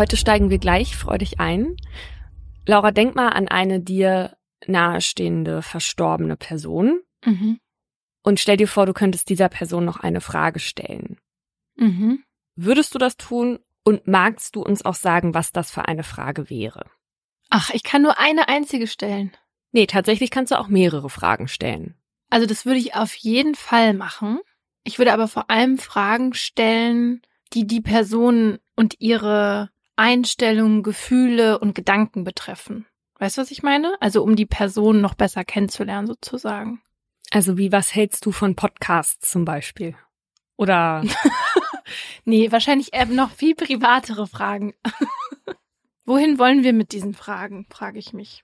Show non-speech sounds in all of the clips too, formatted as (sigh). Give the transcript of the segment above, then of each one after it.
Heute steigen wir gleich freudig ein. Laura, denk mal an eine dir nahestehende verstorbene Person Mhm. und stell dir vor, du könntest dieser Person noch eine Frage stellen. Mhm. Würdest du das tun und magst du uns auch sagen, was das für eine Frage wäre? Ach, ich kann nur eine einzige stellen. Nee, tatsächlich kannst du auch mehrere Fragen stellen. Also das würde ich auf jeden Fall machen. Ich würde aber vor allem Fragen stellen, die die Person und ihre Einstellungen, Gefühle und Gedanken betreffen. Weißt du, was ich meine? Also um die Person noch besser kennenzulernen, sozusagen. Also wie, was hältst du von Podcasts zum Beispiel? Oder (laughs) Nee, wahrscheinlich noch viel privatere Fragen. (laughs) Wohin wollen wir mit diesen Fragen, frage ich mich.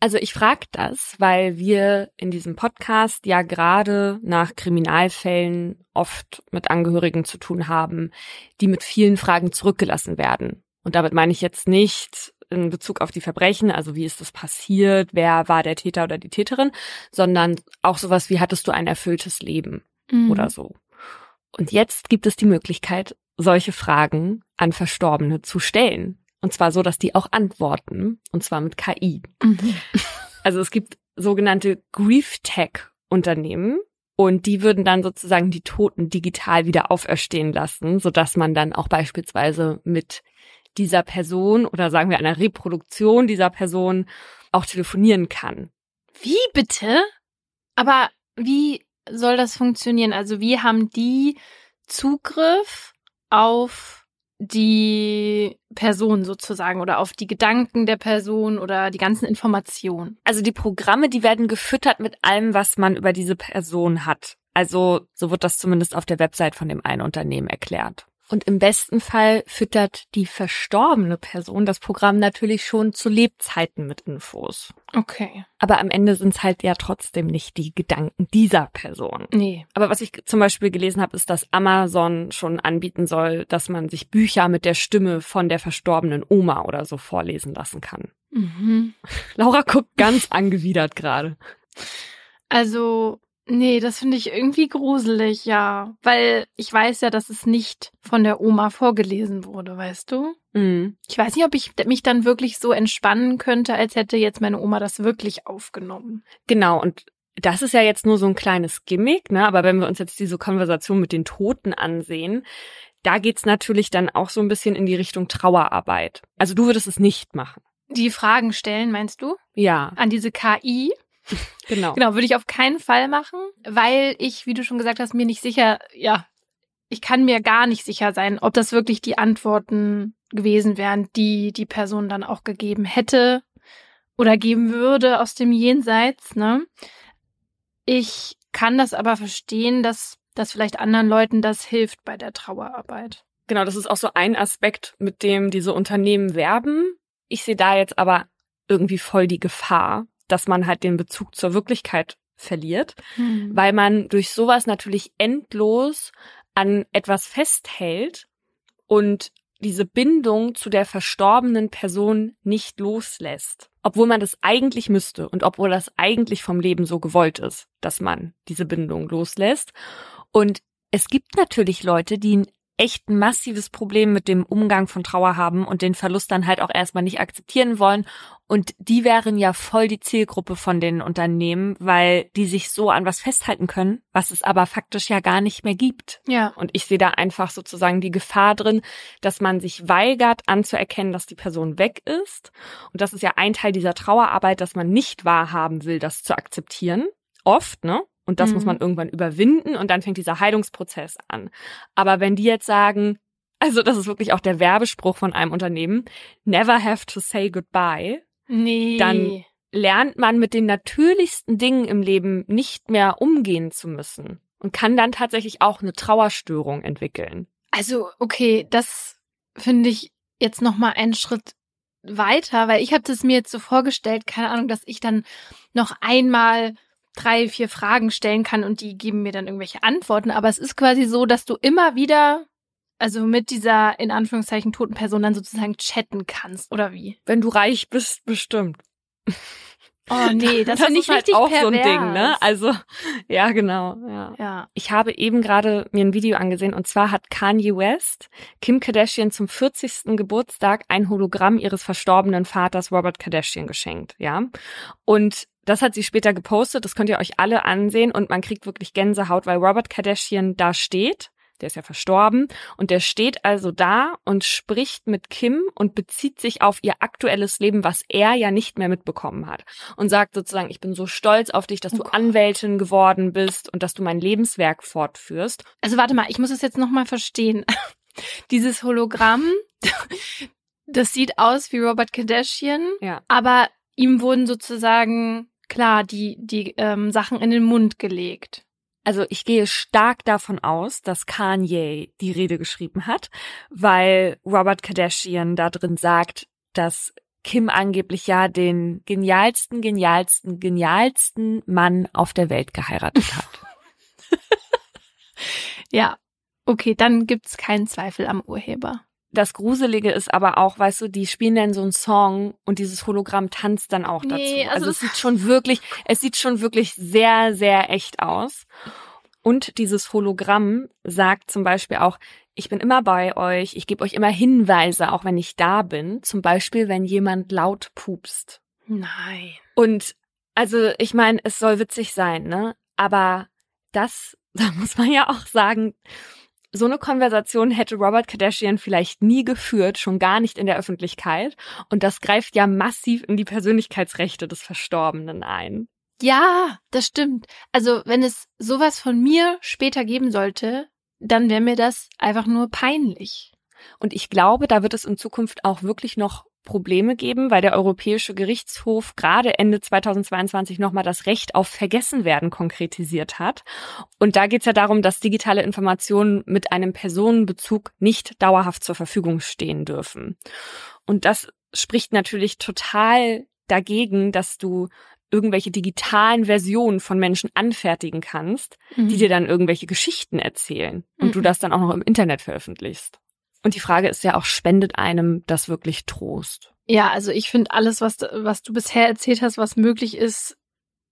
Also ich frage das, weil wir in diesem Podcast ja gerade nach Kriminalfällen oft mit Angehörigen zu tun haben, die mit vielen Fragen zurückgelassen werden. Und damit meine ich jetzt nicht in Bezug auf die Verbrechen, also wie ist das passiert, wer war der Täter oder die Täterin, sondern auch sowas wie hattest du ein erfülltes Leben Mhm. oder so. Und jetzt gibt es die Möglichkeit, solche Fragen an Verstorbene zu stellen. Und zwar so, dass die auch antworten, und zwar mit KI. Mhm. Also es gibt sogenannte Grief-Tech-Unternehmen und die würden dann sozusagen die Toten digital wieder auferstehen lassen, sodass man dann auch beispielsweise mit dieser Person oder sagen wir einer Reproduktion dieser Person auch telefonieren kann. Wie bitte? Aber wie soll das funktionieren? Also wie haben die Zugriff auf die Person sozusagen oder auf die Gedanken der Person oder die ganzen Informationen? Also die Programme, die werden gefüttert mit allem, was man über diese Person hat. Also so wird das zumindest auf der Website von dem einen Unternehmen erklärt. Und im besten Fall füttert die verstorbene Person das Programm natürlich schon zu Lebzeiten mit Infos. Okay. Aber am Ende sind es halt ja trotzdem nicht die Gedanken dieser Person. Nee. Aber was ich zum Beispiel gelesen habe, ist, dass Amazon schon anbieten soll, dass man sich Bücher mit der Stimme von der verstorbenen Oma oder so vorlesen lassen kann. Mhm. (laughs) Laura guckt ganz angewidert gerade. Also, nee, das finde ich irgendwie gruselig, ja. Weil ich weiß ja, dass es nicht von der Oma vorgelesen wurde, weißt du? Mhm. Ich weiß nicht, ob ich mich dann wirklich so entspannen könnte, als hätte jetzt meine Oma das wirklich aufgenommen. Genau, und das ist ja jetzt nur so ein kleines Gimmick, ne? Aber wenn wir uns jetzt diese Konversation mit den Toten ansehen, da geht's natürlich dann auch so ein bisschen in die Richtung Trauerarbeit. Also du würdest es nicht machen. Die Fragen stellen, meinst du? Ja, An diese KI? (laughs) genau. Genau, würde ich auf keinen Fall machen, weil ich, wie du schon gesagt hast, mir nicht sicher, ja, ich kann mir gar nicht sicher sein, ob das wirklich die Antworten gewesen wären, die die Person dann auch gegeben hätte oder geben würde aus dem Jenseits, ne? Ich kann das aber verstehen, dass dass vielleicht anderen Leuten das hilft bei der Trauerarbeit. Genau, das ist auch so ein Aspekt, mit dem diese Unternehmen werben. Ich sehe da jetzt aber irgendwie voll die Gefahr, dass man halt den Bezug zur Wirklichkeit verliert, weil man durch sowas natürlich endlos an etwas festhält und diese Bindung zu der verstorbenen Person nicht loslässt. Obwohl man das eigentlich müsste und obwohl das eigentlich vom Leben so gewollt ist, dass man diese Bindung loslässt. Und es gibt natürlich Leute, die echt ein massives Problem mit dem Umgang von Trauer haben und den Verlust dann halt auch erstmal nicht akzeptieren wollen. Und die wären ja voll die Zielgruppe von den Unternehmen, weil die sich so an was festhalten können, was es aber faktisch ja gar nicht mehr gibt. Ja. Und ich sehe da einfach sozusagen die Gefahr drin, dass man sich weigert anzuerkennen, dass die Person weg ist. Und das ist ja ein Teil dieser Trauerarbeit, dass man nicht wahrhaben will, das zu akzeptieren. Oft, ne? Und das Mhm. muss man irgendwann überwinden und dann fängt dieser Heilungsprozess an. Aber wenn die jetzt sagen, (laughs) also das ist wirklich auch der Werbespruch von einem Unternehmen, never have to say goodbye, Nee. Dann- lernt man mit den natürlichsten Dingen im Leben nicht mehr umgehen zu müssen und kann dann tatsächlich auch eine Trauerstörung entwickeln. Also, okay, das finde ich jetzt noch mal einen Schritt weiter, weil ich habe das mir jetzt so vorgestellt, keine Ahnung, dass ich dann noch einmal drei, vier Fragen stellen kann und die geben mir dann irgendwelche Antworten. Aber es ist quasi so, dass du immer wieder, also mit dieser in Anführungszeichen toten Person dann sozusagen chatten kannst, oder wie? Wenn du reich bist, bestimmt. (laughs) Oh nee, das, das finde ist ich halt richtig auch pervers. so ein Ding, ne? Also, ja, genau, ja. Ja. Ich habe eben gerade mir ein Video angesehen und zwar hat Kanye West Kim Kardashian zum 40. Geburtstag ein Hologramm ihres verstorbenen Vaters Robert Kardashian geschenkt, ja? Und das hat sie später gepostet, das könnt ihr euch alle ansehen und man kriegt wirklich Gänsehaut, weil Robert Kardashian da steht der ist ja verstorben, und der steht also da und spricht mit Kim und bezieht sich auf ihr aktuelles Leben, was er ja nicht mehr mitbekommen hat. Und sagt sozusagen, ich bin so stolz auf dich, dass du Oh Anwältin geworden bist und dass du mein Lebenswerk fortführst. Also warte mal, ich muss es jetzt nochmal verstehen. (laughs) Dieses Hologramm, (laughs) das sieht aus wie Robert Kardashian, Ja. aber ihm wurden sozusagen, klar, die, die ähm, Sachen in den Mund gelegt. Also ich gehe stark davon aus, dass Kanye die Rede geschrieben hat, weil Robert Kardashian da drin sagt, dass Kim angeblich ja den genialsten, genialsten, genialsten Mann auf der Welt geheiratet hat. (laughs) (laughs) Ja, okay, dann gibt's keinen Zweifel am Urheber. Das Gruselige ist aber auch, weißt du, die spielen dann so einen Song und dieses Hologramm tanzt dann auch dazu. Nee, also, also es sieht schon wirklich, es sieht schon wirklich sehr, sehr echt aus. Und dieses Hologramm sagt zum Beispiel auch, ich bin immer bei euch, ich gebe euch immer Hinweise, auch wenn ich da bin. Zum Beispiel, wenn jemand laut pupst. Nein. Und also, ich meine, es soll witzig sein, ne? Aber das, (laughs) da muss man ja auch sagen, so eine Konversation hätte Robert Kardashian vielleicht nie geführt, schon gar nicht in der Öffentlichkeit. Und das greift ja massiv in die Persönlichkeitsrechte des Verstorbenen ein. Ja, das stimmt. Also, wenn es sowas von mir später geben sollte, dann wäre mir das einfach nur peinlich. Und ich glaube, da wird es in Zukunft auch wirklich noch Probleme geben, weil der Europäische Gerichtshof gerade Ende 2022 nochmal das Recht auf Vergessenwerden konkretisiert hat. Und da geht es ja darum, dass digitale Informationen mit einem Personenbezug nicht dauerhaft zur Verfügung stehen dürfen. Und das spricht natürlich total dagegen, dass du irgendwelche digitalen Versionen von Menschen anfertigen kannst, die dir dann irgendwelche Geschichten erzählen und du Mhm. das dann auch noch im Internet veröffentlichst. Und die Frage ist ja auch, spendet einem das wirklich Trost? Ja, also ich finde alles, was, was du bisher erzählt hast, was möglich ist,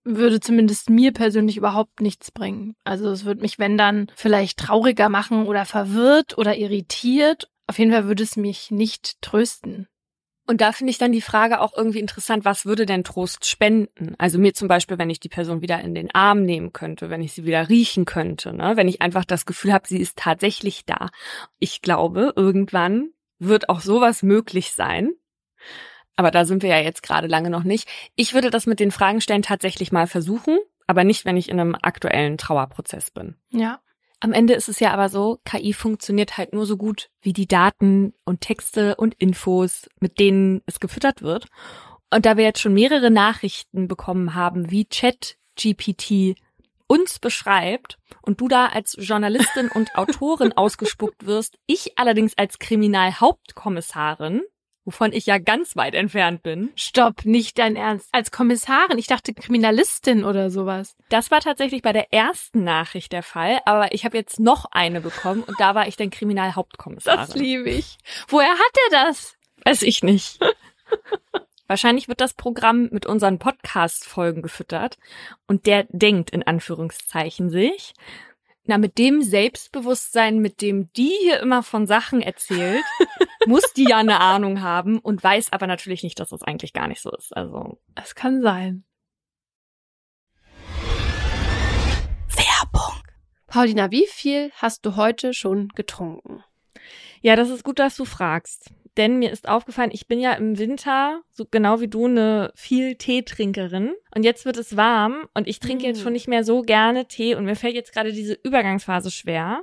würde zumindest mir persönlich überhaupt nichts bringen. Also es würde mich, wenn dann, vielleicht trauriger machen oder verwirrt oder irritiert. Auf jeden Fall würde es mich nicht trösten. Und da finde ich dann die Frage auch irgendwie interessant, was würde denn Trost spenden? Also mir zum Beispiel, wenn ich die Person wieder in den Arm nehmen könnte, wenn ich sie wieder riechen könnte, ne? wenn ich einfach das Gefühl habe, sie ist tatsächlich da. Ich glaube, irgendwann wird auch sowas möglich sein. Aber da sind wir ja jetzt gerade lange noch nicht. Ich würde das mit den Fragen stellen tatsächlich mal versuchen, aber nicht, wenn ich in einem aktuellen Trauerprozess bin. Ja. Am Ende ist es ja aber so, KI funktioniert halt nur so gut wie die Daten und Texte und Infos, mit denen es gefüttert wird. Und da wir jetzt schon mehrere Nachrichten bekommen haben, wie Chat GPT uns beschreibt und du da als Journalistin und Autorin (laughs) ausgespuckt wirst, ich allerdings als Kriminalhauptkommissarin, wovon ich ja ganz weit entfernt bin. Stopp, nicht dein Ernst. Als Kommissarin, ich dachte Kriminalistin oder sowas. Das war tatsächlich bei der ersten Nachricht der Fall, aber ich habe jetzt noch eine bekommen und da war ich dann Kriminalhauptkommissarin. Das liebe ich. Woher hat er das? Weiß ich nicht. (laughs) Wahrscheinlich wird das Programm mit unseren Podcast-Folgen gefüttert und der denkt in Anführungszeichen sich, na, mit dem Selbstbewusstsein, mit dem die hier immer von Sachen erzählt, muss die ja eine Ahnung haben und weiß aber natürlich nicht, dass das eigentlich gar nicht so ist. Also. Es kann sein. Werbung. Paulina, wie viel hast du heute schon getrunken? Ja, das ist gut, dass du fragst. Denn mir ist aufgefallen, ich bin ja im Winter, so genau wie du, eine viel Teetrinkerin. Und jetzt wird es warm und ich trinke jetzt Mm. schon nicht mehr so gerne Tee. Und mir fällt jetzt gerade diese Übergangsphase schwer,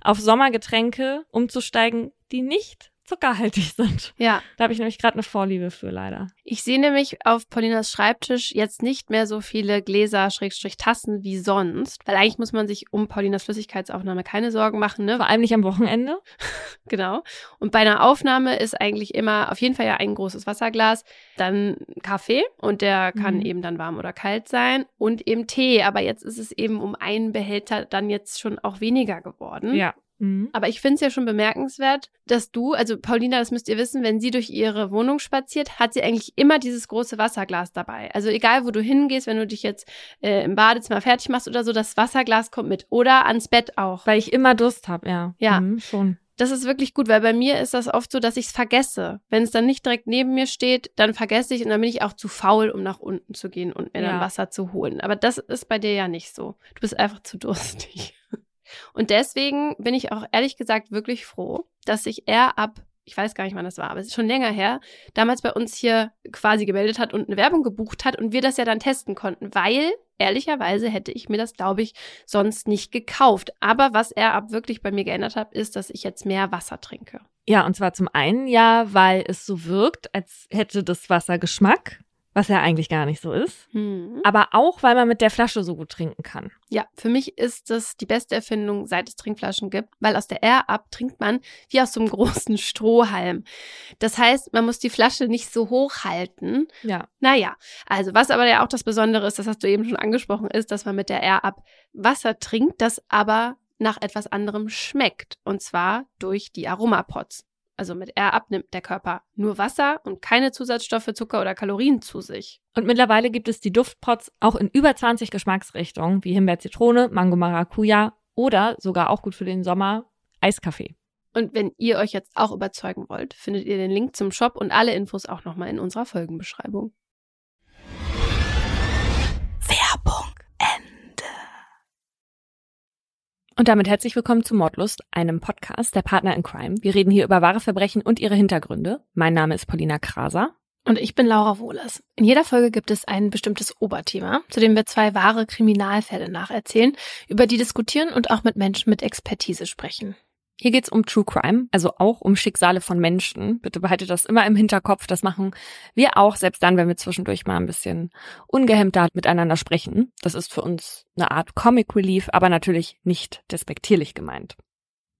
auf Sommergetränke umzusteigen, die nicht zuckerhaltig sind. Ja. Da habe ich nämlich gerade eine Vorliebe für, leider. Ich sehe nämlich auf Paulinas Schreibtisch jetzt nicht mehr so viele Gläser, Schrägstrich Tassen wie sonst, weil eigentlich muss man sich um Paulinas Flüssigkeitsaufnahme keine Sorgen machen, ne? Vor allem nicht am Wochenende. (laughs) Genau. Und bei einer Aufnahme ist eigentlich immer auf jeden Fall ja ein großes Wasserglas, dann Kaffee und der kann Mhm. eben dann warm oder kalt sein und eben Tee. Aber jetzt ist es eben um einen Behälter dann jetzt schon auch weniger geworden. Ja. Mhm. Aber ich finde es ja schon bemerkenswert, dass du, also Paulina, das müsst ihr wissen, wenn sie durch ihre Wohnung spaziert, hat sie eigentlich immer dieses große Wasserglas dabei. Also egal, wo du hingehst, wenn du dich jetzt äh, im Badezimmer fertig machst oder so, das Wasserglas kommt mit. Oder ans Bett auch. Weil ich immer Durst habe, ja. Ja, mhm, schon. Das ist wirklich gut, weil bei mir ist das oft so, dass ich es vergesse. Wenn es dann nicht direkt neben mir steht, dann vergesse ich und dann bin ich auch zu faul, um nach unten zu gehen und mir ja. dann Wasser zu holen. Aber das ist bei dir ja nicht so. Du bist einfach zu durstig. Und deswegen bin ich auch ehrlich gesagt wirklich froh, dass sich er ab, ich weiß gar nicht, wann das war, aber es ist schon länger her, damals bei uns hier quasi gemeldet hat und eine Werbung gebucht hat und wir das ja dann testen konnten, weil ehrlicherweise hätte ich mir das, glaube ich, sonst nicht gekauft. Aber was er ab wirklich bei mir geändert hat, ist, dass ich jetzt mehr Wasser trinke. Ja, und zwar zum einen ja, weil es so wirkt, als hätte das Wasser Geschmack was ja eigentlich gar nicht so ist. Mhm. Aber auch, weil man mit der Flasche so gut trinken kann. Ja, für mich ist das die beste Erfindung, seit es Trinkflaschen gibt, weil aus der Air Up trinkt man wie aus so einem (laughs) großen Strohhalm. Das heißt, man muss die Flasche nicht so hoch halten. Ja. Naja, also was aber ja auch das Besondere ist, das hast du eben schon angesprochen, ist, dass man mit der Air Up Wasser trinkt, das aber nach etwas anderem schmeckt. Und zwar durch die Aromapots also mit R abnimmt der Körper nur Wasser und keine Zusatzstoffe, Zucker oder Kalorien zu sich. Und mittlerweile gibt es die Duftpots auch in über 20 Geschmacksrichtungen, wie Himbeer, Zitrone, Mango, Maracuja oder sogar auch gut für den Sommer Eiskaffee. Und wenn ihr euch jetzt auch überzeugen wollt, findet ihr den Link zum Shop und alle Infos auch nochmal in unserer Folgenbeschreibung. Und damit herzlich willkommen zu Mordlust, einem Podcast der Partner in Crime. Wir reden hier über wahre Verbrechen und ihre Hintergründe. Mein Name ist Paulina Kraser. Und ich bin Laura Wohlers. In jeder Folge gibt es ein bestimmtes Oberthema, zu dem wir zwei wahre Kriminalfälle nacherzählen, über die diskutieren und auch mit Menschen mit Expertise sprechen. Hier geht's um True Crime, also auch um Schicksale von Menschen. Bitte behaltet das immer im Hinterkopf. Das machen wir auch, selbst dann, wenn wir zwischendurch mal ein bisschen ungehemmter miteinander sprechen. Das ist für uns eine Art Comic Relief, aber natürlich nicht despektierlich gemeint.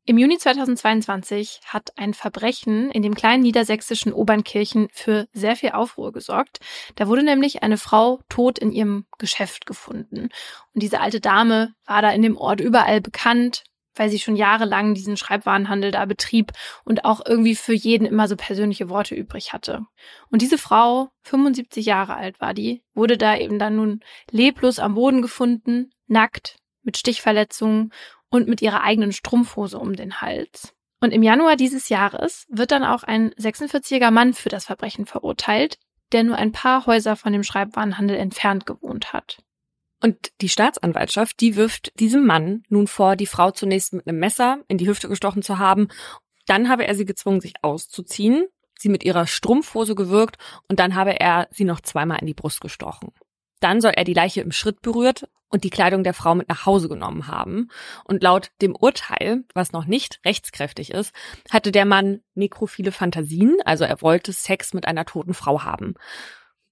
Im Juni 2022 hat ein Verbrechen in dem kleinen niedersächsischen Obernkirchen für sehr viel Aufruhr gesorgt. Da wurde nämlich eine Frau tot in ihrem Geschäft gefunden. Und diese alte Dame war da in dem Ort überall bekannt, weil sie schon jahrelang diesen Schreibwarenhandel da betrieb und auch irgendwie für jeden immer so persönliche Worte übrig hatte. Und diese Frau, 75 Jahre alt war die, wurde da eben dann nun leblos am Boden gefunden, nackt, mit Stichverletzungen und mit ihrer eigenen Strumpfhose um den Hals. Und im Januar dieses Jahres wird dann auch ein 46-jähriger Mann für das Verbrechen verurteilt, der nur ein paar Häuser von dem Schreibwarenhandel entfernt gewohnt hat. Und die Staatsanwaltschaft, die wirft diesem Mann nun vor, die Frau zunächst mit einem Messer in die Hüfte gestochen zu haben. Dann habe er sie gezwungen, sich auszuziehen, sie mit ihrer Strumpfhose gewürgt und dann habe er sie noch zweimal in die Brust gestochen. Dann soll er die Leiche im Schritt berührt und die Kleidung der Frau mit nach Hause genommen haben. Und laut dem Urteil, was noch nicht rechtskräftig ist, hatte der Mann nekrophile Fantasien, also er wollte Sex mit einer toten Frau haben.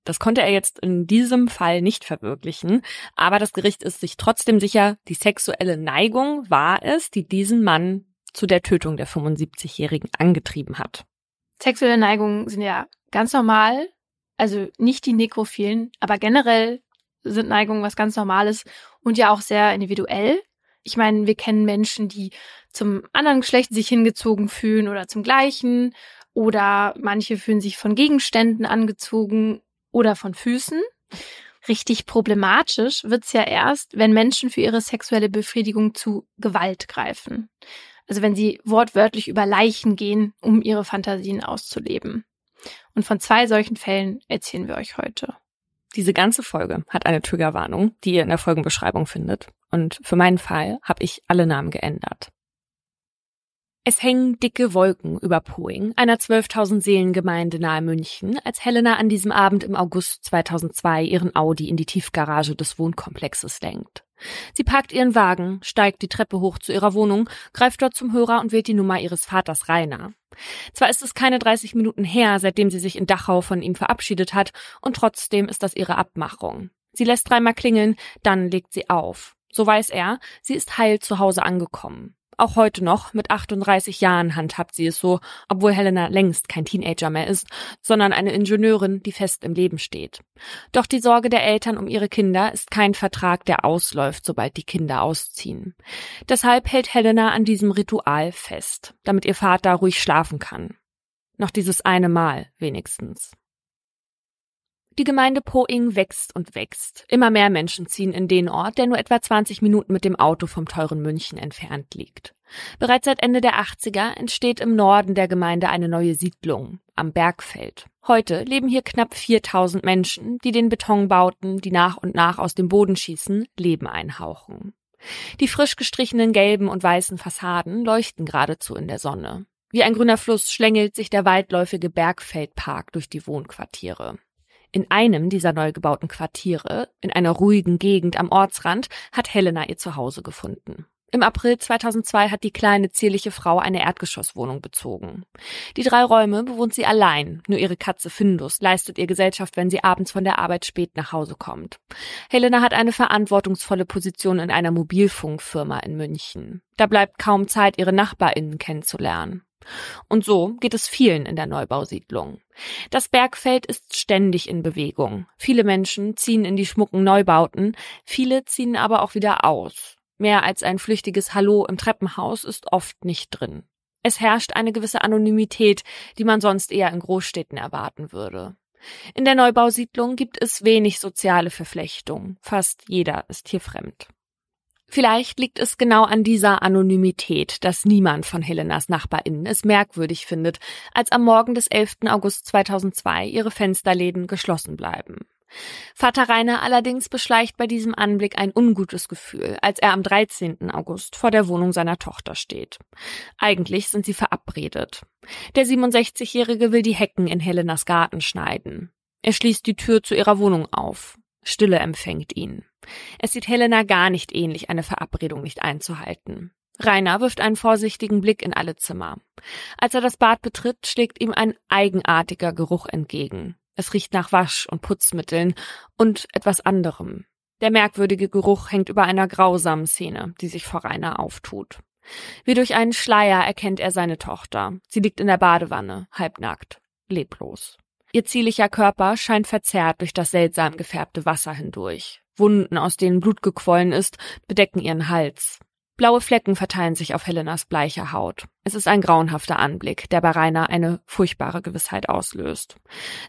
Das konnte er jetzt in diesem Fall nicht verwirklichen, aber das Gericht ist sich trotzdem sicher, die sexuelle Neigung war es, die diesen Mann zu der Tötung der 75-Jährigen angetrieben hat. Sexuelle Neigungen sind ja ganz normal, also nicht die Nekrophilen, aber generell sind Neigungen was ganz Normales und ja auch sehr individuell. Ich meine, wir kennen Menschen, die zum anderen Geschlecht sich hingezogen fühlen oder zum gleichen oder manche fühlen sich von Gegenständen angezogen oder von Füßen. Richtig problematisch wird's ja erst, wenn Menschen für ihre sexuelle Befriedigung zu Gewalt greifen. Also wenn sie wortwörtlich über Leichen gehen, um ihre Fantasien auszuleben. Und von zwei solchen Fällen erzählen wir euch heute. Diese ganze Folge hat eine Triggerwarnung, die ihr in der Folgenbeschreibung findet. Und für meinen Fall habe ich alle Namen geändert. Es hängen dicke Wolken über Poing, einer 12.000 Seelengemeinde nahe München, als Helena an diesem Abend im August 2002 ihren Audi in die Tiefgarage des Wohnkomplexes lenkt. Sie parkt ihren Wagen, steigt die Treppe hoch zu ihrer Wohnung, greift dort zum Hörer und wählt die Nummer ihres Vaters Rainer. Zwar ist es keine 30 Minuten her, seitdem sie sich in Dachau von ihm verabschiedet hat, und trotzdem ist das ihre Abmachung. Sie lässt dreimal klingeln, dann legt sie auf. So weiß er, sie ist heil zu Hause angekommen. Auch heute noch, mit 38 Jahren, handhabt sie es so, obwohl Helena längst kein Teenager mehr ist, sondern eine Ingenieurin, die fest im Leben steht. Doch die Sorge der Eltern um ihre Kinder ist kein Vertrag, der ausläuft, sobald die Kinder ausziehen. Deshalb hält Helena an diesem Ritual fest, damit ihr Vater ruhig schlafen kann. Noch dieses eine Mal wenigstens. Die Gemeinde Poing wächst und wächst. Immer mehr Menschen ziehen in den Ort, der nur etwa 20 Minuten mit dem Auto vom teuren München entfernt liegt. Bereits seit Ende der 80er entsteht im Norden der Gemeinde eine neue Siedlung, am Bergfeld. Heute leben hier knapp 4000 Menschen, die den Betonbauten, die nach und nach aus dem Boden schießen, Leben einhauchen. Die frisch gestrichenen gelben und weißen Fassaden leuchten geradezu in der Sonne. Wie ein grüner Fluss schlängelt sich der weitläufige Bergfeldpark durch die Wohnquartiere. In einem dieser neu gebauten Quartiere, in einer ruhigen Gegend am Ortsrand, hat Helena ihr Zuhause gefunden. Im April 2002 hat die kleine, zierliche Frau eine Erdgeschosswohnung bezogen. Die drei Räume bewohnt sie allein. Nur ihre Katze Findus leistet ihr Gesellschaft, wenn sie abends von der Arbeit spät nach Hause kommt. Helena hat eine verantwortungsvolle Position in einer Mobilfunkfirma in München. Da bleibt kaum Zeit, ihre NachbarInnen kennenzulernen. Und so geht es vielen in der Neubausiedlung. Das Bergfeld ist ständig in Bewegung. Viele Menschen ziehen in die schmucken Neubauten, viele ziehen aber auch wieder aus. Mehr als ein flüchtiges Hallo im Treppenhaus ist oft nicht drin. Es herrscht eine gewisse Anonymität, die man sonst eher in Großstädten erwarten würde. In der Neubausiedlung gibt es wenig soziale Verflechtung. Fast jeder ist hier fremd. Vielleicht liegt es genau an dieser Anonymität, dass niemand von Helenas NachbarInnen es merkwürdig findet, als am Morgen des 11. August 2002 ihre Fensterläden geschlossen bleiben. Vater Rainer allerdings beschleicht bei diesem Anblick ein ungutes Gefühl, als er am 13. August vor der Wohnung seiner Tochter steht. Eigentlich sind sie verabredet. Der 67-Jährige will die Hecken in Helenas Garten schneiden. Er schließt die Tür zu ihrer Wohnung auf. Stille empfängt ihn. Es sieht Helena gar nicht ähnlich, eine Verabredung nicht einzuhalten. Rainer wirft einen vorsichtigen Blick in alle Zimmer. Als er das Bad betritt, schlägt ihm ein eigenartiger Geruch entgegen. Es riecht nach Wasch- und Putzmitteln und etwas anderem. Der merkwürdige Geruch hängt über einer grausamen Szene, die sich vor Rainer auftut. Wie durch einen Schleier erkennt er seine Tochter. Sie liegt in der Badewanne, halbnackt, leblos. Ihr zierlicher Körper scheint verzerrt durch das seltsam gefärbte Wasser hindurch. Wunden, aus denen Blut gequollen ist, bedecken ihren Hals. Blaue Flecken verteilen sich auf Helenas bleicher Haut. Es ist ein grauenhafter Anblick, der bei Rainer eine furchtbare Gewissheit auslöst.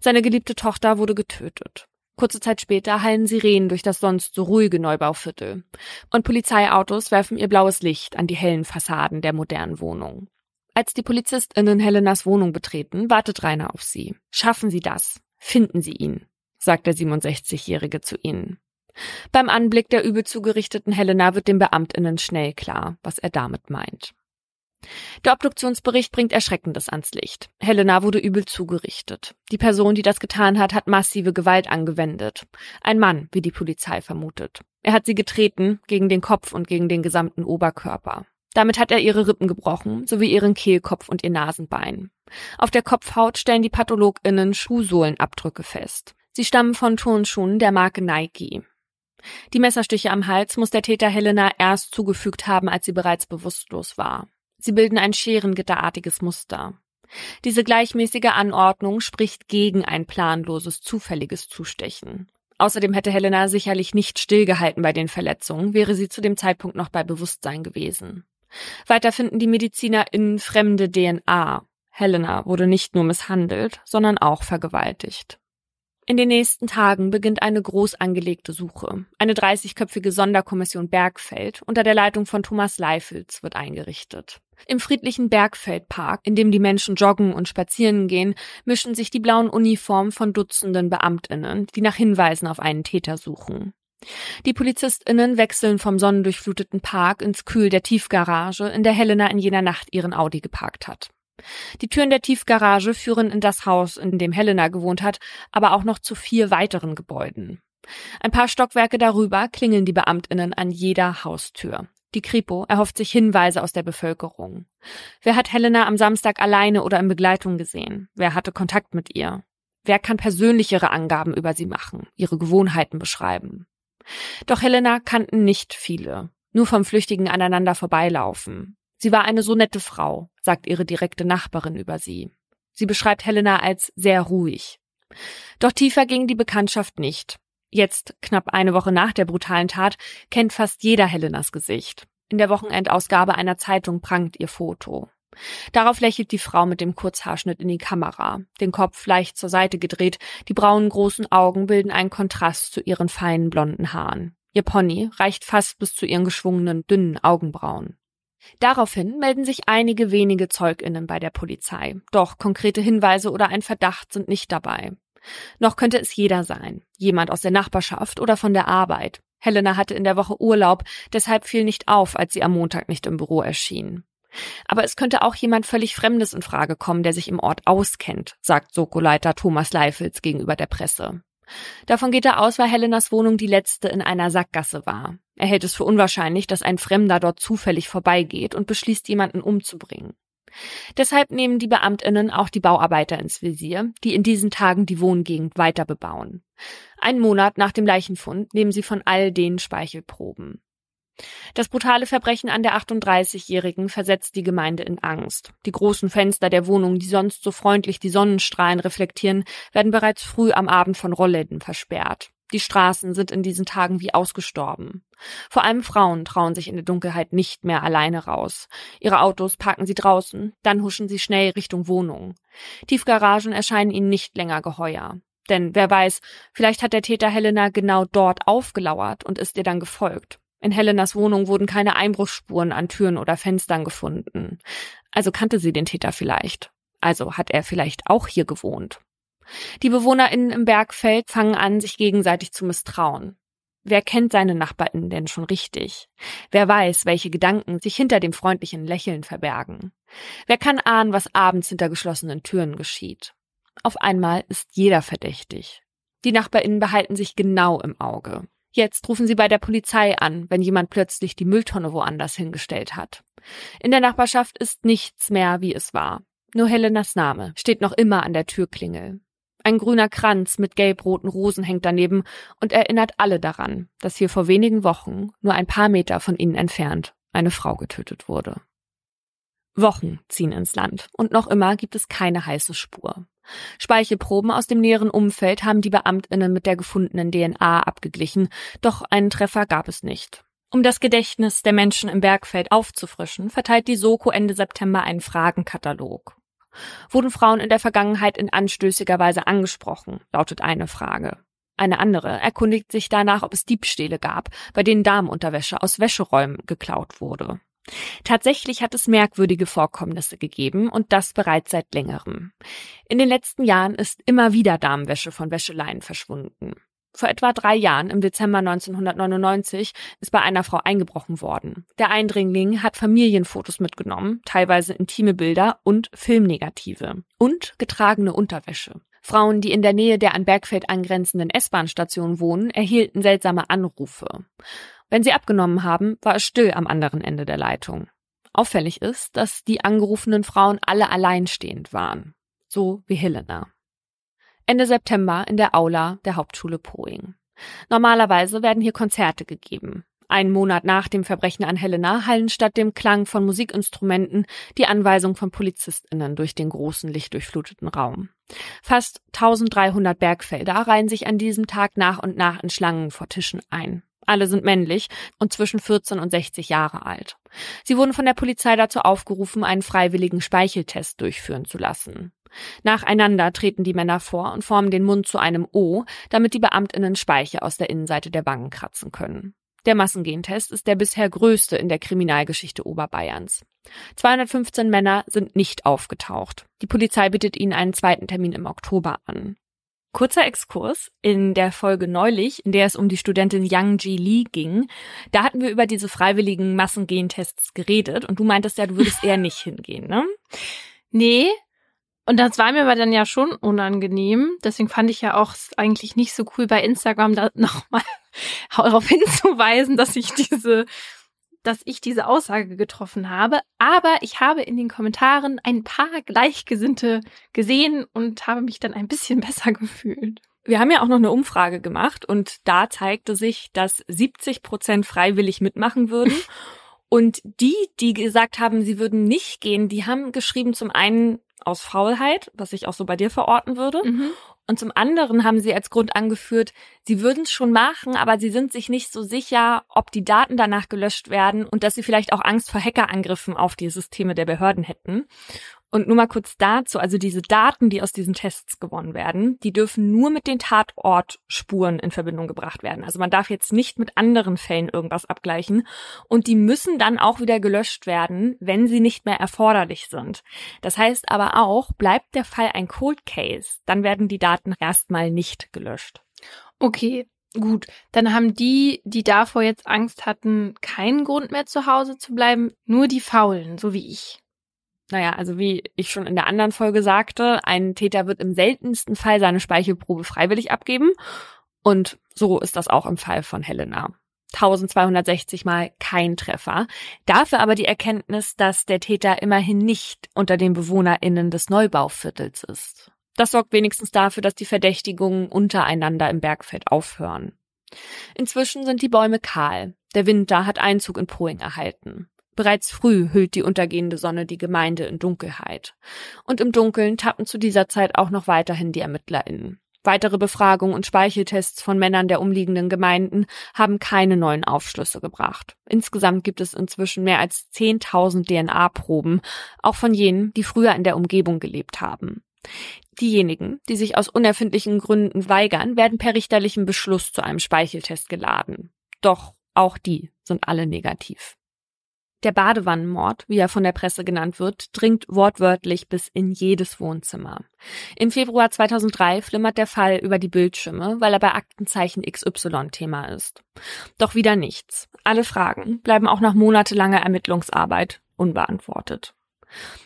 Seine geliebte Tochter wurde getötet. Kurze Zeit später hallen Sirenen durch das sonst so ruhige Neubauviertel. Und Polizeiautos werfen ihr blaues Licht an die hellen Fassaden der modernen Wohnung. Als die PolizistInnen Helenas Wohnung betreten, wartet Rainer auf sie. Schaffen Sie das. Finden Sie ihn, sagt der 67-Jährige zu ihnen. Beim Anblick der übel zugerichteten Helena wird den Beamtinnen schnell klar, was er damit meint. Der Obduktionsbericht bringt Erschreckendes ans Licht. Helena wurde übel zugerichtet. Die Person, die das getan hat, hat massive Gewalt angewendet. Ein Mann, wie die Polizei vermutet. Er hat sie getreten, gegen den Kopf und gegen den gesamten Oberkörper. Damit hat er ihre Rippen gebrochen, sowie ihren Kehlkopf und ihr Nasenbein. Auf der Kopfhaut stellen die PathologInnen Schuhsohlenabdrücke fest. Sie stammen von Turnschuhen der Marke Nike. Die Messerstiche am Hals muss der Täter Helena erst zugefügt haben, als sie bereits bewusstlos war. Sie bilden ein scherengitterartiges Muster. Diese gleichmäßige Anordnung spricht gegen ein planloses, zufälliges Zustechen. Außerdem hätte Helena sicherlich nicht stillgehalten bei den Verletzungen, wäre sie zu dem Zeitpunkt noch bei Bewusstsein gewesen. Weiter finden die Mediziner in fremde DNA. Helena wurde nicht nur misshandelt, sondern auch vergewaltigt. In den nächsten Tagen beginnt eine groß angelegte Suche. Eine 30-köpfige Sonderkommission Bergfeld unter der Leitung von Thomas Leifels wird eingerichtet. Im friedlichen Bergfeldpark, in dem die Menschen joggen und spazieren gehen, mischen sich die blauen Uniformen von Dutzenden Beamtinnen, die nach Hinweisen auf einen Täter suchen. Die PolizistInnen wechseln vom sonnendurchfluteten Park ins Kühl der Tiefgarage, in der Helena in jener Nacht ihren Audi geparkt hat. Die Türen der Tiefgarage führen in das Haus, in dem Helena gewohnt hat, aber auch noch zu vier weiteren Gebäuden. Ein paar Stockwerke darüber klingeln die Beamtinnen an jeder Haustür. Die Kripo erhofft sich Hinweise aus der Bevölkerung. Wer hat Helena am Samstag alleine oder in Begleitung gesehen? Wer hatte Kontakt mit ihr? Wer kann persönlichere Angaben über sie machen, ihre Gewohnheiten beschreiben? Doch Helena kannten nicht viele, nur vom flüchtigen Aneinander vorbeilaufen. Sie war eine so nette Frau, sagt ihre direkte Nachbarin über sie. Sie beschreibt Helena als sehr ruhig. Doch tiefer ging die Bekanntschaft nicht. Jetzt, knapp eine Woche nach der brutalen Tat, kennt fast jeder Helenas Gesicht. In der Wochenendausgabe einer Zeitung prangt ihr Foto. Darauf lächelt die Frau mit dem Kurzhaarschnitt in die Kamera, den Kopf leicht zur Seite gedreht, die braunen großen Augen bilden einen Kontrast zu ihren feinen blonden Haaren. Ihr Pony reicht fast bis zu ihren geschwungenen, dünnen Augenbrauen. Daraufhin melden sich einige wenige Zeuginnen bei der Polizei, doch konkrete Hinweise oder ein Verdacht sind nicht dabei. Noch könnte es jeder sein, jemand aus der Nachbarschaft oder von der Arbeit. Helena hatte in der Woche Urlaub, deshalb fiel nicht auf, als sie am Montag nicht im Büro erschien. Aber es könnte auch jemand völlig Fremdes in Frage kommen, der sich im Ort auskennt, sagt Soko-Leiter Thomas Leifels gegenüber der Presse. Davon geht er aus, weil Helenas Wohnung die letzte in einer Sackgasse war. Er hält es für unwahrscheinlich, dass ein Fremder dort zufällig vorbeigeht und beschließt, jemanden umzubringen. Deshalb nehmen die Beamtinnen auch die Bauarbeiter ins Visier, die in diesen Tagen die Wohngegend weiter bebauen. Einen Monat nach dem Leichenfund nehmen sie von all den Speichelproben. Das brutale Verbrechen an der 38-Jährigen versetzt die Gemeinde in Angst. Die großen Fenster der Wohnung, die sonst so freundlich die Sonnenstrahlen reflektieren, werden bereits früh am Abend von Rollläden versperrt. Die Straßen sind in diesen Tagen wie ausgestorben. Vor allem Frauen trauen sich in der Dunkelheit nicht mehr alleine raus. Ihre Autos parken sie draußen, dann huschen sie schnell Richtung Wohnung. Tiefgaragen erscheinen ihnen nicht länger geheuer. Denn wer weiß, vielleicht hat der Täter Helena genau dort aufgelauert und ist ihr dann gefolgt. In Helenas Wohnung wurden keine Einbruchsspuren an Türen oder Fenstern gefunden. Also kannte sie den Täter vielleicht. Also hat er vielleicht auch hier gewohnt. Die BewohnerInnen im Bergfeld fangen an, sich gegenseitig zu misstrauen. Wer kennt seine NachbarInnen denn schon richtig? Wer weiß, welche Gedanken sich hinter dem freundlichen Lächeln verbergen? Wer kann ahnen, was abends hinter geschlossenen Türen geschieht? Auf einmal ist jeder verdächtig. Die NachbarInnen behalten sich genau im Auge. Jetzt rufen sie bei der Polizei an, wenn jemand plötzlich die Mülltonne woanders hingestellt hat. In der Nachbarschaft ist nichts mehr, wie es war. Nur Helenas Name steht noch immer an der Türklingel. Ein grüner Kranz mit gelb-roten Rosen hängt daneben und erinnert alle daran, dass hier vor wenigen Wochen, nur ein paar Meter von ihnen entfernt, eine Frau getötet wurde. Wochen ziehen ins Land und noch immer gibt es keine heiße Spur. Speichelproben aus dem näheren Umfeld haben die Beamtinnen mit der gefundenen DNA abgeglichen, doch einen Treffer gab es nicht. Um das Gedächtnis der Menschen im Bergfeld aufzufrischen, verteilt die Soko Ende September einen Fragenkatalog. Wurden Frauen in der Vergangenheit in anstößiger Weise angesprochen, lautet eine Frage. Eine andere erkundigt sich danach, ob es Diebstähle gab, bei denen Damenunterwäsche aus Wäscheräumen geklaut wurde. Tatsächlich hat es merkwürdige Vorkommnisse gegeben und das bereits seit längerem. In den letzten Jahren ist immer wieder Damenwäsche von Wäscheleien verschwunden. Vor etwa drei Jahren, im Dezember 1999, ist bei einer Frau eingebrochen worden. Der Eindringling hat Familienfotos mitgenommen, teilweise intime Bilder und Filmnegative und getragene Unterwäsche. Frauen, die in der Nähe der an Bergfeld angrenzenden S-Bahn-Station wohnen, erhielten seltsame Anrufe. Wenn sie abgenommen haben, war es still am anderen Ende der Leitung. Auffällig ist, dass die angerufenen Frauen alle alleinstehend waren. So wie Helena. Ende September in der Aula der Hauptschule Poing. Normalerweise werden hier Konzerte gegeben. Einen Monat nach dem Verbrechen an Helena hallen statt dem Klang von Musikinstrumenten die Anweisung von PolizistInnen durch den großen lichtdurchfluteten Raum. Fast 1300 Bergfelder reihen sich an diesem Tag nach und nach in Schlangen vor Tischen ein. Alle sind männlich und zwischen 14 und 60 Jahre alt. Sie wurden von der Polizei dazu aufgerufen, einen freiwilligen Speicheltest durchführen zu lassen. Nacheinander treten die Männer vor und formen den Mund zu einem O, damit die Beamtinnen Speiche aus der Innenseite der Wangen kratzen können. Der Massengentest ist der bisher größte in der Kriminalgeschichte Oberbayerns. 215 Männer sind nicht aufgetaucht. Die Polizei bittet ihnen einen zweiten Termin im Oktober an. Kurzer Exkurs. In der Folge neulich, in der es um die Studentin Yang Ji Lee ging, da hatten wir über diese freiwilligen Massengentests geredet und du meintest ja, du würdest eher nicht (laughs) hingehen, ne? Nee. Und das war mir aber dann ja schon unangenehm. Deswegen fand ich ja auch eigentlich nicht so cool bei Instagram da (laughs) nochmal (laughs) darauf hinzuweisen, dass ich diese dass ich diese Aussage getroffen habe, aber ich habe in den Kommentaren ein paar Gleichgesinnte gesehen und habe mich dann ein bisschen (laughs) besser gefühlt. Wir haben ja auch noch eine Umfrage gemacht und da zeigte sich, dass 70 Prozent freiwillig mitmachen würden (laughs) Und die, die gesagt haben, sie würden nicht gehen, die haben geschrieben zum einen aus Faulheit, was ich auch so bei dir verorten würde. Mhm. Und zum anderen haben sie als Grund angeführt, sie würden es schon machen, aber sie sind sich nicht so sicher, ob die Daten danach gelöscht werden und dass sie vielleicht auch Angst vor Hackerangriffen auf die Systeme der Behörden hätten. Und nur mal kurz dazu, also diese Daten, die aus diesen Tests gewonnen werden, die dürfen nur mit den Tatortspuren in Verbindung gebracht werden. Also man darf jetzt nicht mit anderen Fällen irgendwas abgleichen. Und die müssen dann auch wieder gelöscht werden, wenn sie nicht mehr erforderlich sind. Das heißt aber auch, bleibt der Fall ein Cold Case, dann werden die Daten erstmal nicht gelöscht. Okay, Gut, dann haben die, die davor jetzt Angst hatten, keinen Grund mehr zu Hause zu bleiben, nur die Faulen, so wie ich. Naja, also wie ich schon in der anderen Folge sagte, ein Täter wird im seltensten Fall seine Speichelprobe freiwillig abgeben. Und so ist das auch im Fall von Helena. 1260 Mal kein Treffer. Dafür aber die Erkenntnis, dass der Täter immerhin nicht unter den BewohnerInnen des Neubauviertels ist. Das sorgt wenigstens dafür, dass die Verdächtigungen untereinander im Bergfeld aufhören. Inzwischen sind die Bäume kahl. Der Winter hat Einzug in Poing erhalten. Bereits früh hüllt die untergehende Sonne die Gemeinde in Dunkelheit. Und im Dunkeln tappen zu dieser Zeit auch noch weiterhin die ErmittlerInnen. Weitere Befragungen und Speicheltests von Männern der umliegenden Gemeinden haben keine neuen Aufschlüsse gebracht. Insgesamt gibt es inzwischen mehr als 10.000 DNA-Proben, auch von jenen, die früher in der Umgebung gelebt haben. Diejenigen, die sich aus unerfindlichen Gründen weigern, werden per richterlichem Beschluss zu einem Speicheltest geladen. Doch auch die sind alle negativ. Der Badewannenmord, wie er von der Presse genannt wird, dringt wortwörtlich bis in jedes Wohnzimmer. Im Februar 2003 flimmert der Fall über die Bildschirme, weil er bei Aktenzeichen XY Thema ist. Doch wieder nichts. Alle Fragen bleiben auch nach monatelanger Ermittlungsarbeit unbeantwortet.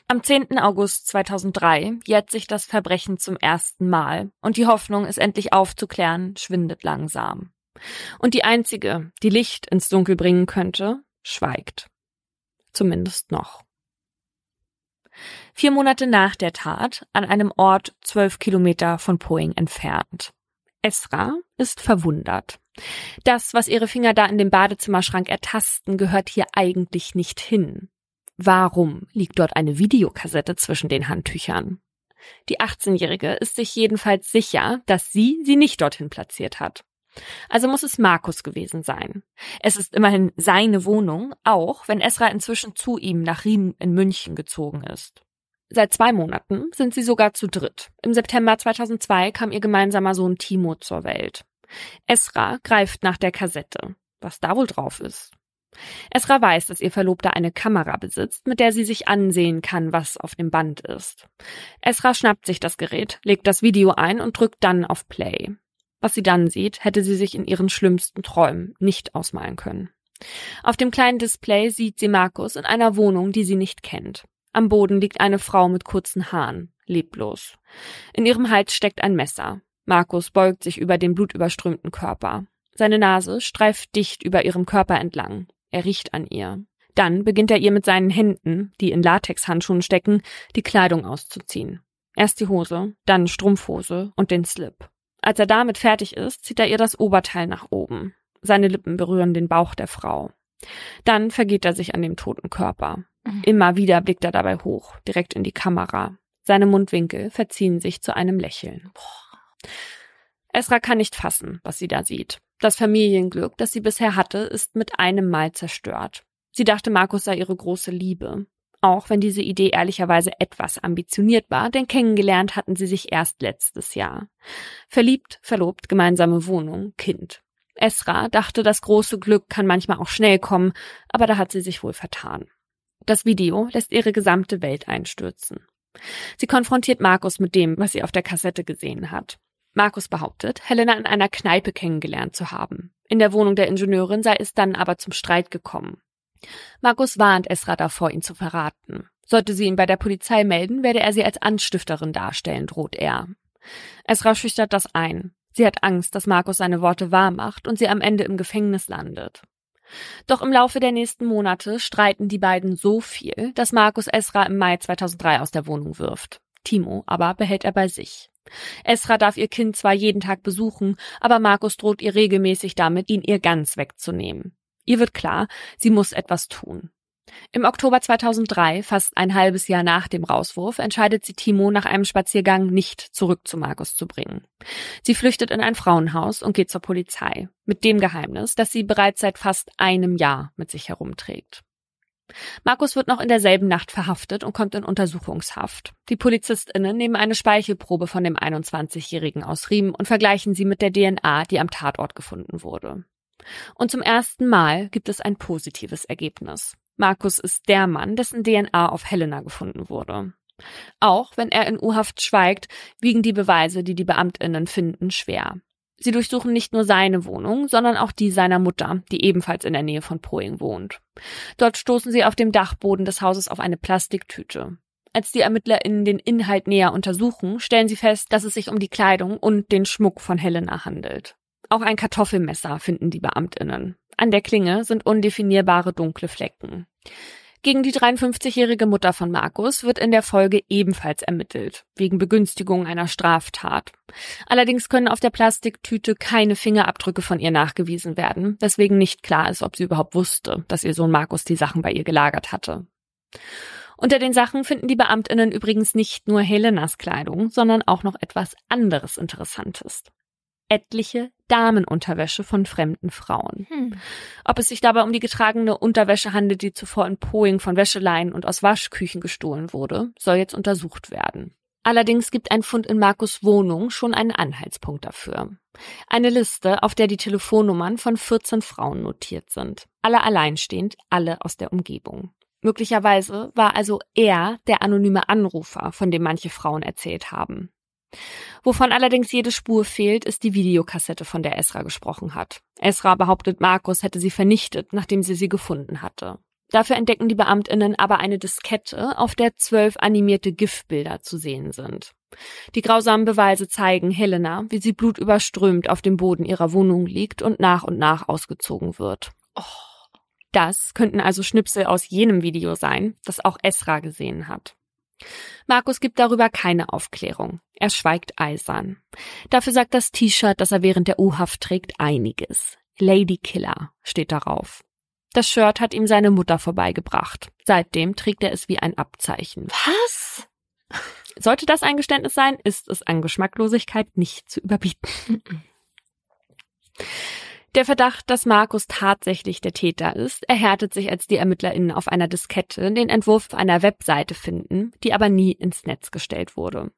Am 10. August 2003 jährt sich das Verbrechen zum ersten Mal und die Hoffnung, es endlich aufzuklären, schwindet langsam. Und die einzige, die Licht ins Dunkel bringen könnte, schweigt. Zumindest noch. Vier Monate nach der Tat, an einem Ort zwölf Kilometer von Poing entfernt. Esra ist verwundert. Das, was ihre Finger da in dem Badezimmerschrank ertasten, gehört hier eigentlich nicht hin. Warum liegt dort eine Videokassette zwischen den Handtüchern? Die 18-Jährige ist sich jedenfalls sicher, dass sie sie nicht dorthin platziert hat. Also muss es Markus gewesen sein. Es ist immerhin seine Wohnung, auch wenn Esra inzwischen zu ihm nach Riem in München gezogen ist. Seit zwei Monaten sind sie sogar zu dritt. Im September 2002 kam ihr gemeinsamer Sohn Timo zur Welt. Esra greift nach der Kassette. Was da wohl drauf ist? Esra weiß, dass ihr Verlobter eine Kamera besitzt, mit der sie sich ansehen kann, was auf dem Band ist. Esra schnappt sich das Gerät, legt das Video ein und drückt dann auf Play. Was sie dann sieht, hätte sie sich in ihren schlimmsten Träumen nicht ausmalen können. Auf dem kleinen Display sieht sie Markus in einer Wohnung, die sie nicht kennt. Am Boden liegt eine Frau mit kurzen Haaren, leblos. In ihrem Hals steckt ein Messer. Markus beugt sich über den blutüberströmten Körper. Seine Nase streift dicht über ihrem Körper entlang. Er riecht an ihr. Dann beginnt er ihr mit seinen Händen, die in Latexhandschuhen stecken, die Kleidung auszuziehen. Erst die Hose, dann Strumpfhose und den Slip. Als er damit fertig ist, zieht er ihr das Oberteil nach oben. Seine Lippen berühren den Bauch der Frau. Dann vergeht er sich an dem toten Körper. Mhm. Immer wieder blickt er dabei hoch, direkt in die Kamera. Seine Mundwinkel verziehen sich zu einem Lächeln. Esra kann nicht fassen, was sie da sieht. Das Familienglück, das sie bisher hatte, ist mit einem Mal zerstört. Sie dachte, Markus sei ihre große Liebe. Auch wenn diese Idee ehrlicherweise etwas ambitioniert war, denn kennengelernt hatten sie sich erst letztes Jahr. Verliebt, verlobt, gemeinsame Wohnung, Kind. Esra dachte, das große Glück kann manchmal auch schnell kommen, aber da hat sie sich wohl vertan. Das Video lässt ihre gesamte Welt einstürzen. Sie konfrontiert Markus mit dem, was sie auf der Kassette gesehen hat. Markus behauptet, Helena in einer Kneipe kennengelernt zu haben. In der Wohnung der Ingenieurin sei es dann aber zum Streit gekommen. Markus warnt Esra davor, ihn zu verraten. Sollte sie ihn bei der Polizei melden, werde er sie als Anstifterin darstellen, droht er. Esra schüchtert das ein. Sie hat Angst, dass Markus seine Worte wahrmacht und sie am Ende im Gefängnis landet. Doch im Laufe der nächsten Monate streiten die beiden so viel, dass Markus Esra im Mai 2003 aus der Wohnung wirft. Timo aber behält er bei sich. Esra darf ihr Kind zwar jeden Tag besuchen, aber Markus droht ihr regelmäßig damit, ihn ihr ganz wegzunehmen. Ihr wird klar, sie muss etwas tun. Im Oktober 2003, fast ein halbes Jahr nach dem Rauswurf, entscheidet sie Timo nach einem Spaziergang nicht zurück zu Markus zu bringen. Sie flüchtet in ein Frauenhaus und geht zur Polizei, mit dem Geheimnis, dass sie bereits seit fast einem Jahr mit sich herumträgt. Markus wird noch in derselben Nacht verhaftet und kommt in Untersuchungshaft. Die PolizistInnen nehmen eine Speichelprobe von dem 21-Jährigen aus Riemen und vergleichen sie mit der DNA, die am Tatort gefunden wurde. Und zum ersten Mal gibt es ein positives Ergebnis. Markus ist der Mann, dessen DNA auf Helena gefunden wurde. Auch wenn er in U-Haft schweigt, wiegen die Beweise, die die Beamtinnen finden, schwer. Sie durchsuchen nicht nur seine Wohnung, sondern auch die seiner Mutter, die ebenfalls in der Nähe von Poing wohnt. Dort stoßen sie auf dem Dachboden des Hauses auf eine Plastiktüte. Als die ErmittlerInnen den Inhalt näher untersuchen, stellen sie fest, dass es sich um die Kleidung und den Schmuck von Helena handelt. Auch ein Kartoffelmesser finden die BeamtInnen. An der Klinge sind undefinierbare dunkle Flecken. Gegen die 53-jährige Mutter von Markus wird in der Folge ebenfalls ermittelt, wegen Begünstigung einer Straftat. Allerdings können auf der Plastiktüte keine Fingerabdrücke von ihr nachgewiesen werden, weswegen nicht klar ist, ob sie überhaupt wusste, dass ihr Sohn Markus die Sachen bei ihr gelagert hatte. Unter den Sachen finden die Beamtinnen übrigens nicht nur Helenas Kleidung, sondern auch noch etwas anderes Interessantes etliche Damenunterwäsche von fremden Frauen. Hm. Ob es sich dabei um die getragene Unterwäsche handelt, die zuvor in Poing von Wäscheleien und aus Waschküchen gestohlen wurde, soll jetzt untersucht werden. Allerdings gibt ein Fund in Markus Wohnung schon einen Anhaltspunkt dafür. Eine Liste, auf der die Telefonnummern von 14 Frauen notiert sind. Alle alleinstehend, alle aus der Umgebung. Möglicherweise war also er der anonyme Anrufer, von dem manche Frauen erzählt haben. Wovon allerdings jede Spur fehlt, ist die Videokassette, von der Esra gesprochen hat. Esra behauptet, Markus hätte sie vernichtet, nachdem sie sie gefunden hatte. Dafür entdecken die Beamtinnen aber eine Diskette, auf der zwölf animierte GIF-Bilder zu sehen sind. Die grausamen Beweise zeigen Helena, wie sie blutüberströmt auf dem Boden ihrer Wohnung liegt und nach und nach ausgezogen wird. Oh. Das könnten also Schnipsel aus jenem Video sein, das auch Esra gesehen hat. Markus gibt darüber keine Aufklärung. Er schweigt eisern. Dafür sagt das T-Shirt, das er während der U-Haft trägt, einiges. Lady Killer steht darauf. Das Shirt hat ihm seine Mutter vorbeigebracht. Seitdem trägt er es wie ein Abzeichen. Was? Sollte das ein Geständnis sein, ist es an Geschmacklosigkeit nicht zu überbieten. (laughs) Der Verdacht, dass Markus tatsächlich der Täter ist, erhärtet sich, als die ErmittlerInnen auf einer Diskette den Entwurf einer Webseite finden, die aber nie ins Netz gestellt wurde.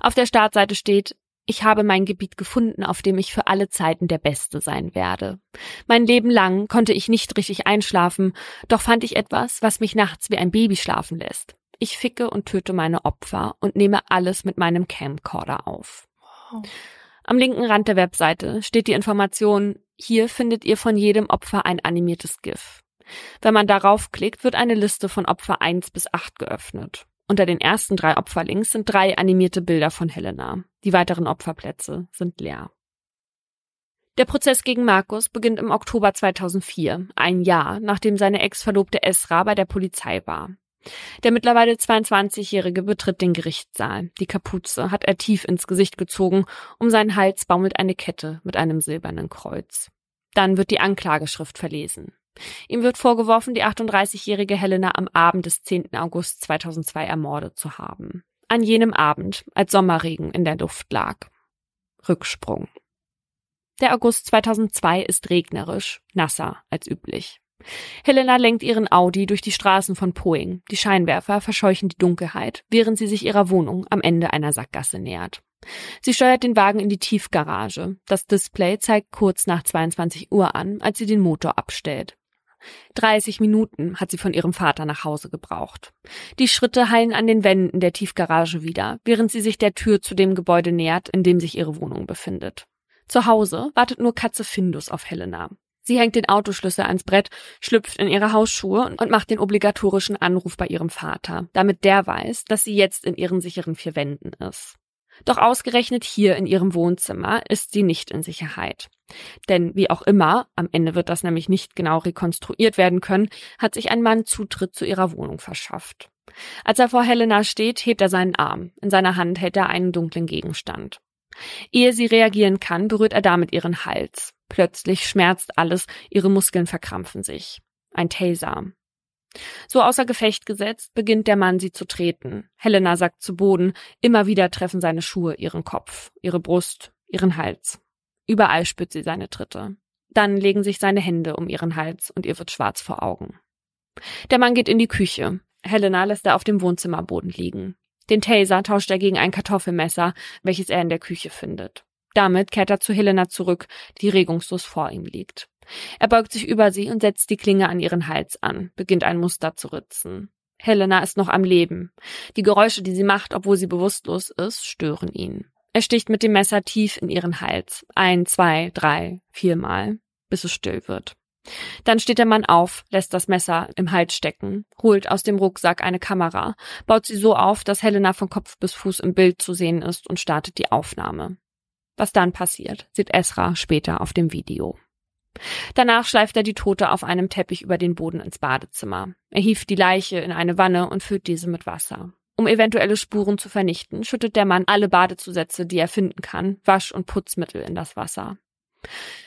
Auf der Startseite steht, ich habe mein Gebiet gefunden, auf dem ich für alle Zeiten der Beste sein werde. Mein Leben lang konnte ich nicht richtig einschlafen, doch fand ich etwas, was mich nachts wie ein Baby schlafen lässt. Ich ficke und töte meine Opfer und nehme alles mit meinem Camcorder auf. Wow. Am linken Rand der Webseite steht die Information, hier findet ihr von jedem Opfer ein animiertes GIF. Wenn man darauf klickt, wird eine Liste von Opfer 1 bis 8 geöffnet. Unter den ersten drei Opferlinks sind drei animierte Bilder von Helena. Die weiteren Opferplätze sind leer. Der Prozess gegen Markus beginnt im Oktober 2004, ein Jahr nachdem seine Ex-Verlobte Esra bei der Polizei war. Der mittlerweile 22-Jährige betritt den Gerichtssaal. Die Kapuze hat er tief ins Gesicht gezogen. Um seinen Hals baumelt eine Kette mit einem silbernen Kreuz. Dann wird die Anklageschrift verlesen. Ihm wird vorgeworfen, die 38-jährige Helena am Abend des 10. August 2002 ermordet zu haben. An jenem Abend, als Sommerregen in der Luft lag. Rücksprung. Der August 2002 ist regnerisch, nasser als üblich. Helena lenkt ihren Audi durch die Straßen von Poing. Die Scheinwerfer verscheuchen die Dunkelheit, während sie sich ihrer Wohnung am Ende einer Sackgasse nähert. Sie steuert den Wagen in die Tiefgarage. Das Display zeigt kurz nach 22 Uhr an, als sie den Motor abstellt. 30 Minuten hat sie von ihrem Vater nach Hause gebraucht. Die Schritte hallen an den Wänden der Tiefgarage wieder, während sie sich der Tür zu dem Gebäude nähert, in dem sich ihre Wohnung befindet. Zu Hause wartet nur Katze Findus auf Helena. Sie hängt den Autoschlüssel ans Brett, schlüpft in ihre Hausschuhe und macht den obligatorischen Anruf bei ihrem Vater, damit der weiß, dass sie jetzt in ihren sicheren vier Wänden ist. Doch ausgerechnet hier in ihrem Wohnzimmer ist sie nicht in Sicherheit. Denn wie auch immer, am Ende wird das nämlich nicht genau rekonstruiert werden können, hat sich ein Mann Zutritt zu ihrer Wohnung verschafft. Als er vor Helena steht, hebt er seinen Arm. In seiner Hand hält er einen dunklen Gegenstand. Ehe sie reagieren kann, berührt er damit ihren Hals. Plötzlich schmerzt alles, ihre Muskeln verkrampfen sich. Ein Taser. So außer Gefecht gesetzt, beginnt der Mann sie zu treten. Helena sackt zu Boden, immer wieder treffen seine Schuhe ihren Kopf, ihre Brust, ihren Hals. Überall spürt sie seine Tritte. Dann legen sich seine Hände um ihren Hals und ihr wird schwarz vor Augen. Der Mann geht in die Küche. Helena lässt er auf dem Wohnzimmerboden liegen. Den Taser tauscht er gegen ein Kartoffelmesser, welches er in der Küche findet. Damit kehrt er zu Helena zurück, die regungslos vor ihm liegt. Er beugt sich über sie und setzt die Klinge an ihren Hals an, beginnt ein Muster zu ritzen. Helena ist noch am Leben. Die Geräusche, die sie macht, obwohl sie bewusstlos ist, stören ihn. Er sticht mit dem Messer tief in ihren Hals. Ein, zwei, drei, viermal, bis es still wird. Dann steht der Mann auf, lässt das Messer im Hals stecken, holt aus dem Rucksack eine Kamera, baut sie so auf, dass Helena von Kopf bis Fuß im Bild zu sehen ist und startet die Aufnahme. Was dann passiert, sieht Esra später auf dem Video. Danach schleift er die Tote auf einem Teppich über den Boden ins Badezimmer. Er hieft die Leiche in eine Wanne und füllt diese mit Wasser. Um eventuelle Spuren zu vernichten, schüttet der Mann alle Badezusätze, die er finden kann, Wasch- und Putzmittel in das Wasser.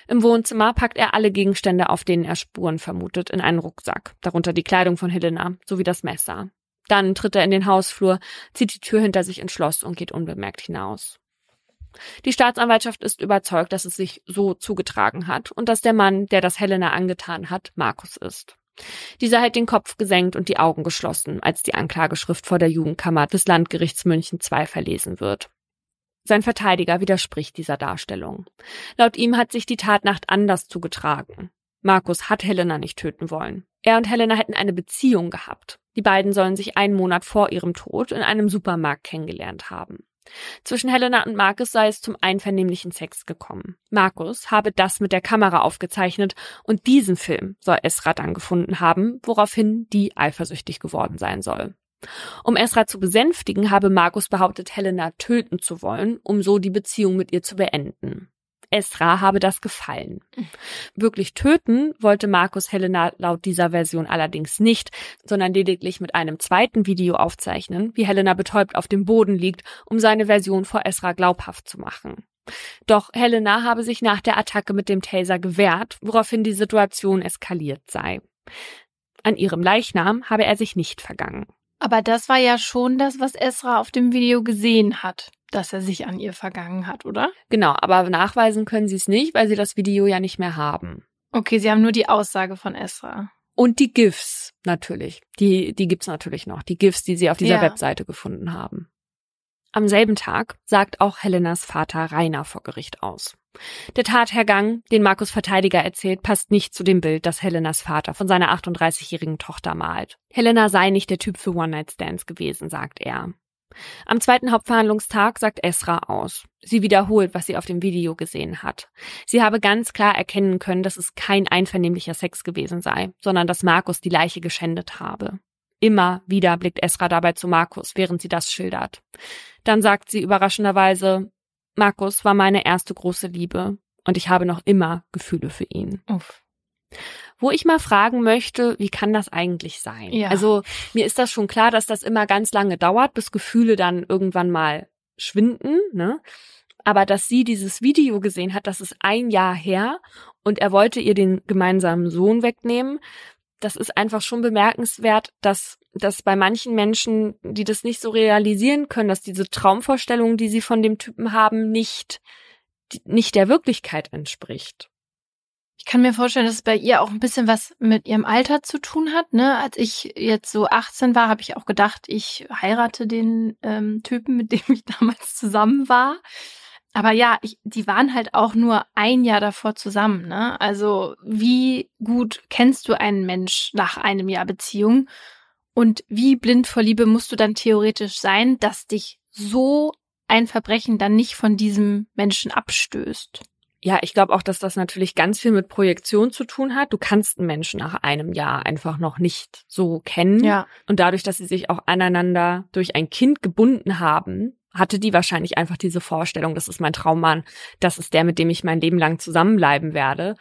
Im Wohnzimmer packt er alle Gegenstände, auf denen er Spuren vermutet, in einen Rucksack, darunter die Kleidung von Helena sowie das Messer. Dann tritt er in den Hausflur, zieht die Tür hinter sich ins Schloss und geht unbemerkt hinaus. Die Staatsanwaltschaft ist überzeugt, dass es sich so zugetragen hat und dass der Mann, der das Helena angetan hat, Markus ist. Dieser hält den Kopf gesenkt und die Augen geschlossen, als die Anklageschrift vor der Jugendkammer des Landgerichts München II verlesen wird. Sein Verteidiger widerspricht dieser Darstellung. Laut ihm hat sich die Tatnacht anders zugetragen. Markus hat Helena nicht töten wollen. Er und Helena hätten eine Beziehung gehabt. Die beiden sollen sich einen Monat vor ihrem Tod in einem Supermarkt kennengelernt haben. Zwischen Helena und Markus sei es zum einvernehmlichen Sex gekommen. Markus habe das mit der Kamera aufgezeichnet und diesen Film soll Esra dann gefunden haben, woraufhin die eifersüchtig geworden sein soll. Um Esra zu besänftigen, habe Markus behauptet, Helena töten zu wollen, um so die Beziehung mit ihr zu beenden. Esra habe das gefallen. Wirklich töten wollte Markus Helena laut dieser Version allerdings nicht, sondern lediglich mit einem zweiten Video aufzeichnen, wie Helena betäubt auf dem Boden liegt, um seine Version vor Esra glaubhaft zu machen. Doch Helena habe sich nach der Attacke mit dem Taser gewehrt, woraufhin die Situation eskaliert sei. An ihrem Leichnam habe er sich nicht vergangen. Aber das war ja schon das, was Esra auf dem Video gesehen hat dass er sich an ihr vergangen hat, oder? Genau, aber nachweisen können sie es nicht, weil sie das Video ja nicht mehr haben. Okay, sie haben nur die Aussage von Esra. Und die GIFs natürlich. Die, die gibt's natürlich noch. Die GIFs, die sie auf dieser ja. Webseite gefunden haben. Am selben Tag sagt auch Helenas Vater Rainer vor Gericht aus. Der Tathergang, den Markus Verteidiger erzählt, passt nicht zu dem Bild, das Helenas Vater von seiner 38-jährigen Tochter malt. Helena sei nicht der Typ für One-Night-Stands gewesen, sagt er. Am zweiten Hauptverhandlungstag sagt Esra aus. Sie wiederholt, was sie auf dem Video gesehen hat. Sie habe ganz klar erkennen können, dass es kein einvernehmlicher Sex gewesen sei, sondern dass Markus die Leiche geschändet habe. Immer wieder blickt Esra dabei zu Markus, während sie das schildert. Dann sagt sie überraschenderweise, Markus war meine erste große Liebe und ich habe noch immer Gefühle für ihn. Uff. Wo ich mal fragen möchte, wie kann das eigentlich sein? Ja. Also mir ist das schon klar, dass das immer ganz lange dauert, bis Gefühle dann irgendwann mal schwinden, ne? Aber dass sie dieses Video gesehen hat, das ist ein Jahr her und er wollte ihr den gemeinsamen Sohn wegnehmen, das ist einfach schon bemerkenswert, dass dass bei manchen Menschen, die das nicht so realisieren können, dass diese Traumvorstellung, die sie von dem Typen haben, nicht nicht der Wirklichkeit entspricht. Ich kann mir vorstellen, dass es bei ihr auch ein bisschen was mit ihrem Alter zu tun hat. Ne? Als ich jetzt so 18 war, habe ich auch gedacht, ich heirate den ähm, Typen, mit dem ich (laughs) damals zusammen war. Aber ja, ich, die waren halt auch nur ein Jahr davor zusammen. Ne? Also wie gut kennst du einen Mensch nach einem Jahr Beziehung? Und wie blind vor Liebe musst du dann theoretisch sein, dass dich so ein Verbrechen dann nicht von diesem Menschen abstößt? Ja, ich glaube auch, dass das natürlich ganz viel mit Projektion zu tun hat. Du kannst einen Menschen nach einem Jahr einfach noch nicht so kennen. Ja. Und dadurch, dass sie sich auch aneinander durch ein Kind gebunden haben, hatte die wahrscheinlich einfach diese Vorstellung, das ist mein Traummann, das ist der, mit dem ich mein Leben lang zusammenbleiben werde.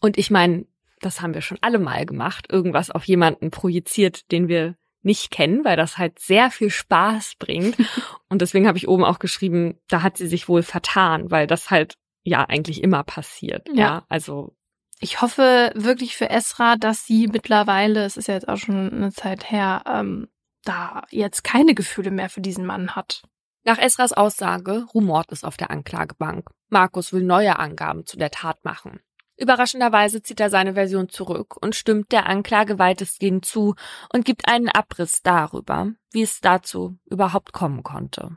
Und ich meine, das haben wir schon alle mal gemacht, irgendwas auf jemanden projiziert, den wir nicht kennen, weil das halt sehr viel Spaß bringt. (laughs) Und deswegen habe ich oben auch geschrieben, da hat sie sich wohl vertan, weil das halt ja eigentlich immer passiert. Ja. ja. Also Ich hoffe wirklich für Esra, dass sie mittlerweile, es ist ja jetzt auch schon eine Zeit her, ähm, da jetzt keine Gefühle mehr für diesen Mann hat. Nach Esras Aussage rumort es auf der Anklagebank. Markus will neue Angaben zu der Tat machen. Überraschenderweise zieht er seine Version zurück und stimmt der Anklage weitestgehend zu und gibt einen Abriss darüber, wie es dazu überhaupt kommen konnte.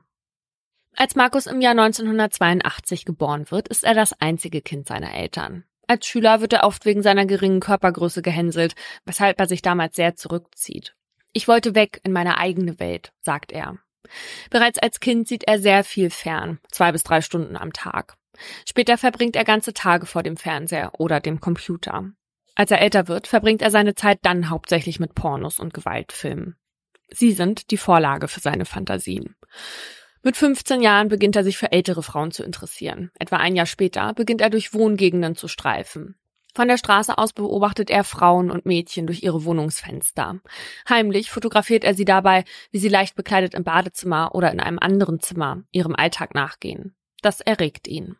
Als Markus im Jahr 1982 geboren wird, ist er das einzige Kind seiner Eltern. Als Schüler wird er oft wegen seiner geringen Körpergröße gehänselt, weshalb er sich damals sehr zurückzieht. Ich wollte weg in meine eigene Welt, sagt er. Bereits als Kind sieht er sehr viel fern, zwei bis drei Stunden am Tag. Später verbringt er ganze Tage vor dem Fernseher oder dem Computer. Als er älter wird, verbringt er seine Zeit dann hauptsächlich mit Pornos und Gewaltfilmen. Sie sind die Vorlage für seine Fantasien. Mit 15 Jahren beginnt er sich für ältere Frauen zu interessieren. Etwa ein Jahr später beginnt er durch Wohngegenden zu streifen. Von der Straße aus beobachtet er Frauen und Mädchen durch ihre Wohnungsfenster. Heimlich fotografiert er sie dabei, wie sie leicht bekleidet im Badezimmer oder in einem anderen Zimmer ihrem Alltag nachgehen. Das erregt ihn.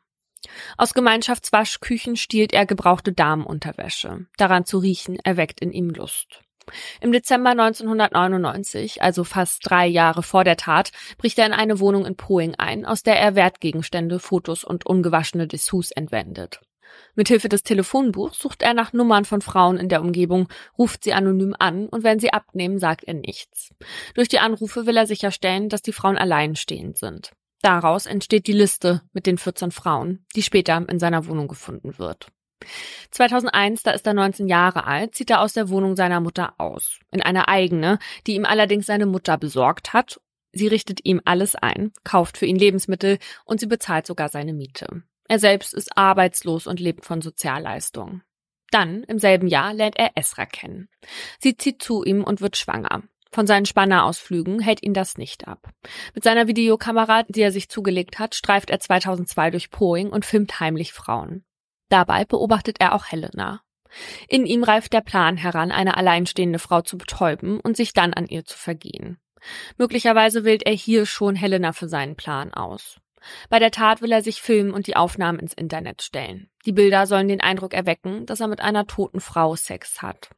Aus Gemeinschaftswaschküchen stiehlt er gebrauchte Damenunterwäsche. Daran zu riechen erweckt in ihm Lust. Im Dezember 1999, also fast drei Jahre vor der Tat, bricht er in eine Wohnung in Poing ein, aus der er Wertgegenstände, Fotos und ungewaschene Dessous entwendet. Mithilfe des Telefonbuchs sucht er nach Nummern von Frauen in der Umgebung, ruft sie anonym an und wenn sie abnehmen, sagt er nichts. Durch die Anrufe will er sicherstellen, dass die Frauen alleinstehend sind. Daraus entsteht die Liste mit den 14 Frauen, die später in seiner Wohnung gefunden wird. 2001, da ist er 19 Jahre alt, zieht er aus der Wohnung seiner Mutter aus. In eine eigene, die ihm allerdings seine Mutter besorgt hat. Sie richtet ihm alles ein, kauft für ihn Lebensmittel und sie bezahlt sogar seine Miete. Er selbst ist arbeitslos und lebt von Sozialleistungen. Dann, im selben Jahr, lernt er Esra kennen. Sie zieht zu ihm und wird schwanger. Von seinen Spannerausflügen hält ihn das nicht ab. Mit seiner Videokamera, die er sich zugelegt hat, streift er 2002 durch Poing und filmt heimlich Frauen. Dabei beobachtet er auch Helena. In ihm reift der Plan heran, eine alleinstehende Frau zu betäuben und sich dann an ihr zu vergehen. Möglicherweise wählt er hier schon Helena für seinen Plan aus. Bei der Tat will er sich filmen und die Aufnahmen ins Internet stellen. Die Bilder sollen den Eindruck erwecken, dass er mit einer toten Frau Sex hat.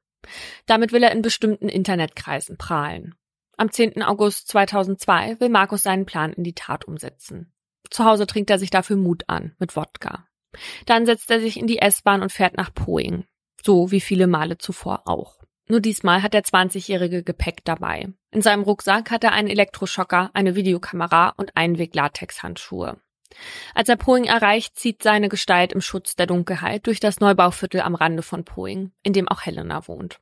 Damit will er in bestimmten Internetkreisen prahlen. Am 10. August 2002 will Markus seinen Plan in die Tat umsetzen. Zu Hause trinkt er sich dafür Mut an mit Wodka. Dann setzt er sich in die S-Bahn und fährt nach Poing. So wie viele Male zuvor auch. Nur diesmal hat der 20-jährige Gepäck dabei. In seinem Rucksack hat er einen Elektroschocker, eine Videokamera und Einweg-Latex-Handschuhe. Als er Poing erreicht, zieht seine Gestalt im Schutz der Dunkelheit durch das Neubauviertel am Rande von Poing, in dem auch Helena wohnt.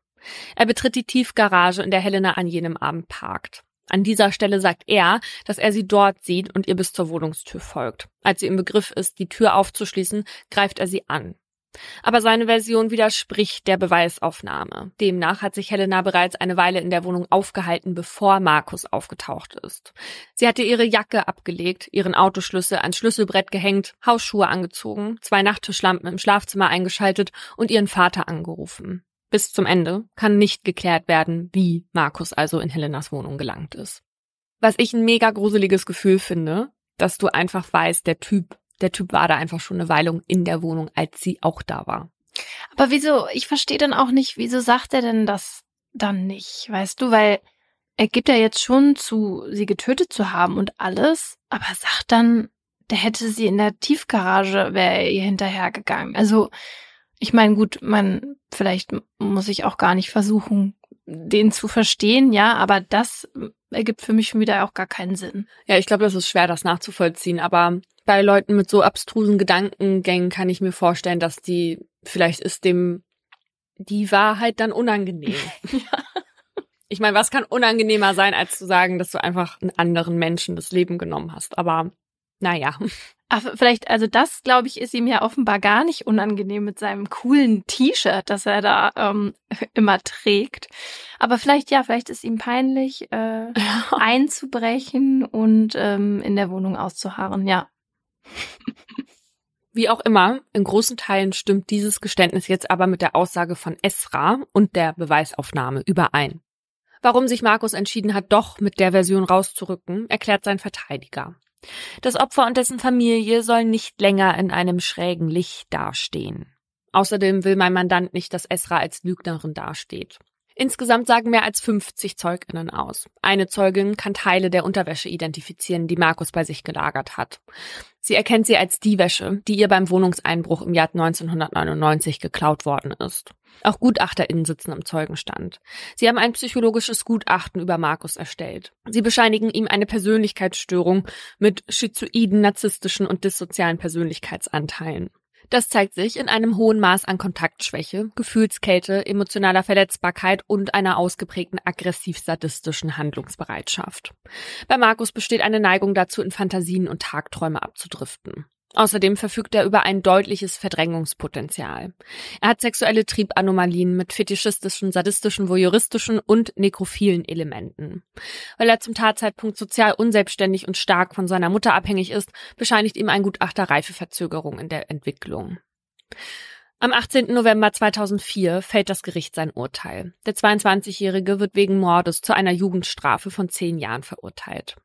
Er betritt die Tiefgarage, in der Helena an jenem Abend parkt. An dieser Stelle sagt er, dass er sie dort sieht und ihr bis zur Wohnungstür folgt. Als sie im Begriff ist, die Tür aufzuschließen, greift er sie an. Aber seine Version widerspricht der Beweisaufnahme. Demnach hat sich Helena bereits eine Weile in der Wohnung aufgehalten, bevor Markus aufgetaucht ist. Sie hatte ihre Jacke abgelegt, ihren Autoschlüssel ans Schlüsselbrett gehängt, Hausschuhe angezogen, zwei Nachttischlampen im Schlafzimmer eingeschaltet und ihren Vater angerufen. Bis zum Ende kann nicht geklärt werden, wie Markus also in Helenas Wohnung gelangt ist. Was ich ein mega gruseliges Gefühl finde, dass du einfach weißt, der Typ, der Typ war da einfach schon eine Weile in der Wohnung, als sie auch da war. Aber wieso, ich verstehe dann auch nicht, wieso sagt er denn das dann nicht, weißt du, weil er gibt ja jetzt schon zu, sie getötet zu haben und alles, aber sagt dann, der hätte sie in der Tiefgarage, wäre ihr hinterhergegangen. Also, ich meine, gut, man, vielleicht muss ich auch gar nicht versuchen, den zu verstehen, ja, aber das ergibt für mich schon wieder auch gar keinen Sinn. Ja, ich glaube, das ist schwer, das nachzuvollziehen, aber bei Leuten mit so abstrusen Gedankengängen kann ich mir vorstellen, dass die, vielleicht ist dem die Wahrheit dann unangenehm. ja. (laughs) Ich meine, was kann unangenehmer sein, als zu sagen, dass du einfach einen anderen Menschen das Leben genommen hast? Aber naja. Ach, vielleicht, also das, glaube ich, ist ihm ja offenbar gar nicht unangenehm mit seinem coolen T-Shirt, das er da ähm, (laughs) immer trägt. Aber vielleicht, ja, vielleicht ist ihm peinlich, äh, ja. einzubrechen und ähm, in der Wohnung auszuharren, ja. Wie auch immer, in großen Teilen stimmt dieses Geständnis jetzt aber mit der Aussage von Esra und der Beweisaufnahme überein. Warum sich Markus entschieden hat, doch mit der Version rauszurücken, erklärt sein Verteidiger. Das Opfer und dessen Familie sollen nicht länger in einem schrägen Licht dastehen. Außerdem will mein Mandant nicht, dass Esra als Lügnerin dasteht. Insgesamt sagen mehr als 50 Zeuginnen aus. Eine Zeugin kann Teile der Unterwäsche identifizieren, die Markus bei sich gelagert hat. Sie erkennt sie als die Wäsche, die ihr beim Wohnungseinbruch im Jahr 1999 geklaut worden ist. Auch GutachterInnen sitzen im Zeugenstand. Sie haben ein psychologisches Gutachten über Markus erstellt. Sie bescheinigen ihm eine Persönlichkeitsstörung mit schizoiden, narzisstischen und dissozialen Persönlichkeitsanteilen. Das zeigt sich in einem hohen Maß an Kontaktschwäche, Gefühlskälte, emotionaler Verletzbarkeit und einer ausgeprägten aggressiv-sadistischen Handlungsbereitschaft. Bei Markus besteht eine Neigung dazu, in Fantasien und Tagträume abzudriften. Außerdem verfügt er über ein deutliches Verdrängungspotenzial. Er hat sexuelle Triebanomalien mit fetischistischen, sadistischen, voyeuristischen und nekrophilen Elementen. Weil er zum Tatzeitpunkt sozial unselbstständig und stark von seiner Mutter abhängig ist, bescheinigt ihm ein Gutachter Reifeverzögerung in der Entwicklung. Am 18. November 2004 fällt das Gericht sein Urteil. Der 22-Jährige wird wegen Mordes zu einer Jugendstrafe von zehn Jahren verurteilt.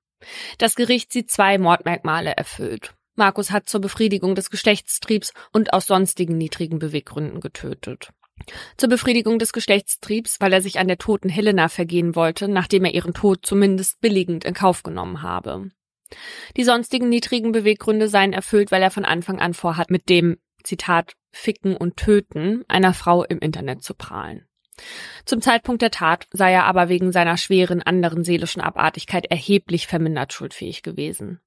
Das Gericht sieht zwei Mordmerkmale erfüllt. Markus hat zur Befriedigung des Geschlechtstriebs und aus sonstigen niedrigen Beweggründen getötet. Zur Befriedigung des Geschlechtstriebs, weil er sich an der toten Helena vergehen wollte, nachdem er ihren Tod zumindest billigend in Kauf genommen habe. Die sonstigen niedrigen Beweggründe seien erfüllt, weil er von Anfang an vorhat, mit dem, Zitat, Ficken und Töten einer Frau im Internet zu prahlen. Zum Zeitpunkt der Tat sei er aber wegen seiner schweren anderen seelischen Abartigkeit erheblich vermindert schuldfähig gewesen.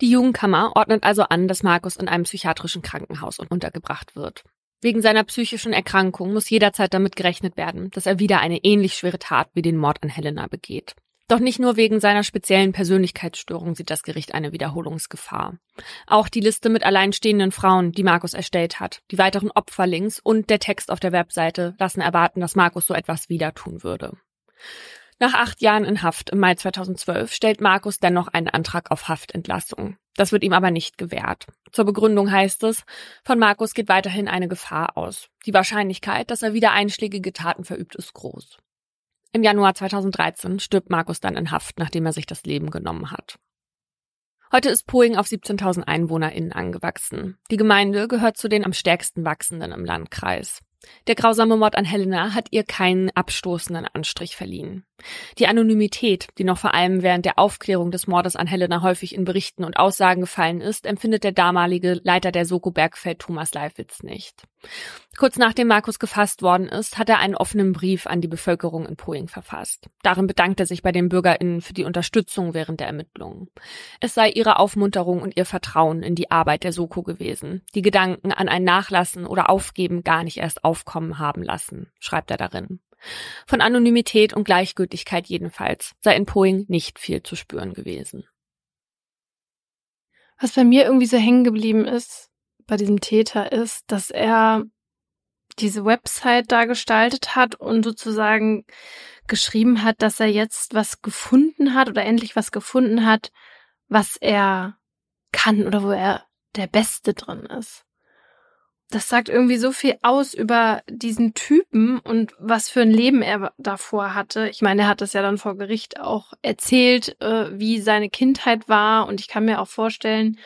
Die Jugendkammer ordnet also an, dass Markus in einem psychiatrischen Krankenhaus untergebracht wird. Wegen seiner psychischen Erkrankung muss jederzeit damit gerechnet werden, dass er wieder eine ähnlich schwere Tat wie den Mord an Helena begeht. Doch nicht nur wegen seiner speziellen Persönlichkeitsstörung sieht das Gericht eine Wiederholungsgefahr. Auch die Liste mit alleinstehenden Frauen, die Markus erstellt hat, die weiteren Opferlinks und der Text auf der Webseite lassen erwarten, dass Markus so etwas wieder tun würde. Nach acht Jahren in Haft im Mai 2012 stellt Markus dennoch einen Antrag auf Haftentlassung. Das wird ihm aber nicht gewährt. Zur Begründung heißt es, von Markus geht weiterhin eine Gefahr aus. Die Wahrscheinlichkeit, dass er wieder einschlägige Taten verübt, ist groß. Im Januar 2013 stirbt Markus dann in Haft, nachdem er sich das Leben genommen hat. Heute ist Poing auf 17.000 EinwohnerInnen angewachsen. Die Gemeinde gehört zu den am stärksten wachsenden im Landkreis. Der grausame Mord an Helena hat ihr keinen abstoßenden Anstrich verliehen. Die Anonymität, die noch vor allem während der Aufklärung des Mordes an Helena häufig in Berichten und Aussagen gefallen ist, empfindet der damalige Leiter der Soko Bergfeld Thomas Leifwitz nicht. Kurz nachdem Markus gefasst worden ist, hat er einen offenen Brief an die Bevölkerung in Poing verfasst. Darin bedankt er sich bei den BürgerInnen für die Unterstützung während der Ermittlungen. Es sei ihre Aufmunterung und ihr Vertrauen in die Arbeit der Soko gewesen, die Gedanken an ein Nachlassen oder Aufgeben gar nicht erst aufkommen haben lassen, schreibt er darin. Von Anonymität und Gleichgültigkeit jedenfalls sei in Poing nicht viel zu spüren gewesen. Was bei mir irgendwie so hängen geblieben ist bei diesem Täter ist, dass er diese Website da gestaltet hat und sozusagen geschrieben hat, dass er jetzt was gefunden hat oder endlich was gefunden hat, was er kann oder wo er der Beste drin ist das sagt irgendwie so viel aus über diesen Typen und was für ein Leben er davor hatte. Ich meine, er hat das ja dann vor Gericht auch erzählt, äh, wie seine Kindheit war. Und ich kann mir auch vorstellen,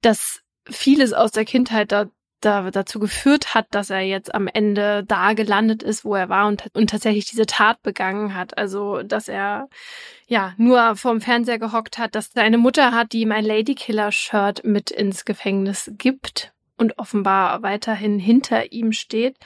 dass vieles aus der Kindheit da, da dazu geführt hat, dass er jetzt am Ende da gelandet ist, wo er war und, und tatsächlich diese Tat begangen hat. Also, dass er ja nur vorm Fernseher gehockt hat, dass seine Mutter hat, die ihm ein Ladykiller-Shirt mit ins Gefängnis gibt und offenbar weiterhin hinter ihm steht.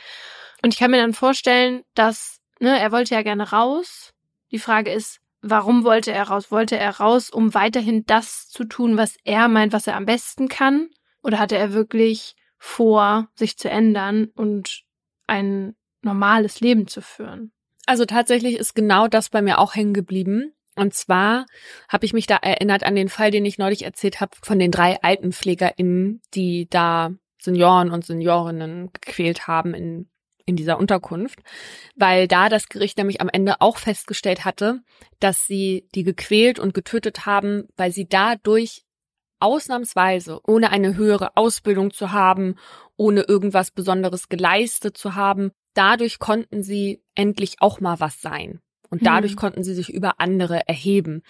Und ich kann mir dann vorstellen, dass, ne, er wollte ja gerne raus. Die Frage ist, warum wollte er raus? Wollte er raus, um weiterhin das zu tun, was er meint, was er am besten kann? Oder hatte er wirklich vor, sich zu ändern und ein normales Leben zu führen? Also tatsächlich ist genau das bei mir auch hängen geblieben. Und zwar habe ich mich da erinnert an den Fall, den ich neulich erzählt habe, von den drei AltenpflegerInnen, die da Senioren und Seniorinnen gequält haben in, in dieser Unterkunft, weil da das Gericht nämlich am Ende auch festgestellt hatte, dass sie die gequält und getötet haben, weil sie dadurch ausnahmsweise, ohne eine höhere Ausbildung zu haben, ohne irgendwas Besonderes geleistet zu haben, dadurch konnten sie endlich auch mal was sein und dadurch hm. konnten sie sich über andere erheben.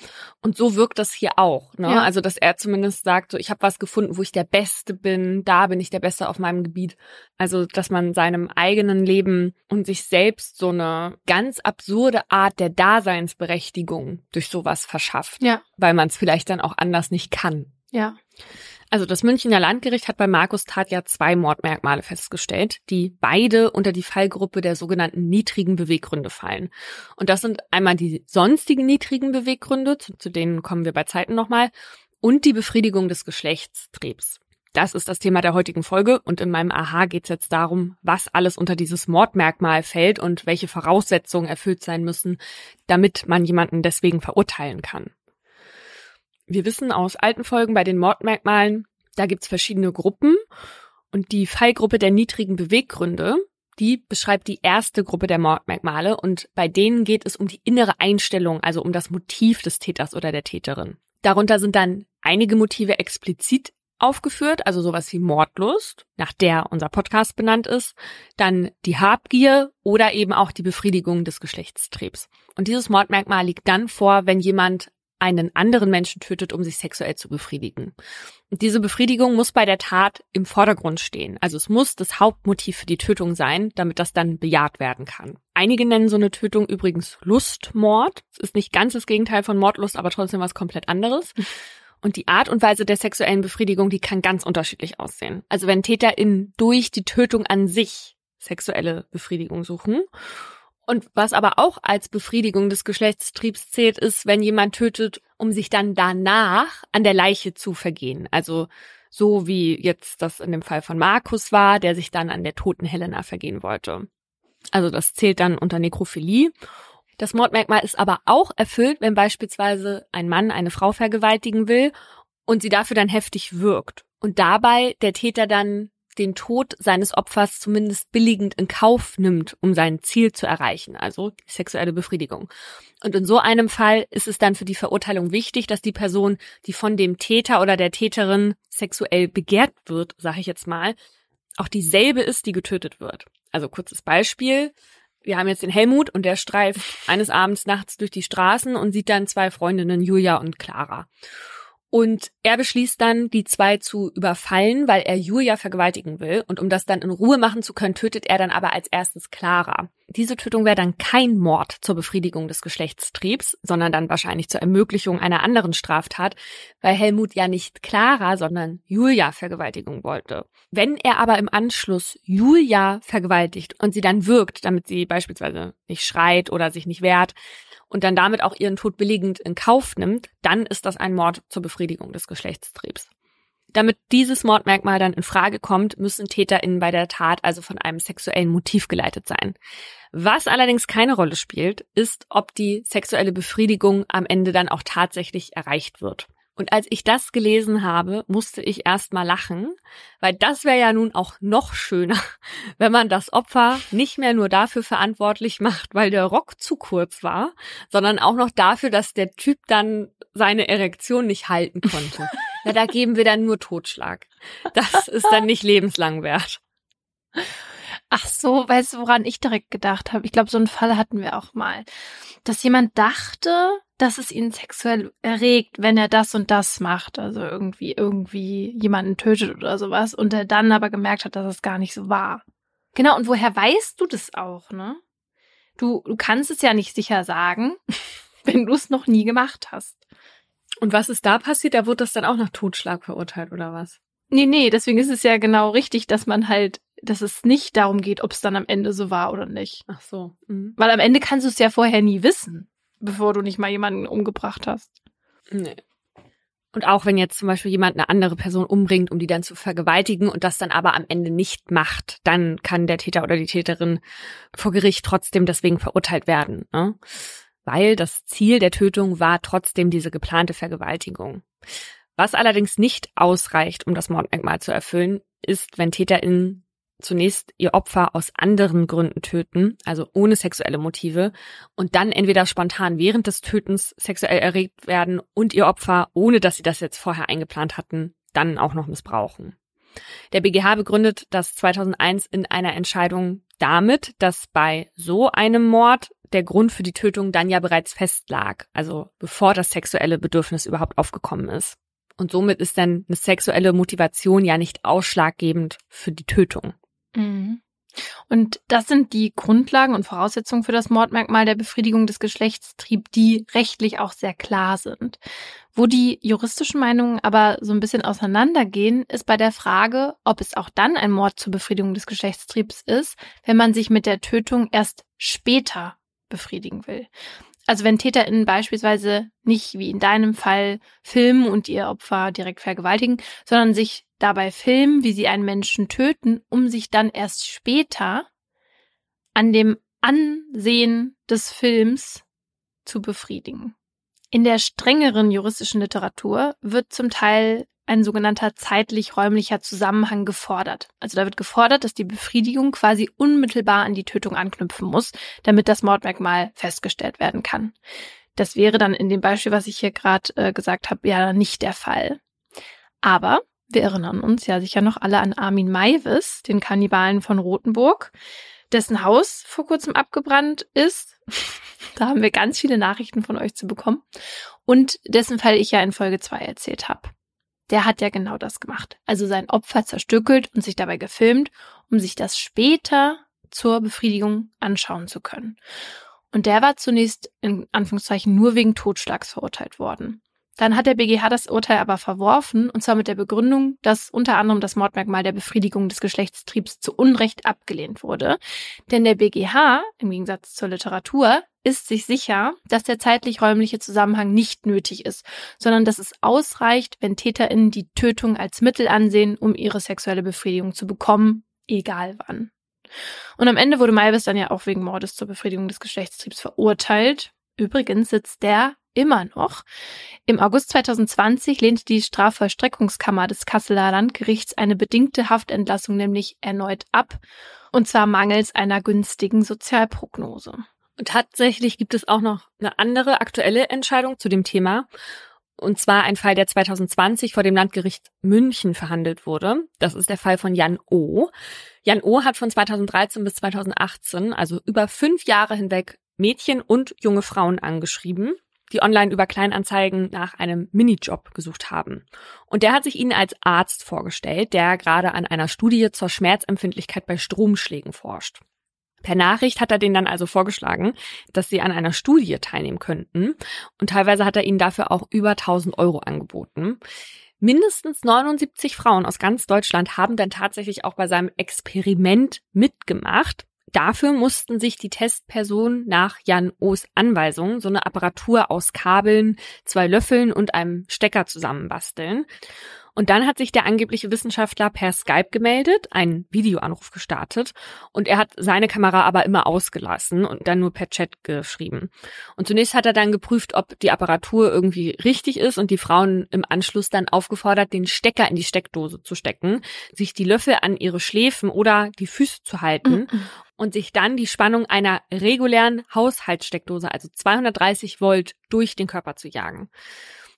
Und so wirkt das hier auch. Ne? Ja. Also, dass er zumindest sagt, so ich habe was gefunden, wo ich der Beste bin, da bin ich der Beste auf meinem Gebiet. Also, dass man seinem eigenen Leben und sich selbst so eine ganz absurde Art der Daseinsberechtigung durch sowas verschafft. Ja. Weil man es vielleicht dann auch anders nicht kann. Ja. Also das Münchner Landgericht hat bei Markus Tat ja zwei Mordmerkmale festgestellt, die beide unter die Fallgruppe der sogenannten niedrigen Beweggründe fallen. Und das sind einmal die sonstigen niedrigen Beweggründe, zu, zu denen kommen wir bei Zeiten nochmal, und die Befriedigung des Geschlechtstriebs. Das ist das Thema der heutigen Folge und in meinem Aha geht es jetzt darum, was alles unter dieses Mordmerkmal fällt und welche Voraussetzungen erfüllt sein müssen, damit man jemanden deswegen verurteilen kann. Wir wissen aus alten Folgen bei den Mordmerkmalen, da gibt's verschiedene Gruppen und die Fallgruppe der niedrigen Beweggründe, die beschreibt die erste Gruppe der Mordmerkmale und bei denen geht es um die innere Einstellung, also um das Motiv des Täters oder der Täterin. Darunter sind dann einige Motive explizit aufgeführt, also sowas wie Mordlust, nach der unser Podcast benannt ist, dann die Habgier oder eben auch die Befriedigung des Geschlechtstrebs. Und dieses Mordmerkmal liegt dann vor, wenn jemand einen anderen Menschen tötet, um sich sexuell zu befriedigen. Und diese Befriedigung muss bei der Tat im Vordergrund stehen. Also es muss das Hauptmotiv für die Tötung sein, damit das dann bejaht werden kann. Einige nennen so eine Tötung übrigens Lustmord. Es ist nicht ganz das Gegenteil von Mordlust, aber trotzdem was komplett anderes. Und die Art und Weise der sexuellen Befriedigung, die kann ganz unterschiedlich aussehen. Also wenn TäterInnen durch die Tötung an sich sexuelle Befriedigung suchen und was aber auch als Befriedigung des Geschlechtstriebs zählt, ist, wenn jemand tötet, um sich dann danach an der Leiche zu vergehen. Also so wie jetzt das in dem Fall von Markus war, der sich dann an der toten Helena vergehen wollte. Also das zählt dann unter Nekrophilie. Das Mordmerkmal ist aber auch erfüllt, wenn beispielsweise ein Mann eine Frau vergewaltigen will und sie dafür dann heftig wirkt. Und dabei der Täter dann den Tod seines Opfers zumindest billigend in Kauf nimmt, um sein Ziel zu erreichen, also sexuelle Befriedigung. Und in so einem Fall ist es dann für die Verurteilung wichtig, dass die Person, die von dem Täter oder der Täterin sexuell begehrt wird, sage ich jetzt mal, auch dieselbe ist, die getötet wird. Also kurzes Beispiel. Wir haben jetzt den Helmut und der streift eines Abends nachts durch die Straßen und sieht dann zwei Freundinnen, Julia und Clara. Und er beschließt dann, die zwei zu überfallen, weil er Julia vergewaltigen will. Und um das dann in Ruhe machen zu können, tötet er dann aber als erstes Clara. Diese Tötung wäre dann kein Mord zur Befriedigung des Geschlechtstriebs, sondern dann wahrscheinlich zur Ermöglichung einer anderen Straftat, weil Helmut ja nicht Clara, sondern Julia vergewaltigen wollte. Wenn er aber im Anschluss Julia vergewaltigt und sie dann wirkt, damit sie beispielsweise nicht schreit oder sich nicht wehrt, und dann damit auch ihren Tod billigend in Kauf nimmt, dann ist das ein Mord zur Befriedigung des Geschlechtstriebs. Damit dieses Mordmerkmal dann in Frage kommt, müssen TäterInnen bei der Tat also von einem sexuellen Motiv geleitet sein. Was allerdings keine Rolle spielt, ist, ob die sexuelle Befriedigung am Ende dann auch tatsächlich erreicht wird. Und als ich das gelesen habe, musste ich erst mal lachen, weil das wäre ja nun auch noch schöner, (laughs) wenn man das Opfer nicht mehr nur dafür verantwortlich macht, weil der Rock zu kurz war, sondern auch noch dafür, dass der Typ dann seine Erektion nicht halten konnte. (laughs) ja, da geben wir dann nur Totschlag. Das ist dann nicht lebenslang wert. Ach so, weißt du, woran ich direkt gedacht habe? Ich glaube, so einen Fall hatten wir auch mal. Dass jemand dachte, dass es ihn sexuell erregt, wenn er das und das macht, also irgendwie, irgendwie jemanden tötet oder sowas, und er dann aber gemerkt hat, dass es gar nicht so war. Genau, und woher weißt du das auch, ne? Du, du kannst es ja nicht sicher sagen, (laughs) wenn du es noch nie gemacht hast. Und was ist da passiert? Da wurde das dann auch nach Totschlag verurteilt, oder was? Nee, nee, deswegen ist es ja genau richtig, dass man halt, dass es nicht darum geht, ob es dann am Ende so war oder nicht. Ach so. Mhm. Weil am Ende kannst du es ja vorher nie wissen bevor du nicht mal jemanden umgebracht hast. Nee. Und auch wenn jetzt zum Beispiel jemand eine andere Person umbringt, um die dann zu vergewaltigen und das dann aber am Ende nicht macht, dann kann der Täter oder die Täterin vor Gericht trotzdem deswegen verurteilt werden. Ne? Weil das Ziel der Tötung war trotzdem diese geplante Vergewaltigung. Was allerdings nicht ausreicht, um das Mordmerkmal zu erfüllen, ist, wenn TäterInnen zunächst ihr Opfer aus anderen Gründen töten, also ohne sexuelle Motive, und dann entweder spontan während des Tötens sexuell erregt werden und ihr Opfer, ohne dass sie das jetzt vorher eingeplant hatten, dann auch noch missbrauchen. Der BGH begründet das 2001 in einer Entscheidung damit, dass bei so einem Mord der Grund für die Tötung dann ja bereits festlag, also bevor das sexuelle Bedürfnis überhaupt aufgekommen ist. Und somit ist dann eine sexuelle Motivation ja nicht ausschlaggebend für die Tötung. Mhm. Und das sind die Grundlagen und Voraussetzungen für das Mordmerkmal der Befriedigung des Geschlechtstriebs, die rechtlich auch sehr klar sind. Wo die juristischen Meinungen aber so ein bisschen auseinandergehen, ist bei der Frage, ob es auch dann ein Mord zur Befriedigung des Geschlechtstriebs ist, wenn man sich mit der Tötung erst später befriedigen will. Also wenn TäterInnen beispielsweise nicht wie in deinem Fall filmen und ihr Opfer direkt vergewaltigen, sondern sich dabei filmen, wie sie einen Menschen töten, um sich dann erst später an dem Ansehen des Films zu befriedigen. In der strengeren juristischen Literatur wird zum Teil ein sogenannter zeitlich-räumlicher Zusammenhang gefordert. Also da wird gefordert, dass die Befriedigung quasi unmittelbar an die Tötung anknüpfen muss, damit das Mordmerkmal festgestellt werden kann. Das wäre dann in dem Beispiel, was ich hier gerade äh, gesagt habe, ja nicht der Fall. Aber wir erinnern uns ja sicher noch alle an Armin Maivis, den Kannibalen von Rothenburg, dessen Haus vor kurzem abgebrannt ist. (laughs) da haben wir ganz viele Nachrichten von euch zu bekommen. Und dessen Fall ich ja in Folge 2 erzählt habe der hat ja genau das gemacht. Also sein Opfer zerstückelt und sich dabei gefilmt, um sich das später zur Befriedigung anschauen zu können. Und der war zunächst in Anführungszeichen nur wegen Totschlags verurteilt worden. Dann hat der BGH das Urteil aber verworfen, und zwar mit der Begründung, dass unter anderem das Mordmerkmal der Befriedigung des Geschlechtstriebs zu Unrecht abgelehnt wurde. Denn der BGH, im Gegensatz zur Literatur, ist sich sicher, dass der zeitlich-räumliche Zusammenhang nicht nötig ist, sondern dass es ausreicht, wenn TäterInnen die Tötung als Mittel ansehen, um ihre sexuelle Befriedigung zu bekommen, egal wann. Und am Ende wurde Malvis dann ja auch wegen Mordes zur Befriedigung des Geschlechtstriebs verurteilt. Übrigens sitzt der immer noch. Im August 2020 lehnte die Strafvollstreckungskammer des Kasseler Landgerichts eine bedingte Haftentlassung nämlich erneut ab, und zwar mangels einer günstigen Sozialprognose. Und tatsächlich gibt es auch noch eine andere aktuelle Entscheidung zu dem Thema. Und zwar ein Fall, der 2020 vor dem Landgericht München verhandelt wurde. Das ist der Fall von Jan O. Jan O hat von 2013 bis 2018, also über fünf Jahre hinweg, Mädchen und junge Frauen angeschrieben die online über Kleinanzeigen nach einem Minijob gesucht haben. Und der hat sich ihnen als Arzt vorgestellt, der gerade an einer Studie zur Schmerzempfindlichkeit bei Stromschlägen forscht. Per Nachricht hat er denen dann also vorgeschlagen, dass sie an einer Studie teilnehmen könnten. Und teilweise hat er ihnen dafür auch über 1000 Euro angeboten. Mindestens 79 Frauen aus ganz Deutschland haben dann tatsächlich auch bei seinem Experiment mitgemacht. Dafür mussten sich die Testpersonen nach Jan O's Anweisung so eine Apparatur aus Kabeln, zwei Löffeln und einem Stecker zusammenbasteln. Und dann hat sich der angebliche Wissenschaftler per Skype gemeldet, einen Videoanruf gestartet und er hat seine Kamera aber immer ausgelassen und dann nur per Chat geschrieben. Und zunächst hat er dann geprüft, ob die Apparatur irgendwie richtig ist und die Frauen im Anschluss dann aufgefordert, den Stecker in die Steckdose zu stecken, sich die Löffel an ihre Schläfen oder die Füße zu halten mhm. und sich dann die Spannung einer regulären Haushaltssteckdose, also 230 Volt, durch den Körper zu jagen.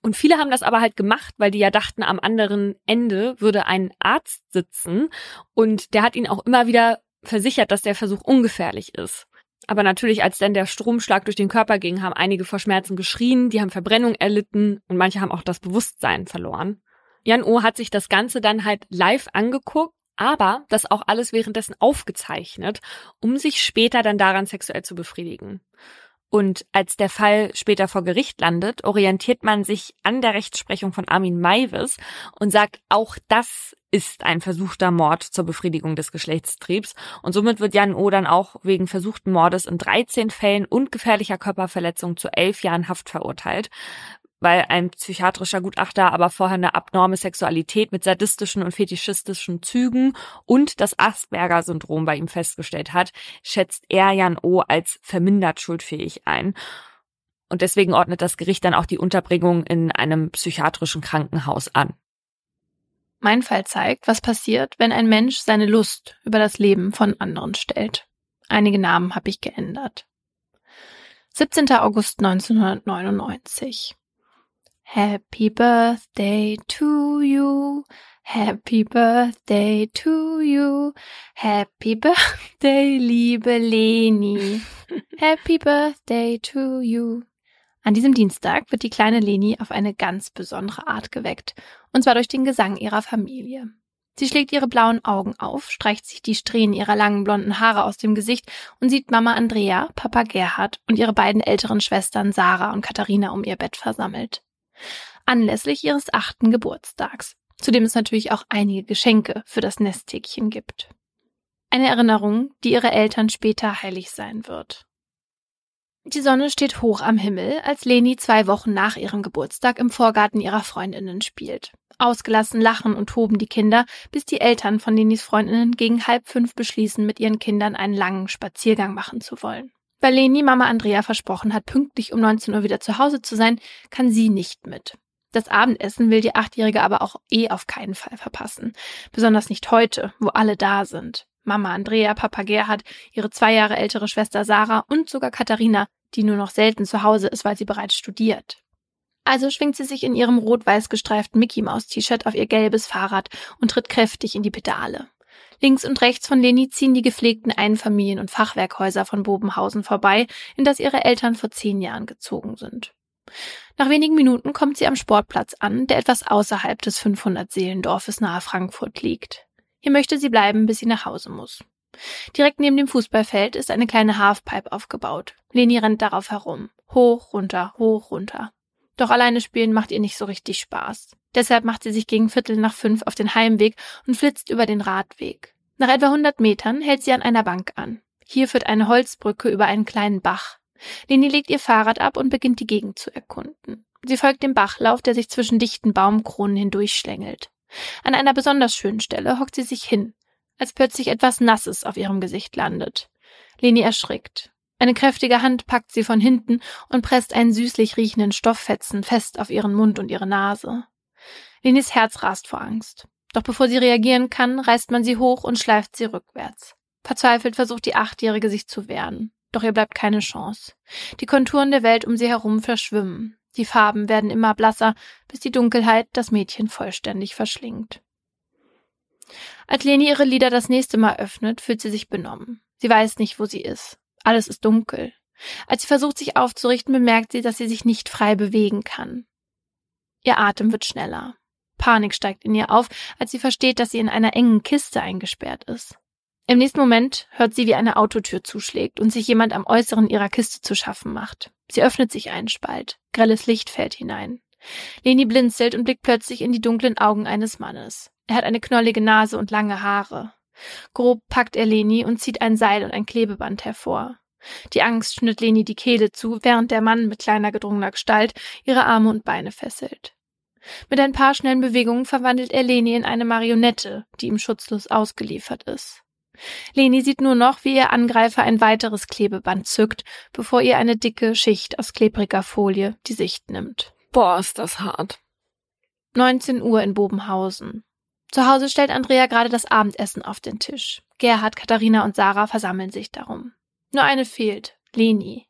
Und viele haben das aber halt gemacht, weil die ja dachten, am anderen Ende würde ein Arzt sitzen und der hat ihnen auch immer wieder versichert, dass der Versuch ungefährlich ist. Aber natürlich, als dann der Stromschlag durch den Körper ging, haben einige vor Schmerzen geschrien, die haben Verbrennung erlitten und manche haben auch das Bewusstsein verloren. Jan O hat sich das Ganze dann halt live angeguckt, aber das auch alles währenddessen aufgezeichnet, um sich später dann daran sexuell zu befriedigen. Und als der Fall später vor Gericht landet, orientiert man sich an der Rechtsprechung von Armin Maivis und sagt, auch das ist ein versuchter Mord zur Befriedigung des Geschlechtstriebs. Und somit wird Jan O. dann auch wegen versuchten Mordes in 13 Fällen und gefährlicher Körperverletzung zu elf Jahren Haft verurteilt weil ein psychiatrischer Gutachter aber vorher eine abnorme Sexualität mit sadistischen und fetischistischen Zügen und das Asperger-Syndrom bei ihm festgestellt hat, schätzt er Jan O. als vermindert schuldfähig ein. Und deswegen ordnet das Gericht dann auch die Unterbringung in einem psychiatrischen Krankenhaus an. Mein Fall zeigt, was passiert, wenn ein Mensch seine Lust über das Leben von anderen stellt. Einige Namen habe ich geändert. 17. August 1999. Happy Birthday to you. Happy Birthday to you. Happy Birthday, liebe Leni. (laughs) Happy Birthday to you. An diesem Dienstag wird die kleine Leni auf eine ganz besondere Art geweckt, und zwar durch den Gesang ihrer Familie. Sie schlägt ihre blauen Augen auf, streicht sich die Strähnen ihrer langen blonden Haare aus dem Gesicht und sieht Mama Andrea, Papa Gerhard und ihre beiden älteren Schwestern Sarah und Katharina um ihr Bett versammelt. Anlässlich ihres achten Geburtstags zu dem es natürlich auch einige Geschenke für das Nesthäkchen gibt. Eine Erinnerung, die ihre Eltern später heilig sein wird. Die Sonne steht hoch am Himmel, als Leni zwei Wochen nach ihrem Geburtstag im Vorgarten ihrer Freundinnen spielt. Ausgelassen lachen und toben die Kinder, bis die Eltern von Lenis Freundinnen gegen halb fünf beschließen, mit ihren Kindern einen langen Spaziergang machen zu wollen. Weil Leni Mama Andrea versprochen hat, pünktlich um 19 Uhr wieder zu Hause zu sein, kann sie nicht mit. Das Abendessen will die Achtjährige aber auch eh auf keinen Fall verpassen. Besonders nicht heute, wo alle da sind. Mama Andrea, Papa Gerhard, ihre zwei Jahre ältere Schwester Sarah und sogar Katharina, die nur noch selten zu Hause ist, weil sie bereits studiert. Also schwingt sie sich in ihrem rot-weiß gestreiften Mickey-Maus-T-Shirt auf ihr gelbes Fahrrad und tritt kräftig in die Pedale. Links und rechts von Leni ziehen die gepflegten Einfamilien- und Fachwerkhäuser von Bobenhausen vorbei, in das ihre Eltern vor zehn Jahren gezogen sind. Nach wenigen Minuten kommt sie am Sportplatz an, der etwas außerhalb des 500-Seelendorfes nahe Frankfurt liegt. Hier möchte sie bleiben, bis sie nach Hause muss. Direkt neben dem Fußballfeld ist eine kleine Halfpipe aufgebaut. Leni rennt darauf herum. Hoch, runter, hoch, runter. Doch alleine spielen macht ihr nicht so richtig Spaß. Deshalb macht sie sich gegen Viertel nach fünf auf den Heimweg und flitzt über den Radweg. Nach etwa 100 Metern hält sie an einer Bank an. Hier führt eine Holzbrücke über einen kleinen Bach. Leni legt ihr Fahrrad ab und beginnt die Gegend zu erkunden. Sie folgt dem Bachlauf, der sich zwischen dichten Baumkronen hindurchschlängelt. An einer besonders schönen Stelle hockt sie sich hin, als plötzlich etwas Nasses auf ihrem Gesicht landet. Leni erschrickt. Eine kräftige Hand packt sie von hinten und presst einen süßlich riechenden Stofffetzen fest auf ihren Mund und ihre Nase. Lenis Herz rast vor Angst. Doch bevor sie reagieren kann, reißt man sie hoch und schleift sie rückwärts. Verzweifelt versucht die Achtjährige sich zu wehren. Doch ihr bleibt keine Chance. Die Konturen der Welt um sie herum verschwimmen. Die Farben werden immer blasser, bis die Dunkelheit das Mädchen vollständig verschlingt. Als Leni ihre Lieder das nächste Mal öffnet, fühlt sie sich benommen. Sie weiß nicht, wo sie ist. Alles ist dunkel. Als sie versucht, sich aufzurichten, bemerkt sie, dass sie sich nicht frei bewegen kann. Ihr Atem wird schneller. Panik steigt in ihr auf, als sie versteht, dass sie in einer engen Kiste eingesperrt ist. Im nächsten Moment hört sie, wie eine Autotür zuschlägt und sich jemand am Äußeren ihrer Kiste zu schaffen macht. Sie öffnet sich einen Spalt. Grelles Licht fällt hinein. Leni blinzelt und blickt plötzlich in die dunklen Augen eines Mannes. Er hat eine knollige Nase und lange Haare. Grob packt er Leni und zieht ein Seil und ein Klebeband hervor. Die Angst schnitt Leni die Kehle zu, während der Mann mit kleiner gedrungener Gestalt ihre Arme und Beine fesselt. Mit ein paar schnellen Bewegungen verwandelt er Leni in eine Marionette, die ihm schutzlos ausgeliefert ist. Leni sieht nur noch, wie ihr Angreifer ein weiteres Klebeband zückt, bevor ihr eine dicke Schicht aus klebriger Folie die Sicht nimmt. Boah, ist das hart. 19 Uhr in Bobenhausen. Zu Hause stellt Andrea gerade das Abendessen auf den Tisch. Gerhard, Katharina und Sarah versammeln sich darum. Nur eine fehlt, Leni.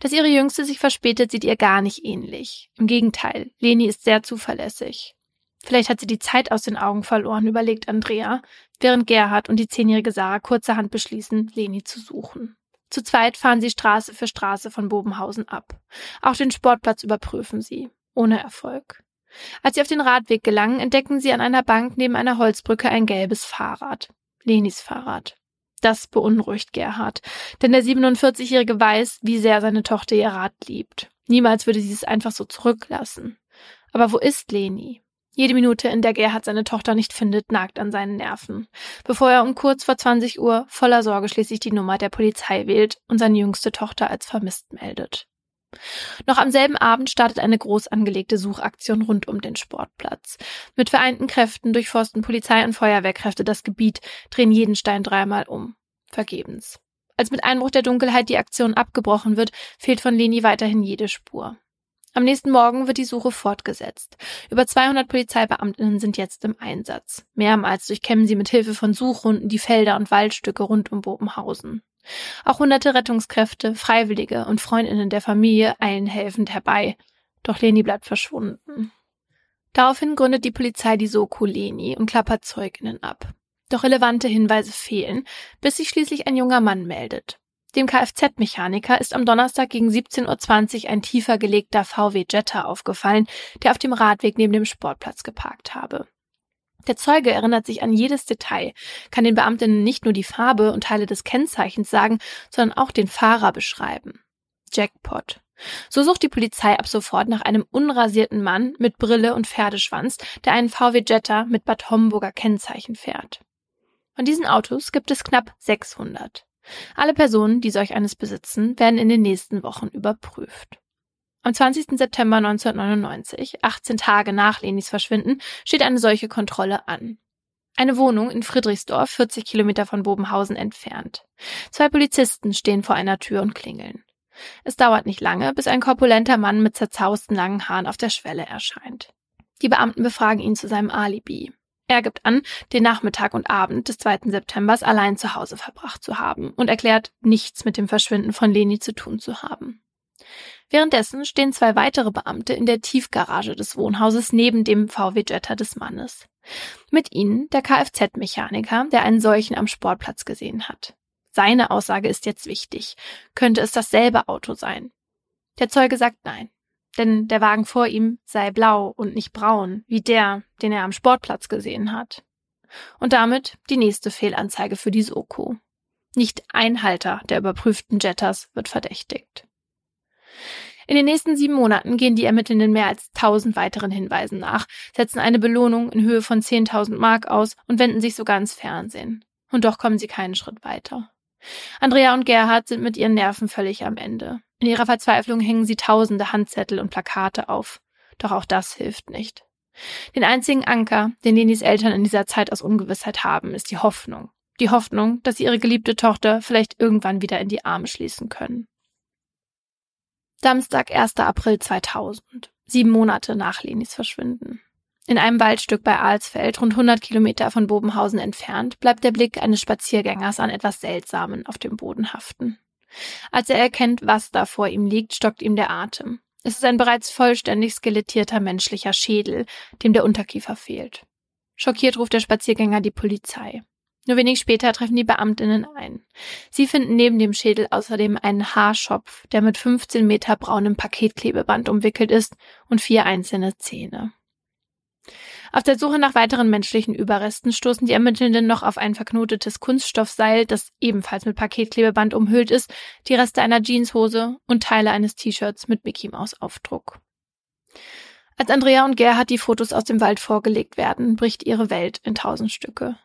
Dass ihre Jüngste sich verspätet, sieht ihr gar nicht ähnlich. Im Gegenteil, Leni ist sehr zuverlässig. Vielleicht hat sie die Zeit aus den Augen verloren, überlegt Andrea, während Gerhard und die zehnjährige Sarah kurzerhand beschließen, Leni zu suchen. Zu zweit fahren sie Straße für Straße von Bobenhausen ab. Auch den Sportplatz überprüfen sie. Ohne Erfolg. Als sie auf den Radweg gelangen, entdecken sie an einer Bank neben einer Holzbrücke ein gelbes Fahrrad. Lenis Fahrrad. Das beunruhigt Gerhard, denn der 47-Jährige weiß, wie sehr seine Tochter ihr Rad liebt. Niemals würde sie es einfach so zurücklassen. Aber wo ist Leni? Jede Minute, in der Gerhard seine Tochter nicht findet, nagt an seinen Nerven. Bevor er um kurz vor 20 Uhr voller Sorge schließlich die Nummer der Polizei wählt und seine jüngste Tochter als vermisst meldet. Noch am selben Abend startet eine groß angelegte Suchaktion rund um den Sportplatz. Mit vereinten Kräften durchforsten Polizei und Feuerwehrkräfte das Gebiet, drehen jeden Stein dreimal um. Vergebens. Als mit Einbruch der Dunkelheit die Aktion abgebrochen wird, fehlt von Leni weiterhin jede Spur. Am nächsten Morgen wird die Suche fortgesetzt. Über 200 Polizeibeamtinnen sind jetzt im Einsatz. Mehrmals durchkämmen sie mit Hilfe von Suchrunden die Felder und Waldstücke rund um Bobenhausen. Auch hunderte Rettungskräfte, Freiwillige und Freundinnen der Familie eilen helfend herbei. Doch Leni bleibt verschwunden. Daraufhin gründet die Polizei die Soko Leni und klappert Zeuginnen ab. Doch relevante Hinweise fehlen, bis sich schließlich ein junger Mann meldet. Dem Kfz-Mechaniker ist am Donnerstag gegen 17.20 Uhr ein tiefer gelegter VW Jetta aufgefallen, der auf dem Radweg neben dem Sportplatz geparkt habe. Der Zeuge erinnert sich an jedes Detail, kann den Beamtinnen nicht nur die Farbe und Teile des Kennzeichens sagen, sondern auch den Fahrer beschreiben. Jackpot. So sucht die Polizei ab sofort nach einem unrasierten Mann mit Brille und Pferdeschwanz, der einen VW Jetta mit Bad Homburger Kennzeichen fährt. Von diesen Autos gibt es knapp 600. Alle Personen, die solch eines besitzen, werden in den nächsten Wochen überprüft. Am 20. September 1999, 18 Tage nach Lenis Verschwinden, steht eine solche Kontrolle an. Eine Wohnung in Friedrichsdorf, 40 Kilometer von Bobenhausen entfernt. Zwei Polizisten stehen vor einer Tür und klingeln. Es dauert nicht lange, bis ein korpulenter Mann mit zerzausten langen Haaren auf der Schwelle erscheint. Die Beamten befragen ihn zu seinem Alibi. Er gibt an, den Nachmittag und Abend des 2. Septembers allein zu Hause verbracht zu haben und erklärt, nichts mit dem Verschwinden von Leni zu tun zu haben. Währenddessen stehen zwei weitere Beamte in der Tiefgarage des Wohnhauses neben dem VW Jetta des Mannes. Mit ihnen der Kfz-Mechaniker, der einen solchen am Sportplatz gesehen hat. Seine Aussage ist jetzt wichtig. Könnte es dasselbe Auto sein? Der Zeuge sagt nein denn der Wagen vor ihm sei blau und nicht braun, wie der, den er am Sportplatz gesehen hat. Und damit die nächste Fehlanzeige für die Soko. Nicht ein Halter der überprüften Jettas wird verdächtigt. In den nächsten sieben Monaten gehen die Ermittelnden mehr als tausend weiteren Hinweisen nach, setzen eine Belohnung in Höhe von 10.000 Mark aus und wenden sich sogar ins Fernsehen. Und doch kommen sie keinen Schritt weiter. Andrea und Gerhard sind mit ihren Nerven völlig am Ende. In ihrer Verzweiflung hängen sie tausende Handzettel und Plakate auf. Doch auch das hilft nicht. Den einzigen Anker, den Lenis Eltern in dieser Zeit aus Ungewissheit haben, ist die Hoffnung. Die Hoffnung, dass sie ihre geliebte Tochter vielleicht irgendwann wieder in die Arme schließen können. Samstag, 1. April 2000. Sieben Monate nach Lenis Verschwinden. In einem Waldstück bei Alsfeld, rund 100 Kilometer von Bobenhausen entfernt, bleibt der Blick eines Spaziergängers an etwas Seltsamen auf dem Boden haften. Als er erkennt, was da vor ihm liegt, stockt ihm der Atem. Es ist ein bereits vollständig skelettierter menschlicher Schädel, dem der Unterkiefer fehlt. Schockiert ruft der Spaziergänger die Polizei. Nur wenig später treffen die Beamtinnen ein. Sie finden neben dem Schädel außerdem einen Haarschopf, der mit 15 Meter braunem Paketklebeband umwickelt ist und vier einzelne Zähne. Auf der Suche nach weiteren menschlichen Überresten stoßen die Ermittelnden noch auf ein verknotetes Kunststoffseil, das ebenfalls mit Paketklebeband umhüllt ist, die Reste einer Jeanshose und Teile eines T-Shirts mit Mickey Maus Aufdruck. Als Andrea und Gerhard die Fotos aus dem Wald vorgelegt werden, bricht ihre Welt in tausend Stücke.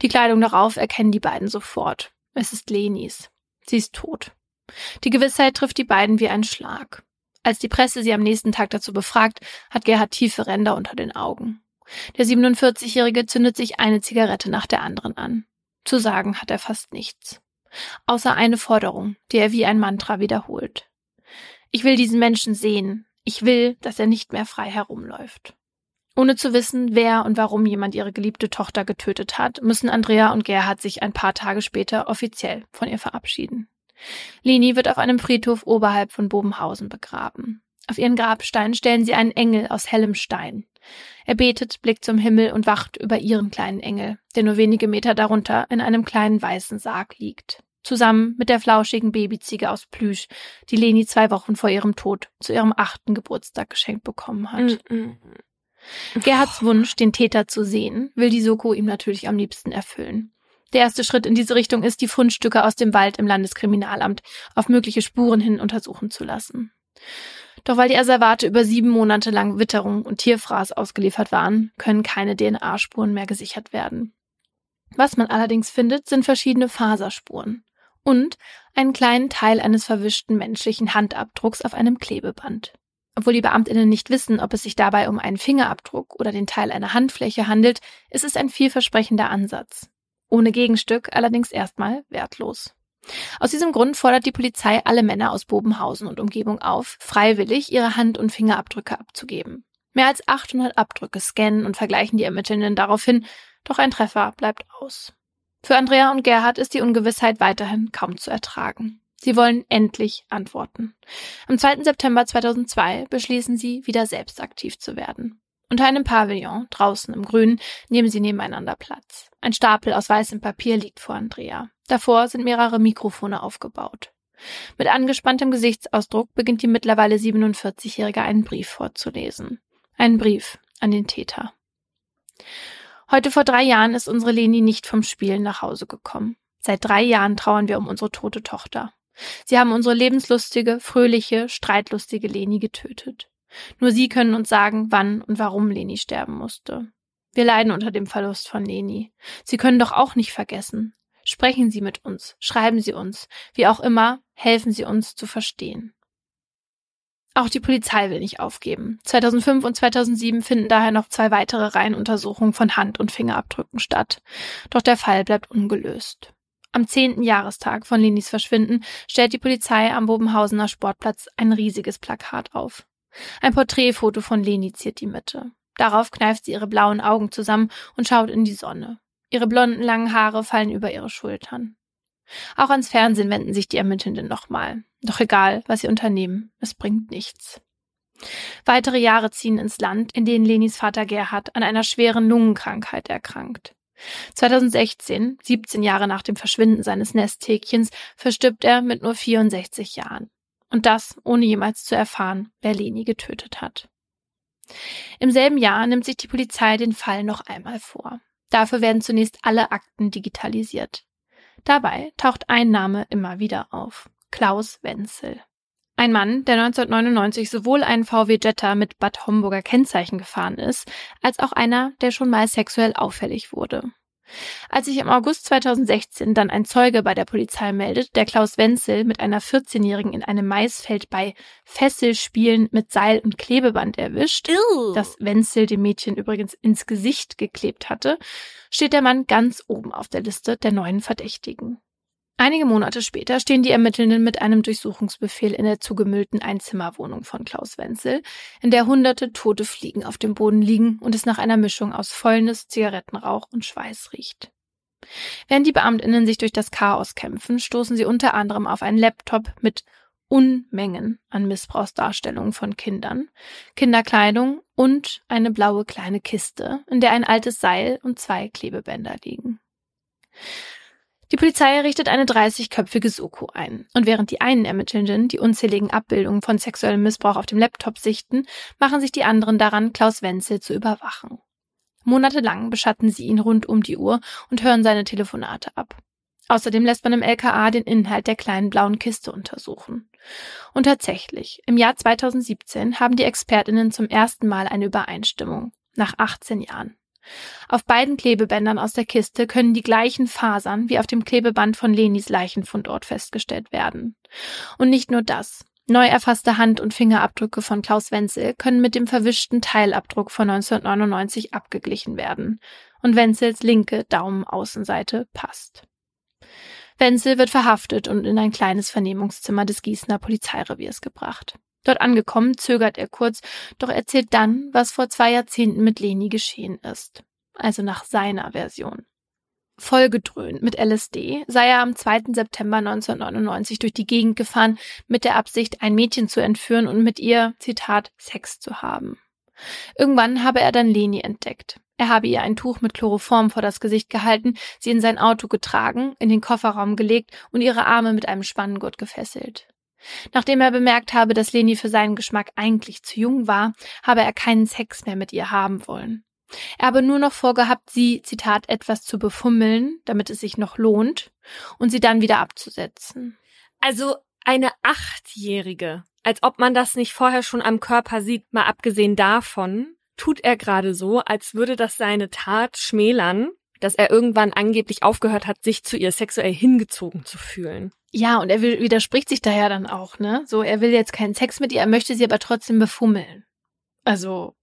Die Kleidung darauf erkennen die beiden sofort. Es ist Lenis. Sie ist tot. Die Gewissheit trifft die beiden wie ein Schlag. Als die Presse sie am nächsten Tag dazu befragt, hat Gerhard tiefe Ränder unter den Augen. Der 47-Jährige zündet sich eine Zigarette nach der anderen an. Zu sagen hat er fast nichts. Außer eine Forderung, die er wie ein Mantra wiederholt. Ich will diesen Menschen sehen. Ich will, dass er nicht mehr frei herumläuft. Ohne zu wissen, wer und warum jemand ihre geliebte Tochter getötet hat, müssen Andrea und Gerhard sich ein paar Tage später offiziell von ihr verabschieden. Leni wird auf einem Friedhof oberhalb von Bobenhausen begraben. Auf ihren Grabstein stellen sie einen Engel aus hellem Stein. Er betet, blickt zum Himmel und wacht über ihren kleinen Engel, der nur wenige Meter darunter in einem kleinen weißen Sarg liegt. Zusammen mit der flauschigen Babyziege aus Plüsch, die Leni zwei Wochen vor ihrem Tod zu ihrem achten Geburtstag geschenkt bekommen hat. Mm -mm. Gerhards Wunsch, den Täter zu sehen, will die Soko ihm natürlich am liebsten erfüllen. Der erste Schritt in diese Richtung ist, die Fundstücke aus dem Wald im Landeskriminalamt auf mögliche Spuren hin untersuchen zu lassen. Doch weil die Reservate über sieben Monate lang Witterung und Tierfraß ausgeliefert waren, können keine DNA-Spuren mehr gesichert werden. Was man allerdings findet, sind verschiedene Faserspuren und einen kleinen Teil eines verwischten menschlichen Handabdrucks auf einem Klebeband. Obwohl die Beamtinnen nicht wissen, ob es sich dabei um einen Fingerabdruck oder den Teil einer Handfläche handelt, ist es ein vielversprechender Ansatz. Ohne Gegenstück allerdings erstmal wertlos. Aus diesem Grund fordert die Polizei alle Männer aus Bobenhausen und Umgebung auf, freiwillig ihre Hand- und Fingerabdrücke abzugeben. Mehr als 800 Abdrücke scannen und vergleichen die Ermittelnden daraufhin, doch ein Treffer bleibt aus. Für Andrea und Gerhard ist die Ungewissheit weiterhin kaum zu ertragen. Sie wollen endlich Antworten. Am 2. September 2002 beschließen sie, wieder selbst aktiv zu werden. Unter einem Pavillon, draußen im Grünen, nehmen sie nebeneinander Platz. Ein Stapel aus weißem Papier liegt vor Andrea. Davor sind mehrere Mikrofone aufgebaut. Mit angespanntem Gesichtsausdruck beginnt die mittlerweile 47-Jährige einen Brief vorzulesen. Einen Brief an den Täter. Heute vor drei Jahren ist unsere Leni nicht vom Spielen nach Hause gekommen. Seit drei Jahren trauern wir um unsere tote Tochter. Sie haben unsere lebenslustige, fröhliche, streitlustige Leni getötet. Nur Sie können uns sagen, wann und warum Leni sterben musste. Wir leiden unter dem Verlust von Leni. Sie können doch auch nicht vergessen. Sprechen Sie mit uns, schreiben Sie uns, wie auch immer, helfen Sie uns zu verstehen. Auch die Polizei will nicht aufgeben. 2005 und 2007 finden daher noch zwei weitere Reihenuntersuchungen von Hand- und Fingerabdrücken statt. Doch der Fall bleibt ungelöst. Am zehnten Jahrestag von Lenis Verschwinden stellt die Polizei am Bobenhausener Sportplatz ein riesiges Plakat auf. Ein Porträtfoto von Leni ziert die Mitte. Darauf kneift sie ihre blauen Augen zusammen und schaut in die Sonne. Ihre blonden langen Haare fallen über ihre Schultern. Auch ans Fernsehen wenden sich die Ermittelnden nochmal. Doch egal, was sie unternehmen, es bringt nichts. Weitere Jahre ziehen ins Land, in denen Lenis Vater Gerhard an einer schweren Lungenkrankheit erkrankt. 2016, 17 Jahre nach dem Verschwinden seines Nesthäkchens, verstirbt er mit nur 64 Jahren. Und das, ohne jemals zu erfahren, wer Leni getötet hat. Im selben Jahr nimmt sich die Polizei den Fall noch einmal vor. Dafür werden zunächst alle Akten digitalisiert. Dabei taucht ein Name immer wieder auf. Klaus Wenzel. Ein Mann, der 1999 sowohl einen VW Jetta mit Bad Homburger Kennzeichen gefahren ist, als auch einer, der schon mal sexuell auffällig wurde. Als sich im August 2016 dann ein Zeuge bei der Polizei meldet, der Klaus Wenzel mit einer 14-Jährigen in einem Maisfeld bei Fesselspielen mit Seil und Klebeband erwischt, Ew. das Wenzel dem Mädchen übrigens ins Gesicht geklebt hatte, steht der Mann ganz oben auf der Liste der neuen Verdächtigen. Einige Monate später stehen die Ermittelnden mit einem Durchsuchungsbefehl in der zugemüllten Einzimmerwohnung von Klaus Wenzel, in der hunderte tote Fliegen auf dem Boden liegen und es nach einer Mischung aus Fäulnis, Zigarettenrauch und Schweiß riecht. Während die Beamtinnen sich durch das Chaos kämpfen, stoßen sie unter anderem auf einen Laptop mit Unmengen an Missbrauchsdarstellungen von Kindern, Kinderkleidung und eine blaue kleine Kiste, in der ein altes Seil und zwei Klebebänder liegen. Die Polizei richtet eine 30-köpfige Soko ein. Und während die einen Ermittelnden die unzähligen Abbildungen von sexuellem Missbrauch auf dem Laptop sichten, machen sich die anderen daran, Klaus Wenzel zu überwachen. Monatelang beschatten sie ihn rund um die Uhr und hören seine Telefonate ab. Außerdem lässt man im LKA den Inhalt der kleinen blauen Kiste untersuchen. Und tatsächlich, im Jahr 2017 haben die Expertinnen zum ersten Mal eine Übereinstimmung. Nach 18 Jahren. Auf beiden Klebebändern aus der Kiste können die gleichen Fasern wie auf dem Klebeband von Lenis Leichenfundort festgestellt werden. Und nicht nur das. Neu erfasste Hand- und Fingerabdrücke von Klaus Wenzel können mit dem verwischten Teilabdruck von 1999 abgeglichen werden. Und Wenzels linke Daumenaußenseite passt. Wenzel wird verhaftet und in ein kleines Vernehmungszimmer des Gießener Polizeireviers gebracht. Dort angekommen zögert er kurz, doch erzählt dann, was vor zwei Jahrzehnten mit Leni geschehen ist. Also nach seiner Version. Vollgedröhnt mit LSD sei er am 2. September 1999 durch die Gegend gefahren, mit der Absicht, ein Mädchen zu entführen und mit ihr, Zitat, Sex zu haben. Irgendwann habe er dann Leni entdeckt. Er habe ihr ein Tuch mit Chloroform vor das Gesicht gehalten, sie in sein Auto getragen, in den Kofferraum gelegt und ihre Arme mit einem Spanngurt gefesselt. Nachdem er bemerkt habe, dass Leni für seinen Geschmack eigentlich zu jung war, habe er keinen Sex mehr mit ihr haben wollen. Er habe nur noch vorgehabt, sie, Zitat, etwas zu befummeln, damit es sich noch lohnt, und sie dann wieder abzusetzen. Also eine Achtjährige, als ob man das nicht vorher schon am Körper sieht, mal abgesehen davon, tut er gerade so, als würde das seine Tat schmälern, dass er irgendwann angeblich aufgehört hat, sich zu ihr sexuell hingezogen zu fühlen. Ja, und er widerspricht sich daher dann auch, ne? So, er will jetzt keinen Sex mit ihr, er möchte sie aber trotzdem befummeln. Also,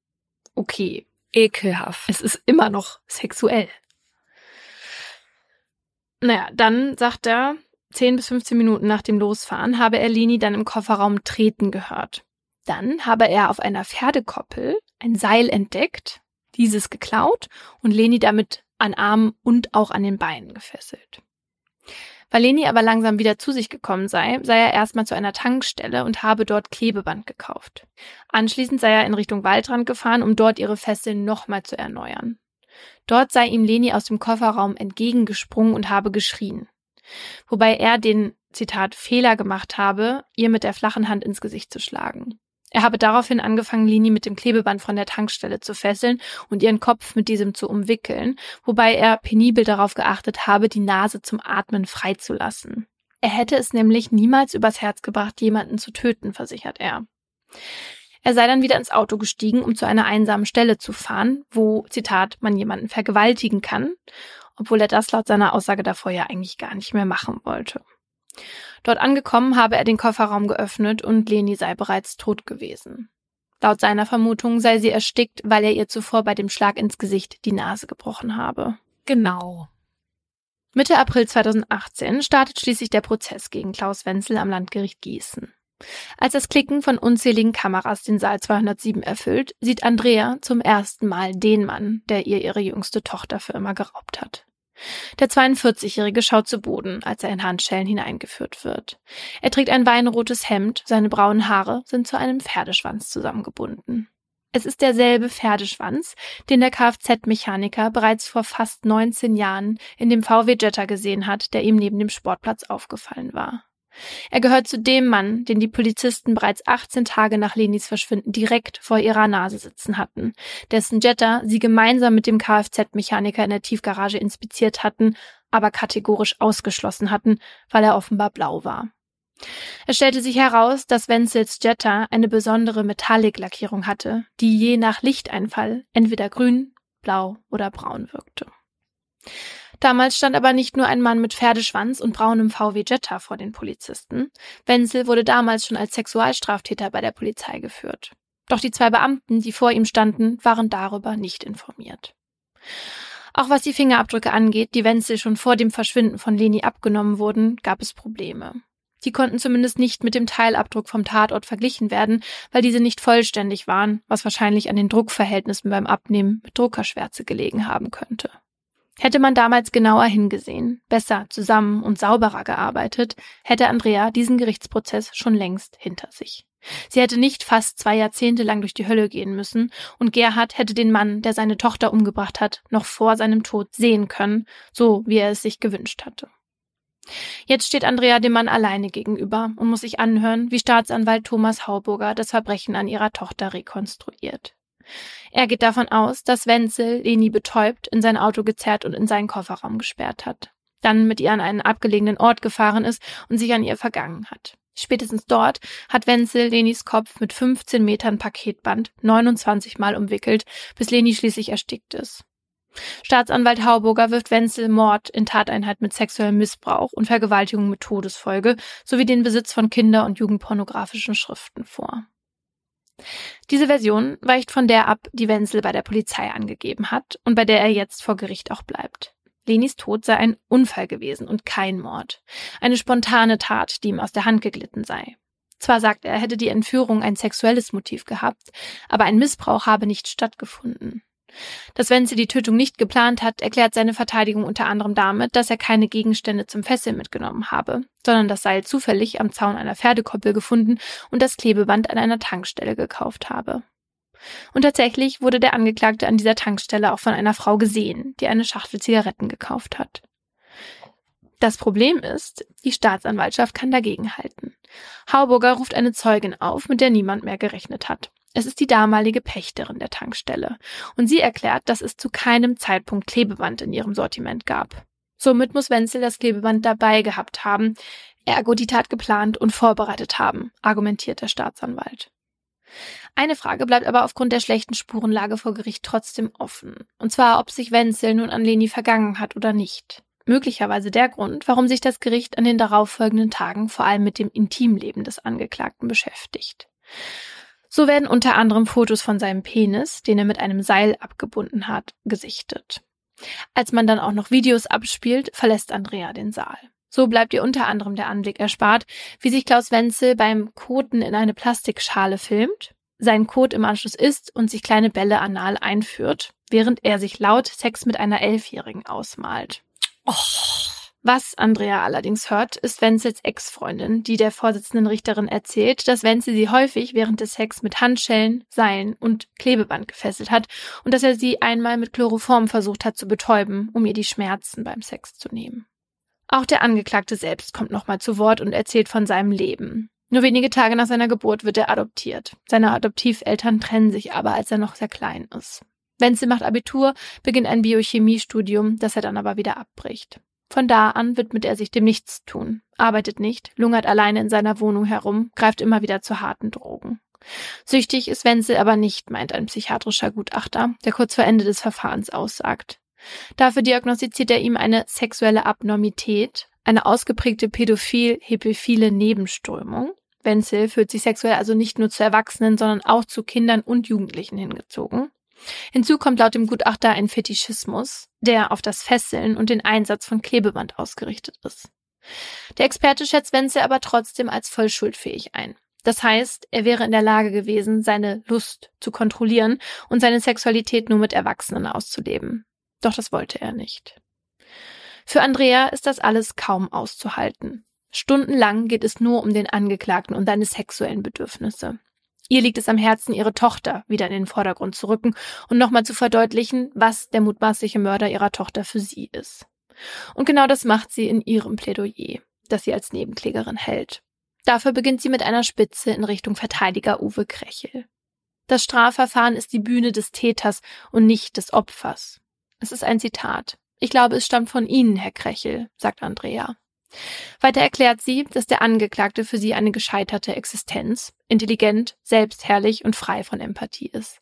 okay. Ekelhaft. Es ist immer noch sexuell. Naja, dann sagt er, 10 bis 15 Minuten nach dem Losfahren habe er Lini dann im Kofferraum treten gehört. Dann habe er auf einer Pferdekoppel ein Seil entdeckt, dieses geklaut und Leni damit an Armen und auch an den Beinen gefesselt. Weil Leni aber langsam wieder zu sich gekommen sei, sei er erstmal zu einer Tankstelle und habe dort Klebeband gekauft. Anschließend sei er in Richtung Waldrand gefahren, um dort ihre Fesseln nochmal zu erneuern. Dort sei ihm Leni aus dem Kofferraum entgegengesprungen und habe geschrien. Wobei er den, Zitat, Fehler gemacht habe, ihr mit der flachen Hand ins Gesicht zu schlagen. Er habe daraufhin angefangen, Lini mit dem Klebeband von der Tankstelle zu fesseln und ihren Kopf mit diesem zu umwickeln, wobei er penibel darauf geachtet habe, die Nase zum Atmen freizulassen. Er hätte es nämlich niemals übers Herz gebracht, jemanden zu töten, versichert er. Er sei dann wieder ins Auto gestiegen, um zu einer einsamen Stelle zu fahren, wo, Zitat, man jemanden vergewaltigen kann, obwohl er das laut seiner Aussage davor ja eigentlich gar nicht mehr machen wollte. Dort angekommen habe er den Kofferraum geöffnet und Leni sei bereits tot gewesen. Laut seiner Vermutung sei sie erstickt, weil er ihr zuvor bei dem Schlag ins Gesicht die Nase gebrochen habe. Genau. Mitte April 2018 startet schließlich der Prozess gegen Klaus Wenzel am Landgericht Gießen. Als das Klicken von unzähligen Kameras den Saal 207 erfüllt, sieht Andrea zum ersten Mal den Mann, der ihr ihre jüngste Tochter für immer geraubt hat. Der 42-Jährige schaut zu Boden, als er in Handschellen hineingeführt wird. Er trägt ein weinrotes Hemd, seine braunen Haare sind zu einem Pferdeschwanz zusammengebunden. Es ist derselbe Pferdeschwanz, den der Kfz-Mechaniker bereits vor fast 19 Jahren in dem VW Jetta gesehen hat, der ihm neben dem Sportplatz aufgefallen war. Er gehört zu dem Mann, den die Polizisten bereits 18 Tage nach Lenis Verschwinden direkt vor ihrer Nase sitzen hatten, dessen Jetta sie gemeinsam mit dem Kfz-Mechaniker in der Tiefgarage inspiziert hatten, aber kategorisch ausgeschlossen hatten, weil er offenbar blau war. Es stellte sich heraus, dass Wenzels Jetta eine besondere Metallic-Lackierung hatte, die je nach Lichteinfall entweder grün, blau oder braun wirkte. Damals stand aber nicht nur ein Mann mit Pferdeschwanz und braunem VW Jetta vor den Polizisten. Wenzel wurde damals schon als Sexualstraftäter bei der Polizei geführt. Doch die zwei Beamten, die vor ihm standen, waren darüber nicht informiert. Auch was die Fingerabdrücke angeht, die Wenzel schon vor dem Verschwinden von Leni abgenommen wurden, gab es Probleme. Die konnten zumindest nicht mit dem Teilabdruck vom Tatort verglichen werden, weil diese nicht vollständig waren, was wahrscheinlich an den Druckverhältnissen beim Abnehmen mit Druckerschwärze gelegen haben könnte. Hätte man damals genauer hingesehen, besser zusammen und sauberer gearbeitet, hätte Andrea diesen Gerichtsprozess schon längst hinter sich. Sie hätte nicht fast zwei Jahrzehnte lang durch die Hölle gehen müssen, und Gerhard hätte den Mann, der seine Tochter umgebracht hat, noch vor seinem Tod sehen können, so wie er es sich gewünscht hatte. Jetzt steht Andrea dem Mann alleine gegenüber und muss sich anhören, wie Staatsanwalt Thomas Hauburger das Verbrechen an ihrer Tochter rekonstruiert. Er geht davon aus, dass Wenzel Leni betäubt, in sein Auto gezerrt und in seinen Kofferraum gesperrt hat. Dann mit ihr an einen abgelegenen Ort gefahren ist und sich an ihr vergangen hat. Spätestens dort hat Wenzel Lenis Kopf mit 15 Metern Paketband 29 Mal umwickelt, bis Leni schließlich erstickt ist. Staatsanwalt Hauburger wirft Wenzel Mord in Tateinheit mit sexuellem Missbrauch und Vergewaltigung mit Todesfolge sowie den Besitz von Kinder- und Jugendpornografischen Schriften vor. Diese Version weicht von der ab, die Wenzel bei der Polizei angegeben hat und bei der er jetzt vor Gericht auch bleibt. Lenis Tod sei ein Unfall gewesen und kein Mord. Eine spontane Tat, die ihm aus der Hand geglitten sei. Zwar sagt er, hätte die Entführung ein sexuelles Motiv gehabt, aber ein Missbrauch habe nicht stattgefunden. Dass Wenzel die Tötung nicht geplant hat, erklärt seine Verteidigung unter anderem damit, dass er keine Gegenstände zum Fesseln mitgenommen habe, sondern das Seil zufällig am Zaun einer Pferdekoppel gefunden und das Klebeband an einer Tankstelle gekauft habe. Und tatsächlich wurde der Angeklagte an dieser Tankstelle auch von einer Frau gesehen, die eine Schachtel Zigaretten gekauft hat. Das Problem ist, die Staatsanwaltschaft kann dagegenhalten. Hauburger ruft eine Zeugin auf, mit der niemand mehr gerechnet hat. Es ist die damalige Pächterin der Tankstelle und sie erklärt, dass es zu keinem Zeitpunkt Klebeband in ihrem Sortiment gab. Somit muss Wenzel das Klebeband dabei gehabt haben, ergo die Tat geplant und vorbereitet haben, argumentiert der Staatsanwalt. Eine Frage bleibt aber aufgrund der schlechten Spurenlage vor Gericht trotzdem offen, und zwar ob sich Wenzel nun an Leni vergangen hat oder nicht. Möglicherweise der Grund, warum sich das Gericht an den darauffolgenden Tagen vor allem mit dem Intimleben des Angeklagten beschäftigt. So werden unter anderem Fotos von seinem Penis, den er mit einem Seil abgebunden hat, gesichtet. Als man dann auch noch Videos abspielt, verlässt Andrea den Saal. So bleibt ihr unter anderem der Anblick erspart, wie sich Klaus Wenzel beim Koten in eine Plastikschale filmt, seinen Kot im Anschluss isst und sich kleine Bälle anal einführt, während er sich laut Sex mit einer Elfjährigen ausmalt. Oh. Was Andrea allerdings hört, ist Wenzels Ex-Freundin, die der Vorsitzenden Richterin erzählt, dass Wenzel sie häufig während des Sex mit Handschellen, Seilen und Klebeband gefesselt hat und dass er sie einmal mit Chloroform versucht hat zu betäuben, um ihr die Schmerzen beim Sex zu nehmen. Auch der Angeklagte selbst kommt nochmal zu Wort und erzählt von seinem Leben. Nur wenige Tage nach seiner Geburt wird er adoptiert. Seine Adoptiveltern trennen sich aber, als er noch sehr klein ist. Wenzel macht Abitur, beginnt ein Biochemiestudium, das er dann aber wieder abbricht. Von da an widmet er sich dem Nichtstun, arbeitet nicht, lungert alleine in seiner Wohnung herum, greift immer wieder zu harten Drogen. Süchtig ist Wenzel aber nicht, meint ein psychiatrischer Gutachter, der kurz vor Ende des Verfahrens aussagt. Dafür diagnostiziert er ihm eine sexuelle Abnormität, eine ausgeprägte pädophil-hepephile Nebenströmung. Wenzel fühlt sich sexuell also nicht nur zu Erwachsenen, sondern auch zu Kindern und Jugendlichen hingezogen. Hinzu kommt laut dem Gutachter ein Fetischismus, der auf das Fesseln und den Einsatz von Klebeband ausgerichtet ist. Der Experte schätzt Wenzel aber trotzdem als voll schuldfähig ein. Das heißt, er wäre in der Lage gewesen, seine Lust zu kontrollieren und seine Sexualität nur mit Erwachsenen auszuleben. Doch das wollte er nicht. Für Andrea ist das alles kaum auszuhalten. Stundenlang geht es nur um den Angeklagten und seine sexuellen Bedürfnisse. Ihr liegt es am Herzen, ihre Tochter wieder in den Vordergrund zu rücken und nochmal zu verdeutlichen, was der mutmaßliche Mörder ihrer Tochter für sie ist. Und genau das macht sie in ihrem Plädoyer, das sie als Nebenklägerin hält. Dafür beginnt sie mit einer Spitze in Richtung Verteidiger Uwe Krechel. Das Strafverfahren ist die Bühne des Täters und nicht des Opfers. Es ist ein Zitat. Ich glaube, es stammt von Ihnen, Herr Krechel, sagt Andrea. Weiter erklärt sie, dass der Angeklagte für sie eine gescheiterte Existenz, intelligent, selbstherrlich und frei von Empathie ist.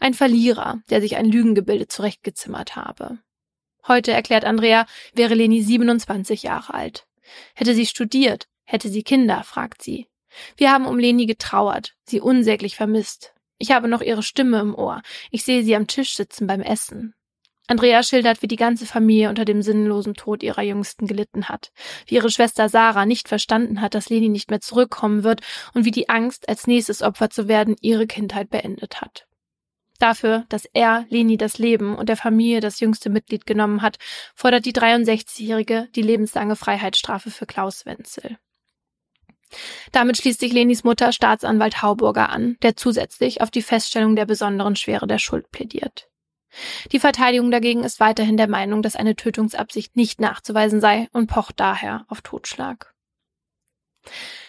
Ein Verlierer, der sich ein Lügengebilde zurechtgezimmert habe. Heute, erklärt Andrea, wäre Leni 27 Jahre alt. Hätte sie studiert, hätte sie Kinder, fragt sie. Wir haben um Leni getrauert, sie unsäglich vermisst. Ich habe noch ihre Stimme im Ohr. Ich sehe sie am Tisch sitzen beim Essen. Andrea schildert, wie die ganze Familie unter dem sinnlosen Tod ihrer Jüngsten gelitten hat, wie ihre Schwester Sarah nicht verstanden hat, dass Leni nicht mehr zurückkommen wird und wie die Angst, als nächstes Opfer zu werden, ihre Kindheit beendet hat. Dafür, dass er Leni das Leben und der Familie das jüngste Mitglied genommen hat, fordert die 63-Jährige die lebenslange Freiheitsstrafe für Klaus Wenzel. Damit schließt sich Lenis Mutter Staatsanwalt Hauburger an, der zusätzlich auf die Feststellung der besonderen Schwere der Schuld plädiert. Die Verteidigung dagegen ist weiterhin der Meinung, dass eine Tötungsabsicht nicht nachzuweisen sei und pocht daher auf Totschlag.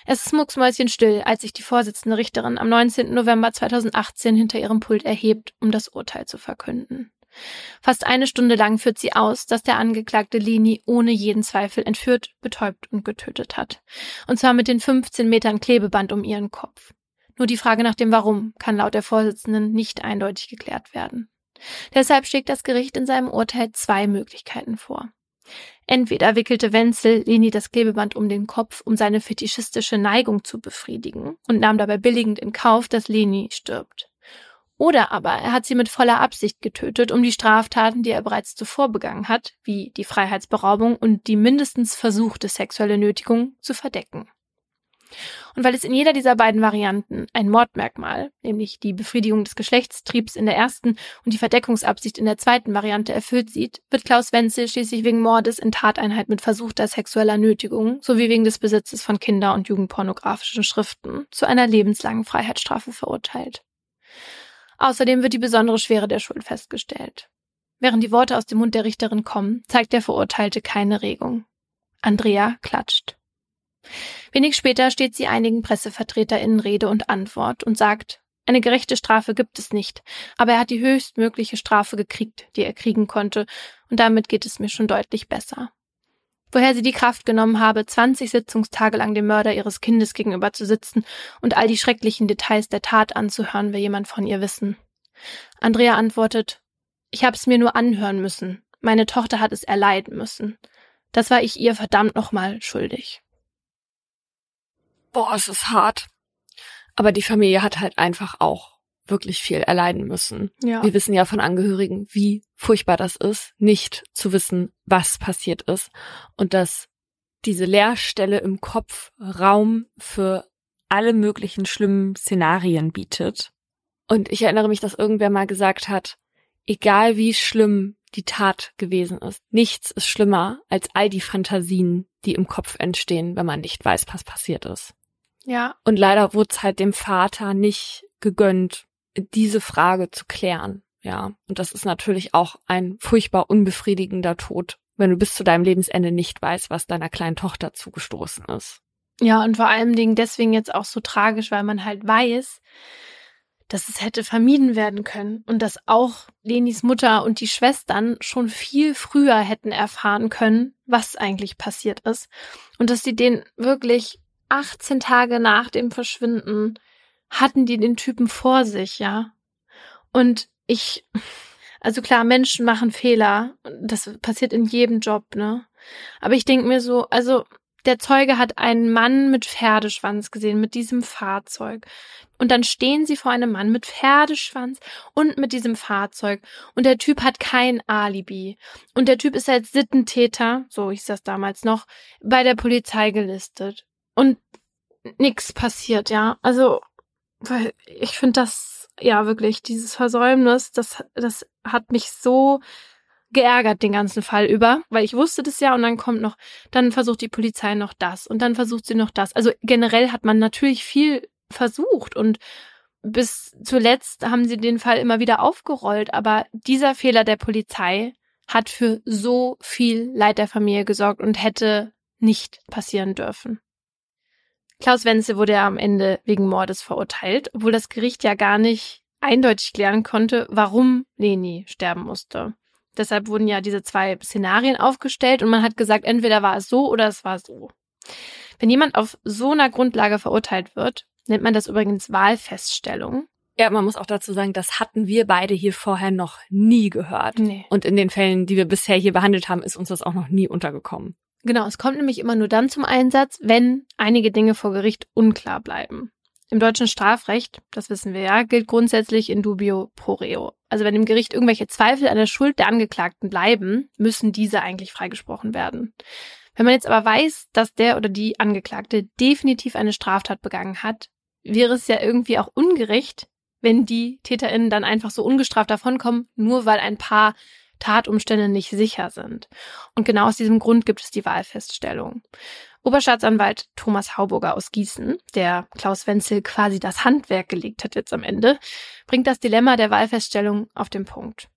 Es ist mucksmäuschenstill, als sich die Vorsitzende Richterin am 19. November 2018 hinter ihrem Pult erhebt, um das Urteil zu verkünden. Fast eine Stunde lang führt sie aus, dass der Angeklagte Lini ohne jeden Zweifel entführt, betäubt und getötet hat. Und zwar mit den 15 Metern Klebeband um ihren Kopf. Nur die Frage nach dem Warum kann laut der Vorsitzenden nicht eindeutig geklärt werden. Deshalb schlägt das Gericht in seinem Urteil zwei Möglichkeiten vor. Entweder wickelte Wenzel Leni das Klebeband um den Kopf, um seine fetischistische Neigung zu befriedigen und nahm dabei billigend in Kauf, dass Leni stirbt. Oder aber er hat sie mit voller Absicht getötet, um die Straftaten, die er bereits zuvor begangen hat, wie die Freiheitsberaubung und die mindestens versuchte sexuelle Nötigung, zu verdecken. Und weil es in jeder dieser beiden Varianten ein Mordmerkmal, nämlich die Befriedigung des Geschlechtstriebs in der ersten und die Verdeckungsabsicht in der zweiten Variante erfüllt sieht, wird Klaus Wenzel schließlich wegen Mordes in Tateinheit mit versuchter sexueller Nötigung sowie wegen des Besitzes von Kinder- und Jugendpornografischen Schriften zu einer lebenslangen Freiheitsstrafe verurteilt. Außerdem wird die besondere Schwere der Schuld festgestellt. Während die Worte aus dem Mund der Richterin kommen, zeigt der Verurteilte keine Regung. Andrea klatscht. Wenig später steht sie einigen PressevertreterInnen Rede und Antwort und sagt, eine gerechte Strafe gibt es nicht, aber er hat die höchstmögliche Strafe gekriegt, die er kriegen konnte, und damit geht es mir schon deutlich besser. Woher sie die Kraft genommen habe, 20 Sitzungstage lang dem Mörder ihres Kindes gegenüber zu sitzen und all die schrecklichen Details der Tat anzuhören, will jemand von ihr wissen. Andrea antwortet, ich habe es mir nur anhören müssen. Meine Tochter hat es erleiden müssen. Das war ich ihr verdammt nochmal schuldig boah, es ist hart. Aber die Familie hat halt einfach auch wirklich viel erleiden müssen. Ja. Wir wissen ja von Angehörigen, wie furchtbar das ist, nicht zu wissen, was passiert ist und dass diese Leerstelle im Kopf Raum für alle möglichen schlimmen Szenarien bietet. Und ich erinnere mich, dass irgendwer mal gesagt hat, egal wie schlimm die Tat gewesen ist, nichts ist schlimmer als all die Fantasien, die im Kopf entstehen, wenn man nicht weiß, was passiert ist. Ja. Und leider wurde es halt dem Vater nicht gegönnt, diese Frage zu klären. Ja. Und das ist natürlich auch ein furchtbar unbefriedigender Tod, wenn du bis zu deinem Lebensende nicht weißt, was deiner kleinen Tochter zugestoßen ist. Ja, und vor allen Dingen deswegen jetzt auch so tragisch, weil man halt weiß, dass es hätte vermieden werden können und dass auch Lenis Mutter und die Schwestern schon viel früher hätten erfahren können, was eigentlich passiert ist und dass sie den wirklich 18 Tage nach dem Verschwinden hatten die den Typen vor sich, ja. Und ich, also klar, Menschen machen Fehler, das passiert in jedem Job, ne? Aber ich denke mir so, also der Zeuge hat einen Mann mit Pferdeschwanz gesehen, mit diesem Fahrzeug. Und dann stehen sie vor einem Mann mit Pferdeschwanz und mit diesem Fahrzeug. Und der Typ hat kein Alibi. Und der Typ ist als Sittentäter, so hieß das damals noch, bei der Polizei gelistet. Und nichts passiert, ja. Also, weil ich finde das, ja, wirklich, dieses Versäumnis, das, das hat mich so geärgert den ganzen Fall über, weil ich wusste das ja und dann kommt noch, dann versucht die Polizei noch das und dann versucht sie noch das. Also generell hat man natürlich viel versucht und bis zuletzt haben sie den Fall immer wieder aufgerollt, aber dieser Fehler der Polizei hat für so viel Leid der Familie gesorgt und hätte nicht passieren dürfen. Klaus Wenzel wurde ja am Ende wegen Mordes verurteilt, obwohl das Gericht ja gar nicht eindeutig klären konnte, warum Leni sterben musste. Deshalb wurden ja diese zwei Szenarien aufgestellt und man hat gesagt, entweder war es so oder es war so. Wenn jemand auf so einer Grundlage verurteilt wird, nennt man das übrigens Wahlfeststellung. Ja, man muss auch dazu sagen, das hatten wir beide hier vorher noch nie gehört. Nee. Und in den Fällen, die wir bisher hier behandelt haben, ist uns das auch noch nie untergekommen. Genau, es kommt nämlich immer nur dann zum Einsatz, wenn einige Dinge vor Gericht unklar bleiben. Im deutschen Strafrecht, das wissen wir ja, gilt grundsätzlich in dubio pro reo. Also wenn im Gericht irgendwelche Zweifel an der Schuld der Angeklagten bleiben, müssen diese eigentlich freigesprochen werden. Wenn man jetzt aber weiß, dass der oder die Angeklagte definitiv eine Straftat begangen hat, wäre es ja irgendwie auch ungerecht, wenn die TäterInnen dann einfach so ungestraft davonkommen, nur weil ein paar Tatumstände nicht sicher sind. Und genau aus diesem Grund gibt es die Wahlfeststellung. Oberstaatsanwalt Thomas Hauburger aus Gießen, der Klaus Wenzel quasi das Handwerk gelegt hat jetzt am Ende, bringt das Dilemma der Wahlfeststellung auf den Punkt.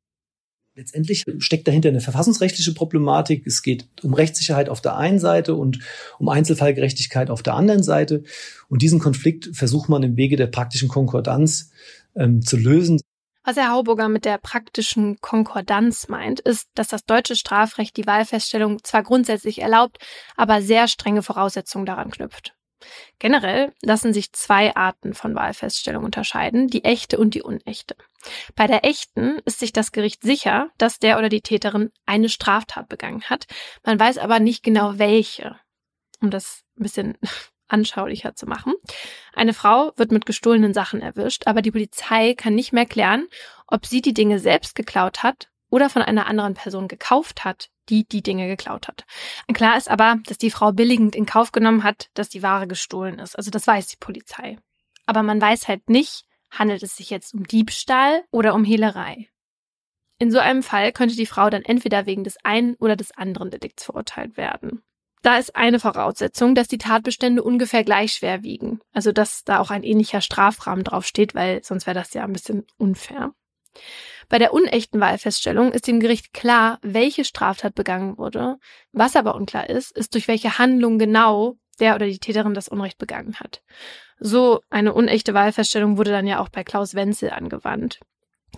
Letztendlich steckt dahinter eine verfassungsrechtliche Problematik. Es geht um Rechtssicherheit auf der einen Seite und um Einzelfallgerechtigkeit auf der anderen Seite. Und diesen Konflikt versucht man im Wege der praktischen Konkordanz ähm, zu lösen. Was Herr Hauburger mit der praktischen Konkordanz meint, ist, dass das deutsche Strafrecht die Wahlfeststellung zwar grundsätzlich erlaubt, aber sehr strenge Voraussetzungen daran knüpft. Generell lassen sich zwei Arten von Wahlfeststellung unterscheiden, die echte und die unechte. Bei der echten ist sich das Gericht sicher, dass der oder die Täterin eine Straftat begangen hat. Man weiß aber nicht genau welche. Um das ein bisschen anschaulicher zu machen. Eine Frau wird mit gestohlenen Sachen erwischt, aber die Polizei kann nicht mehr klären, ob sie die Dinge selbst geklaut hat oder von einer anderen Person gekauft hat, die die Dinge geklaut hat. Klar ist aber, dass die Frau billigend in Kauf genommen hat, dass die Ware gestohlen ist. Also das weiß die Polizei. Aber man weiß halt nicht, handelt es sich jetzt um Diebstahl oder um Hehlerei. In so einem Fall könnte die Frau dann entweder wegen des einen oder des anderen Delikts verurteilt werden. Da ist eine Voraussetzung, dass die Tatbestände ungefähr gleich schwer wiegen. Also, dass da auch ein ähnlicher Strafrahmen draufsteht, weil sonst wäre das ja ein bisschen unfair. Bei der unechten Wahlfeststellung ist dem Gericht klar, welche Straftat begangen wurde. Was aber unklar ist, ist durch welche Handlung genau der oder die Täterin das Unrecht begangen hat. So eine unechte Wahlfeststellung wurde dann ja auch bei Klaus Wenzel angewandt.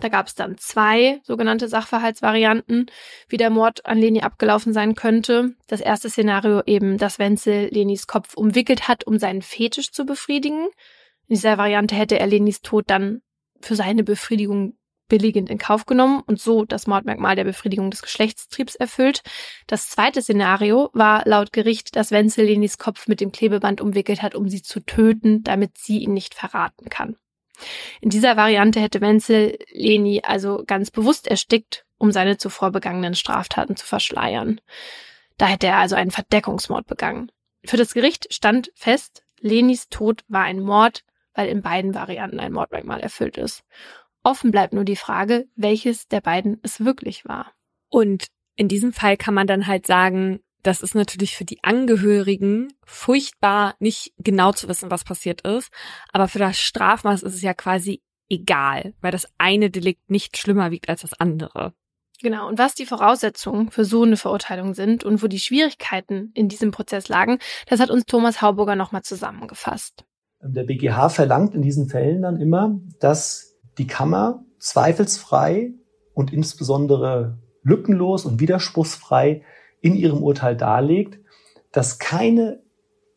Da gab es dann zwei sogenannte Sachverhaltsvarianten, wie der Mord an Leni abgelaufen sein könnte. Das erste Szenario eben, dass Wenzel Lenis Kopf umwickelt hat, um seinen Fetisch zu befriedigen. In dieser Variante hätte er Lenis Tod dann für seine Befriedigung billigend in Kauf genommen und so das Mordmerkmal der Befriedigung des Geschlechtstriebs erfüllt. Das zweite Szenario war laut Gericht, dass Wenzel Lenis Kopf mit dem Klebeband umwickelt hat, um sie zu töten, damit sie ihn nicht verraten kann. In dieser Variante hätte Wenzel Leni also ganz bewusst erstickt, um seine zuvor begangenen Straftaten zu verschleiern. Da hätte er also einen Verdeckungsmord begangen. Für das Gericht stand fest, Lenis Tod war ein Mord, weil in beiden Varianten ein Mordmerkmal erfüllt ist. Offen bleibt nur die Frage, welches der beiden es wirklich war. Und in diesem Fall kann man dann halt sagen, das ist natürlich für die Angehörigen furchtbar, nicht genau zu wissen, was passiert ist. Aber für das Strafmaß ist es ja quasi egal, weil das eine Delikt nicht schlimmer wiegt als das andere. Genau, und was die Voraussetzungen für so eine Verurteilung sind und wo die Schwierigkeiten in diesem Prozess lagen, das hat uns Thomas Hauburger nochmal zusammengefasst. Der BGH verlangt in diesen Fällen dann immer, dass die Kammer zweifelsfrei und insbesondere lückenlos und widerspruchsfrei in ihrem Urteil darlegt, dass keine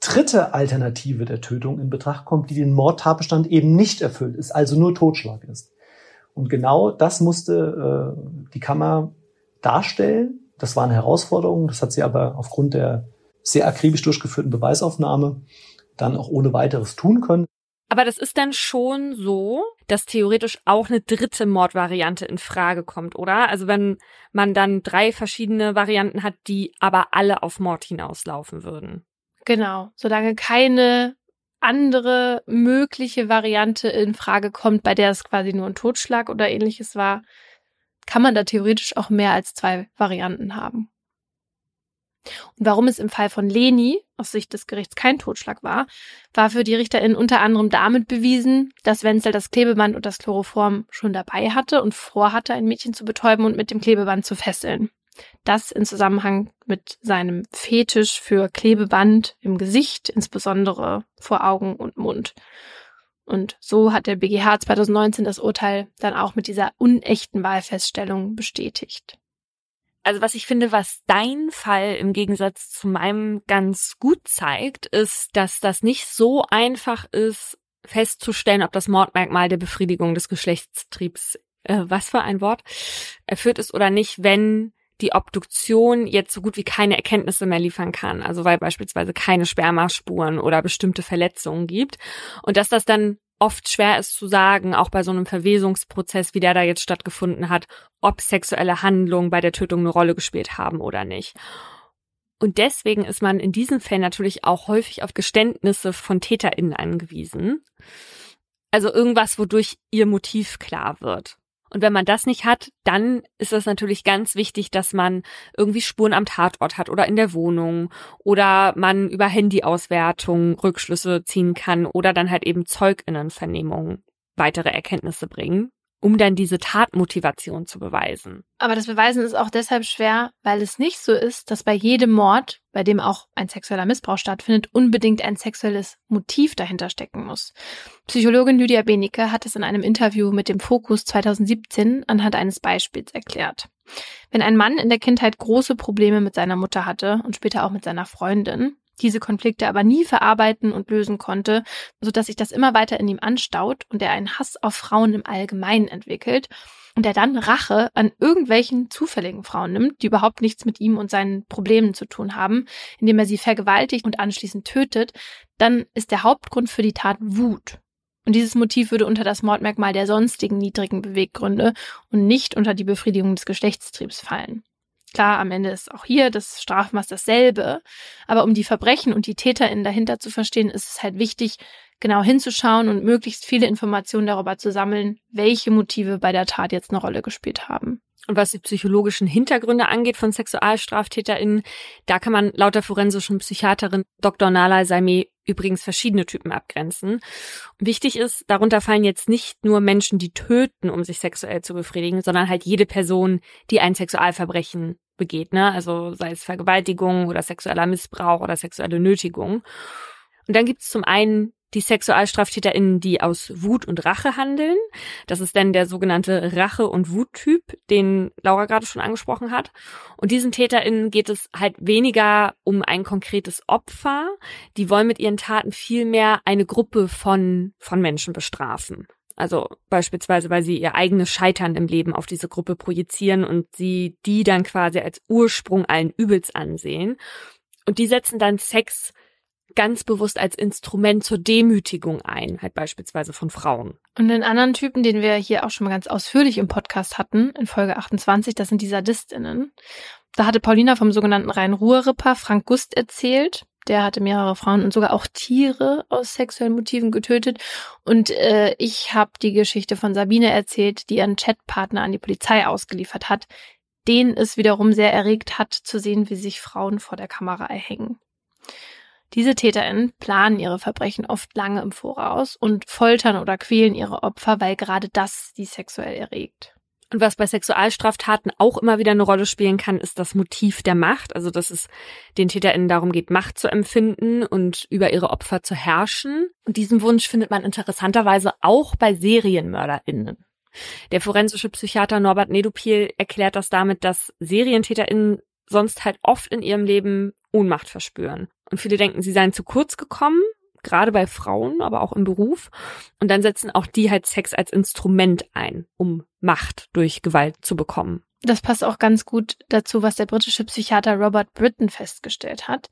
dritte Alternative der Tötung in Betracht kommt, die den Mordtatbestand eben nicht erfüllt, ist also nur Totschlag ist. Und genau das musste äh, die Kammer darstellen. Das war eine Herausforderung. Das hat sie aber aufgrund der sehr akribisch durchgeführten Beweisaufnahme dann auch ohne weiteres tun können. Aber das ist dann schon so, dass theoretisch auch eine dritte Mordvariante in Frage kommt, oder? Also wenn man dann drei verschiedene Varianten hat, die aber alle auf Mord hinauslaufen würden. Genau, solange keine andere mögliche Variante in Frage kommt, bei der es quasi nur ein Totschlag oder ähnliches war, kann man da theoretisch auch mehr als zwei Varianten haben. Und warum es im Fall von Leni aus Sicht des Gerichts kein Totschlag war, war für die RichterInnen unter anderem damit bewiesen, dass Wenzel das Klebeband und das Chloroform schon dabei hatte und vorhatte, ein Mädchen zu betäuben und mit dem Klebeband zu fesseln. Das in Zusammenhang mit seinem Fetisch für Klebeband im Gesicht, insbesondere vor Augen und Mund. Und so hat der BGH 2019 das Urteil dann auch mit dieser unechten Wahlfeststellung bestätigt. Also was ich finde, was dein Fall im Gegensatz zu meinem ganz gut zeigt, ist, dass das nicht so einfach ist, festzustellen, ob das Mordmerkmal der Befriedigung des Geschlechtstriebs, äh, was für ein Wort, erfüllt ist oder nicht, wenn die Obduktion jetzt so gut wie keine Erkenntnisse mehr liefern kann. Also weil beispielsweise keine Spermaspuren oder bestimmte Verletzungen gibt. Und dass das dann oft schwer ist zu sagen, auch bei so einem Verwesungsprozess, wie der da jetzt stattgefunden hat, ob sexuelle Handlungen bei der Tötung eine Rolle gespielt haben oder nicht. Und deswegen ist man in diesen Fällen natürlich auch häufig auf Geständnisse von TäterInnen angewiesen. Also irgendwas, wodurch ihr Motiv klar wird. Und wenn man das nicht hat, dann ist es natürlich ganz wichtig, dass man irgendwie Spuren am Tatort hat oder in der Wohnung oder man über Handyauswertung Rückschlüsse ziehen kann oder dann halt eben Zeuginnenvernehmungen weitere Erkenntnisse bringen um dann diese Tatmotivation zu beweisen. Aber das Beweisen ist auch deshalb schwer, weil es nicht so ist, dass bei jedem Mord, bei dem auch ein sexueller Missbrauch stattfindet, unbedingt ein sexuelles Motiv dahinter stecken muss. Psychologin Lydia Benecke hat es in einem Interview mit dem Fokus 2017 anhand eines Beispiels erklärt. Wenn ein Mann in der Kindheit große Probleme mit seiner Mutter hatte und später auch mit seiner Freundin, diese Konflikte aber nie verarbeiten und lösen konnte, so dass sich das immer weiter in ihm anstaut und er einen Hass auf Frauen im Allgemeinen entwickelt und er dann Rache an irgendwelchen zufälligen Frauen nimmt, die überhaupt nichts mit ihm und seinen Problemen zu tun haben, indem er sie vergewaltigt und anschließend tötet, dann ist der Hauptgrund für die Tat Wut. Und dieses Motiv würde unter das Mordmerkmal der sonstigen niedrigen Beweggründe und nicht unter die Befriedigung des Geschlechtstriebs fallen. Klar, am Ende ist auch hier das Strafmaß dasselbe, aber um die Verbrechen und die TäterInnen dahinter zu verstehen, ist es halt wichtig, genau hinzuschauen und möglichst viele Informationen darüber zu sammeln, welche Motive bei der Tat jetzt eine Rolle gespielt haben. Und was die psychologischen Hintergründe angeht von SexualstraftäterInnen, da kann man laut der forensischen Psychiaterin Dr. Nala Saime übrigens verschiedene Typen abgrenzen. Wichtig ist, darunter fallen jetzt nicht nur Menschen, die töten, um sich sexuell zu befriedigen, sondern halt jede Person, die ein Sexualverbrechen begeht, ne? Also sei es Vergewaltigung oder sexueller Missbrauch oder sexuelle Nötigung. Und dann gibt es zum einen die SexualstraftäterInnen, die aus Wut und Rache handeln. Das ist dann der sogenannte Rache- und Wuttyp, den Laura gerade schon angesprochen hat. Und diesen TäterInnen geht es halt weniger um ein konkretes Opfer. Die wollen mit ihren Taten vielmehr eine Gruppe von, von Menschen bestrafen. Also beispielsweise, weil sie ihr eigenes Scheitern im Leben auf diese Gruppe projizieren und sie die dann quasi als Ursprung allen Übels ansehen. Und die setzen dann Sex ganz bewusst als Instrument zur Demütigung ein, halt beispielsweise von Frauen. Und den anderen Typen, den wir hier auch schon mal ganz ausführlich im Podcast hatten, in Folge 28, das sind die Sadistinnen. Da hatte Paulina vom sogenannten Rhein-Ruhr-Ripper Frank Gust erzählt. Der hatte mehrere Frauen und sogar auch Tiere aus sexuellen Motiven getötet. Und äh, ich habe die Geschichte von Sabine erzählt, die ihren Chatpartner an die Polizei ausgeliefert hat, den es wiederum sehr erregt hat, zu sehen, wie sich Frauen vor der Kamera erhängen. Diese TäterInnen planen ihre Verbrechen oft lange im Voraus und foltern oder quälen ihre Opfer, weil gerade das sie sexuell erregt. Und was bei Sexualstraftaten auch immer wieder eine Rolle spielen kann, ist das Motiv der Macht. Also, dass es den TäterInnen darum geht, Macht zu empfinden und über ihre Opfer zu herrschen. Und diesen Wunsch findet man interessanterweise auch bei SerienmörderInnen. Der forensische Psychiater Norbert Nedupil erklärt das damit, dass SerientäterInnen sonst halt oft in ihrem Leben Ohnmacht verspüren. Und viele denken, sie seien zu kurz gekommen, gerade bei Frauen, aber auch im Beruf. Und dann setzen auch die halt Sex als Instrument ein, um Macht durch Gewalt zu bekommen. Das passt auch ganz gut dazu, was der britische Psychiater Robert Britton festgestellt hat.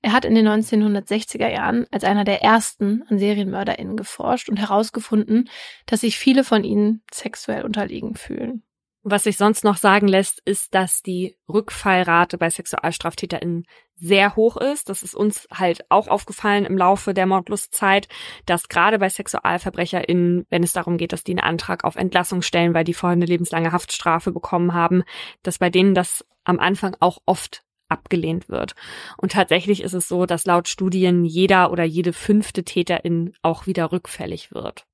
Er hat in den 1960er Jahren als einer der ersten an SerienmörderInnen geforscht und herausgefunden, dass sich viele von ihnen sexuell unterlegen fühlen. Was sich sonst noch sagen lässt, ist, dass die Rückfallrate bei SexualstraftäterInnen sehr hoch ist. Das ist uns halt auch aufgefallen im Laufe der Mordlustzeit, dass gerade bei SexualverbrecherInnen, wenn es darum geht, dass die einen Antrag auf Entlassung stellen, weil die vorher eine lebenslange Haftstrafe bekommen haben, dass bei denen das am Anfang auch oft abgelehnt wird. Und tatsächlich ist es so, dass laut Studien jeder oder jede fünfte Täterin auch wieder rückfällig wird.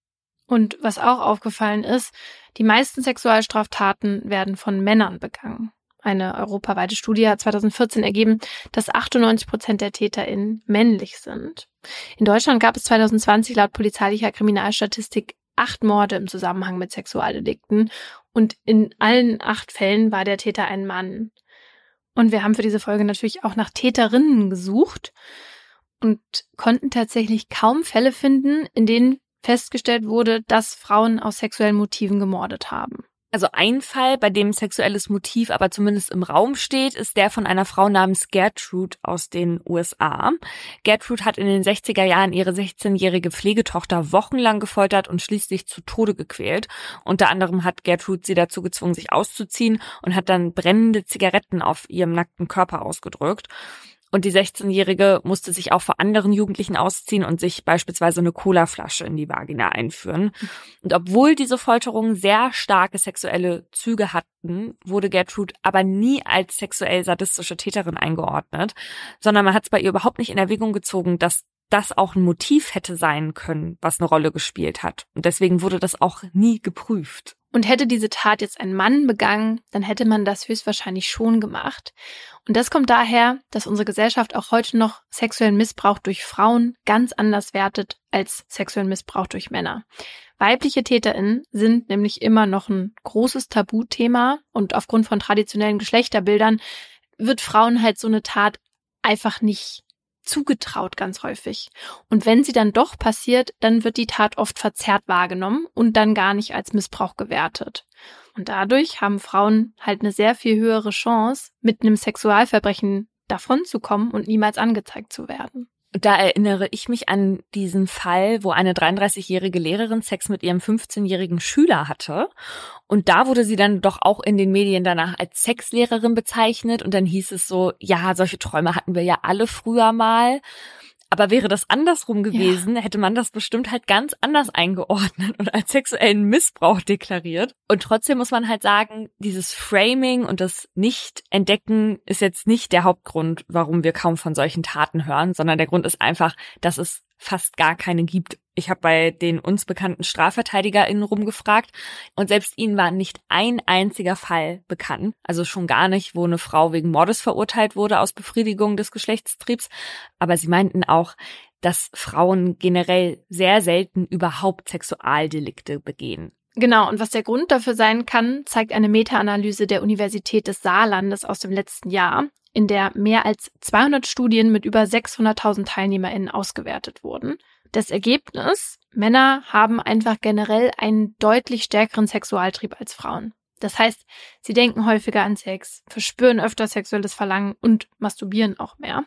Und was auch aufgefallen ist, die meisten Sexualstraftaten werden von Männern begangen. Eine europaweite Studie hat 2014 ergeben, dass 98 Prozent der TäterInnen männlich sind. In Deutschland gab es 2020 laut polizeilicher Kriminalstatistik acht Morde im Zusammenhang mit Sexualdelikten und in allen acht Fällen war der Täter ein Mann. Und wir haben für diese Folge natürlich auch nach Täterinnen gesucht und konnten tatsächlich kaum Fälle finden, in denen festgestellt wurde, dass Frauen aus sexuellen Motiven gemordet haben. Also ein Fall, bei dem sexuelles Motiv aber zumindest im Raum steht, ist der von einer Frau namens Gertrude aus den USA. Gertrude hat in den 60er Jahren ihre 16-jährige Pflegetochter wochenlang gefoltert und schließlich zu Tode gequält. Unter anderem hat Gertrude sie dazu gezwungen, sich auszuziehen und hat dann brennende Zigaretten auf ihrem nackten Körper ausgedrückt. Und die 16-Jährige musste sich auch vor anderen Jugendlichen ausziehen und sich beispielsweise eine Colaflasche in die Vagina einführen. Und obwohl diese Folterungen sehr starke sexuelle Züge hatten, wurde Gertrude aber nie als sexuell sadistische Täterin eingeordnet, sondern man hat es bei ihr überhaupt nicht in Erwägung gezogen, dass das auch ein Motiv hätte sein können, was eine Rolle gespielt hat. Und deswegen wurde das auch nie geprüft. Und hätte diese Tat jetzt ein Mann begangen, dann hätte man das höchstwahrscheinlich schon gemacht. Und das kommt daher, dass unsere Gesellschaft auch heute noch sexuellen Missbrauch durch Frauen ganz anders wertet als sexuellen Missbrauch durch Männer. Weibliche Täterinnen sind nämlich immer noch ein großes Tabuthema und aufgrund von traditionellen Geschlechterbildern wird Frauen halt so eine Tat einfach nicht zugetraut ganz häufig. Und wenn sie dann doch passiert, dann wird die Tat oft verzerrt wahrgenommen und dann gar nicht als Missbrauch gewertet. Und dadurch haben Frauen halt eine sehr viel höhere Chance, mit einem Sexualverbrechen davonzukommen und niemals angezeigt zu werden. Da erinnere ich mich an diesen Fall, wo eine 33-jährige Lehrerin Sex mit ihrem 15-jährigen Schüler hatte. Und da wurde sie dann doch auch in den Medien danach als Sexlehrerin bezeichnet. Und dann hieß es so, ja, solche Träume hatten wir ja alle früher mal. Aber wäre das andersrum gewesen, ja. hätte man das bestimmt halt ganz anders eingeordnet und als sexuellen Missbrauch deklariert. Und trotzdem muss man halt sagen, dieses Framing und das Nicht-Entdecken ist jetzt nicht der Hauptgrund, warum wir kaum von solchen Taten hören, sondern der Grund ist einfach, dass es fast gar keine gibt. Ich habe bei den uns bekannten StrafverteidigerInnen rumgefragt und selbst ihnen war nicht ein einziger Fall bekannt. Also schon gar nicht, wo eine Frau wegen Mordes verurteilt wurde aus Befriedigung des Geschlechtstriebs. Aber sie meinten auch, dass Frauen generell sehr selten überhaupt Sexualdelikte begehen. Genau, und was der Grund dafür sein kann, zeigt eine Meta-Analyse der Universität des Saarlandes aus dem letzten Jahr in der mehr als 200 Studien mit über 600.000 TeilnehmerInnen ausgewertet wurden. Das Ergebnis, Männer haben einfach generell einen deutlich stärkeren Sexualtrieb als Frauen. Das heißt, sie denken häufiger an Sex, verspüren öfter sexuelles Verlangen und masturbieren auch mehr.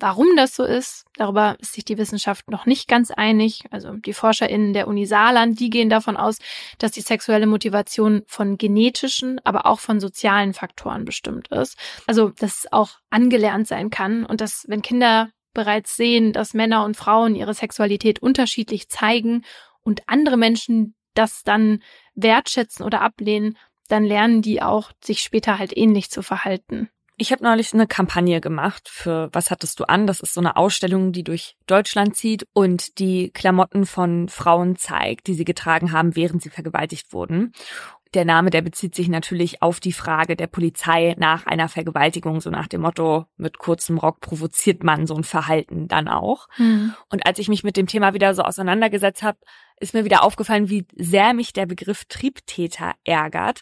Warum das so ist, darüber ist sich die Wissenschaft noch nicht ganz einig. Also die ForscherInnen der Uni Saarland, die gehen davon aus, dass die sexuelle Motivation von genetischen, aber auch von sozialen Faktoren bestimmt ist. Also, dass es auch angelernt sein kann und dass, wenn Kinder bereits sehen, dass Männer und Frauen ihre Sexualität unterschiedlich zeigen und andere Menschen das dann wertschätzen oder ablehnen, dann lernen die auch, sich später halt ähnlich zu verhalten. Ich habe neulich eine Kampagne gemacht für Was hattest du an? Das ist so eine Ausstellung, die durch Deutschland zieht und die Klamotten von Frauen zeigt, die sie getragen haben, während sie vergewaltigt wurden. Der Name, der bezieht sich natürlich auf die Frage der Polizei nach einer Vergewaltigung, so nach dem Motto, mit kurzem Rock provoziert man so ein Verhalten dann auch. Mhm. Und als ich mich mit dem Thema wieder so auseinandergesetzt habe, ist mir wieder aufgefallen, wie sehr mich der Begriff Triebtäter ärgert,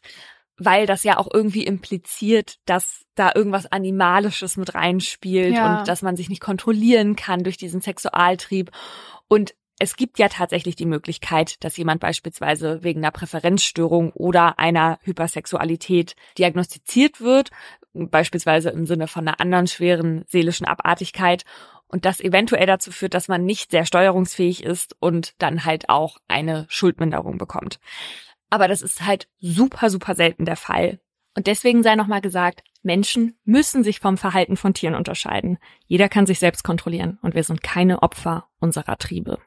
weil das ja auch irgendwie impliziert, dass da irgendwas Animalisches mit reinspielt ja. und dass man sich nicht kontrollieren kann durch diesen Sexualtrieb. Und es gibt ja tatsächlich die Möglichkeit, dass jemand beispielsweise wegen einer Präferenzstörung oder einer Hypersexualität diagnostiziert wird, beispielsweise im Sinne von einer anderen schweren seelischen Abartigkeit und das eventuell dazu führt, dass man nicht sehr steuerungsfähig ist und dann halt auch eine Schuldminderung bekommt. Aber das ist halt super, super selten der Fall. Und deswegen sei nochmal gesagt, Menschen müssen sich vom Verhalten von Tieren unterscheiden. Jeder kann sich selbst kontrollieren und wir sind keine Opfer unserer Triebe.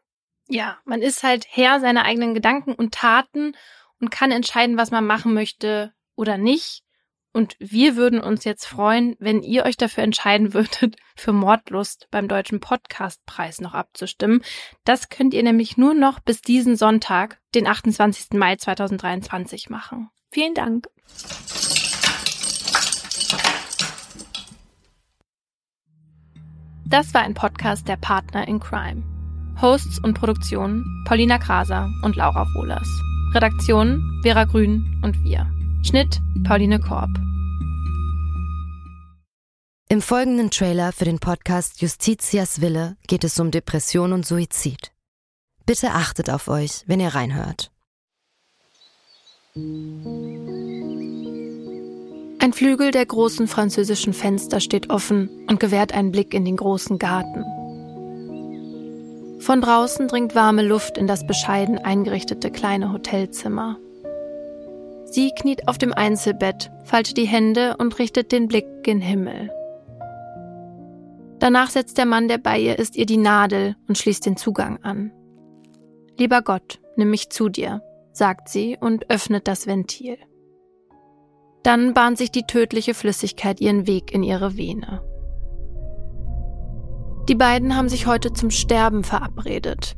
Ja, man ist halt Herr seiner eigenen Gedanken und Taten und kann entscheiden, was man machen möchte oder nicht. Und wir würden uns jetzt freuen, wenn ihr euch dafür entscheiden (laughs) würdet, für Mordlust beim Deutschen Podcastpreis noch abzustimmen. Das könnt ihr nämlich nur noch bis diesen Sonntag, den 28. Mai 2023 machen. Vielen Dank. Das war ein Podcast der Partner in Crime. Hosts und Produktion Paulina Kraser und Laura Wohlers. Redaktion Vera Grün und wir. Schnitt Pauline Korb. Im folgenden Trailer für den Podcast Justitias Wille geht es um Depression und Suizid. Bitte achtet auf euch, wenn ihr reinhört. Ein Flügel der großen französischen Fenster steht offen und gewährt einen Blick in den großen Garten. Von draußen dringt warme Luft in das bescheiden eingerichtete kleine Hotelzimmer. Sie kniet auf dem Einzelbett, faltet die Hände und richtet den Blick gen Himmel. Danach setzt der Mann, der bei ihr ist, ihr die Nadel und schließt den Zugang an. Lieber Gott, nimm mich zu dir, sagt sie und öffnet das Ventil. Dann bahnt sich die tödliche Flüssigkeit ihren Weg in ihre Vene. Die beiden haben sich heute zum Sterben verabredet.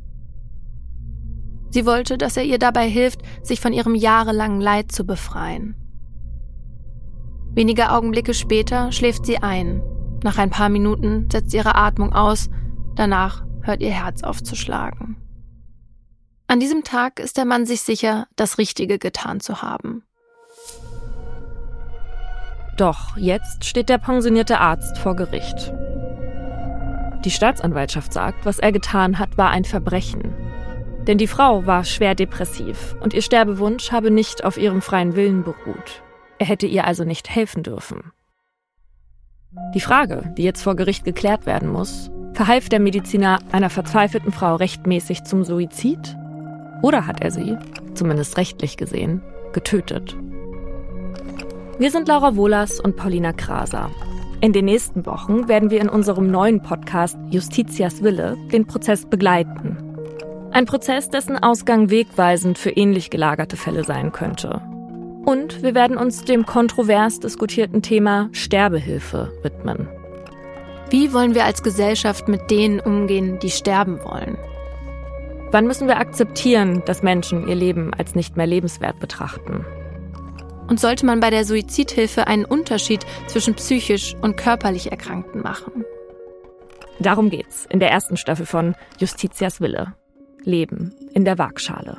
Sie wollte, dass er ihr dabei hilft, sich von ihrem jahrelangen Leid zu befreien. Wenige Augenblicke später schläft sie ein. Nach ein paar Minuten setzt ihre Atmung aus, danach hört ihr Herz aufzuschlagen. An diesem Tag ist der Mann sich sicher, das Richtige getan zu haben. Doch jetzt steht der pensionierte Arzt vor Gericht. Die Staatsanwaltschaft sagt, was er getan hat, war ein Verbrechen. Denn die Frau war schwer depressiv und ihr Sterbewunsch habe nicht auf ihrem freien Willen beruht. Er hätte ihr also nicht helfen dürfen. Die Frage, die jetzt vor Gericht geklärt werden muss, verhalf der Mediziner einer verzweifelten Frau rechtmäßig zum Suizid? Oder hat er sie, zumindest rechtlich gesehen, getötet? Wir sind Laura Wohlers und Paulina Kraser. In den nächsten Wochen werden wir in unserem neuen Podcast Justitias Wille den Prozess begleiten. Ein Prozess, dessen Ausgang wegweisend für ähnlich gelagerte Fälle sein könnte. Und wir werden uns dem kontrovers diskutierten Thema Sterbehilfe widmen. Wie wollen wir als Gesellschaft mit denen umgehen, die sterben wollen? Wann müssen wir akzeptieren, dass Menschen ihr Leben als nicht mehr lebenswert betrachten? Und sollte man bei der Suizidhilfe einen Unterschied zwischen psychisch und körperlich Erkrankten machen? Darum geht's in der ersten Staffel von Justitias Wille. Leben in der Waagschale.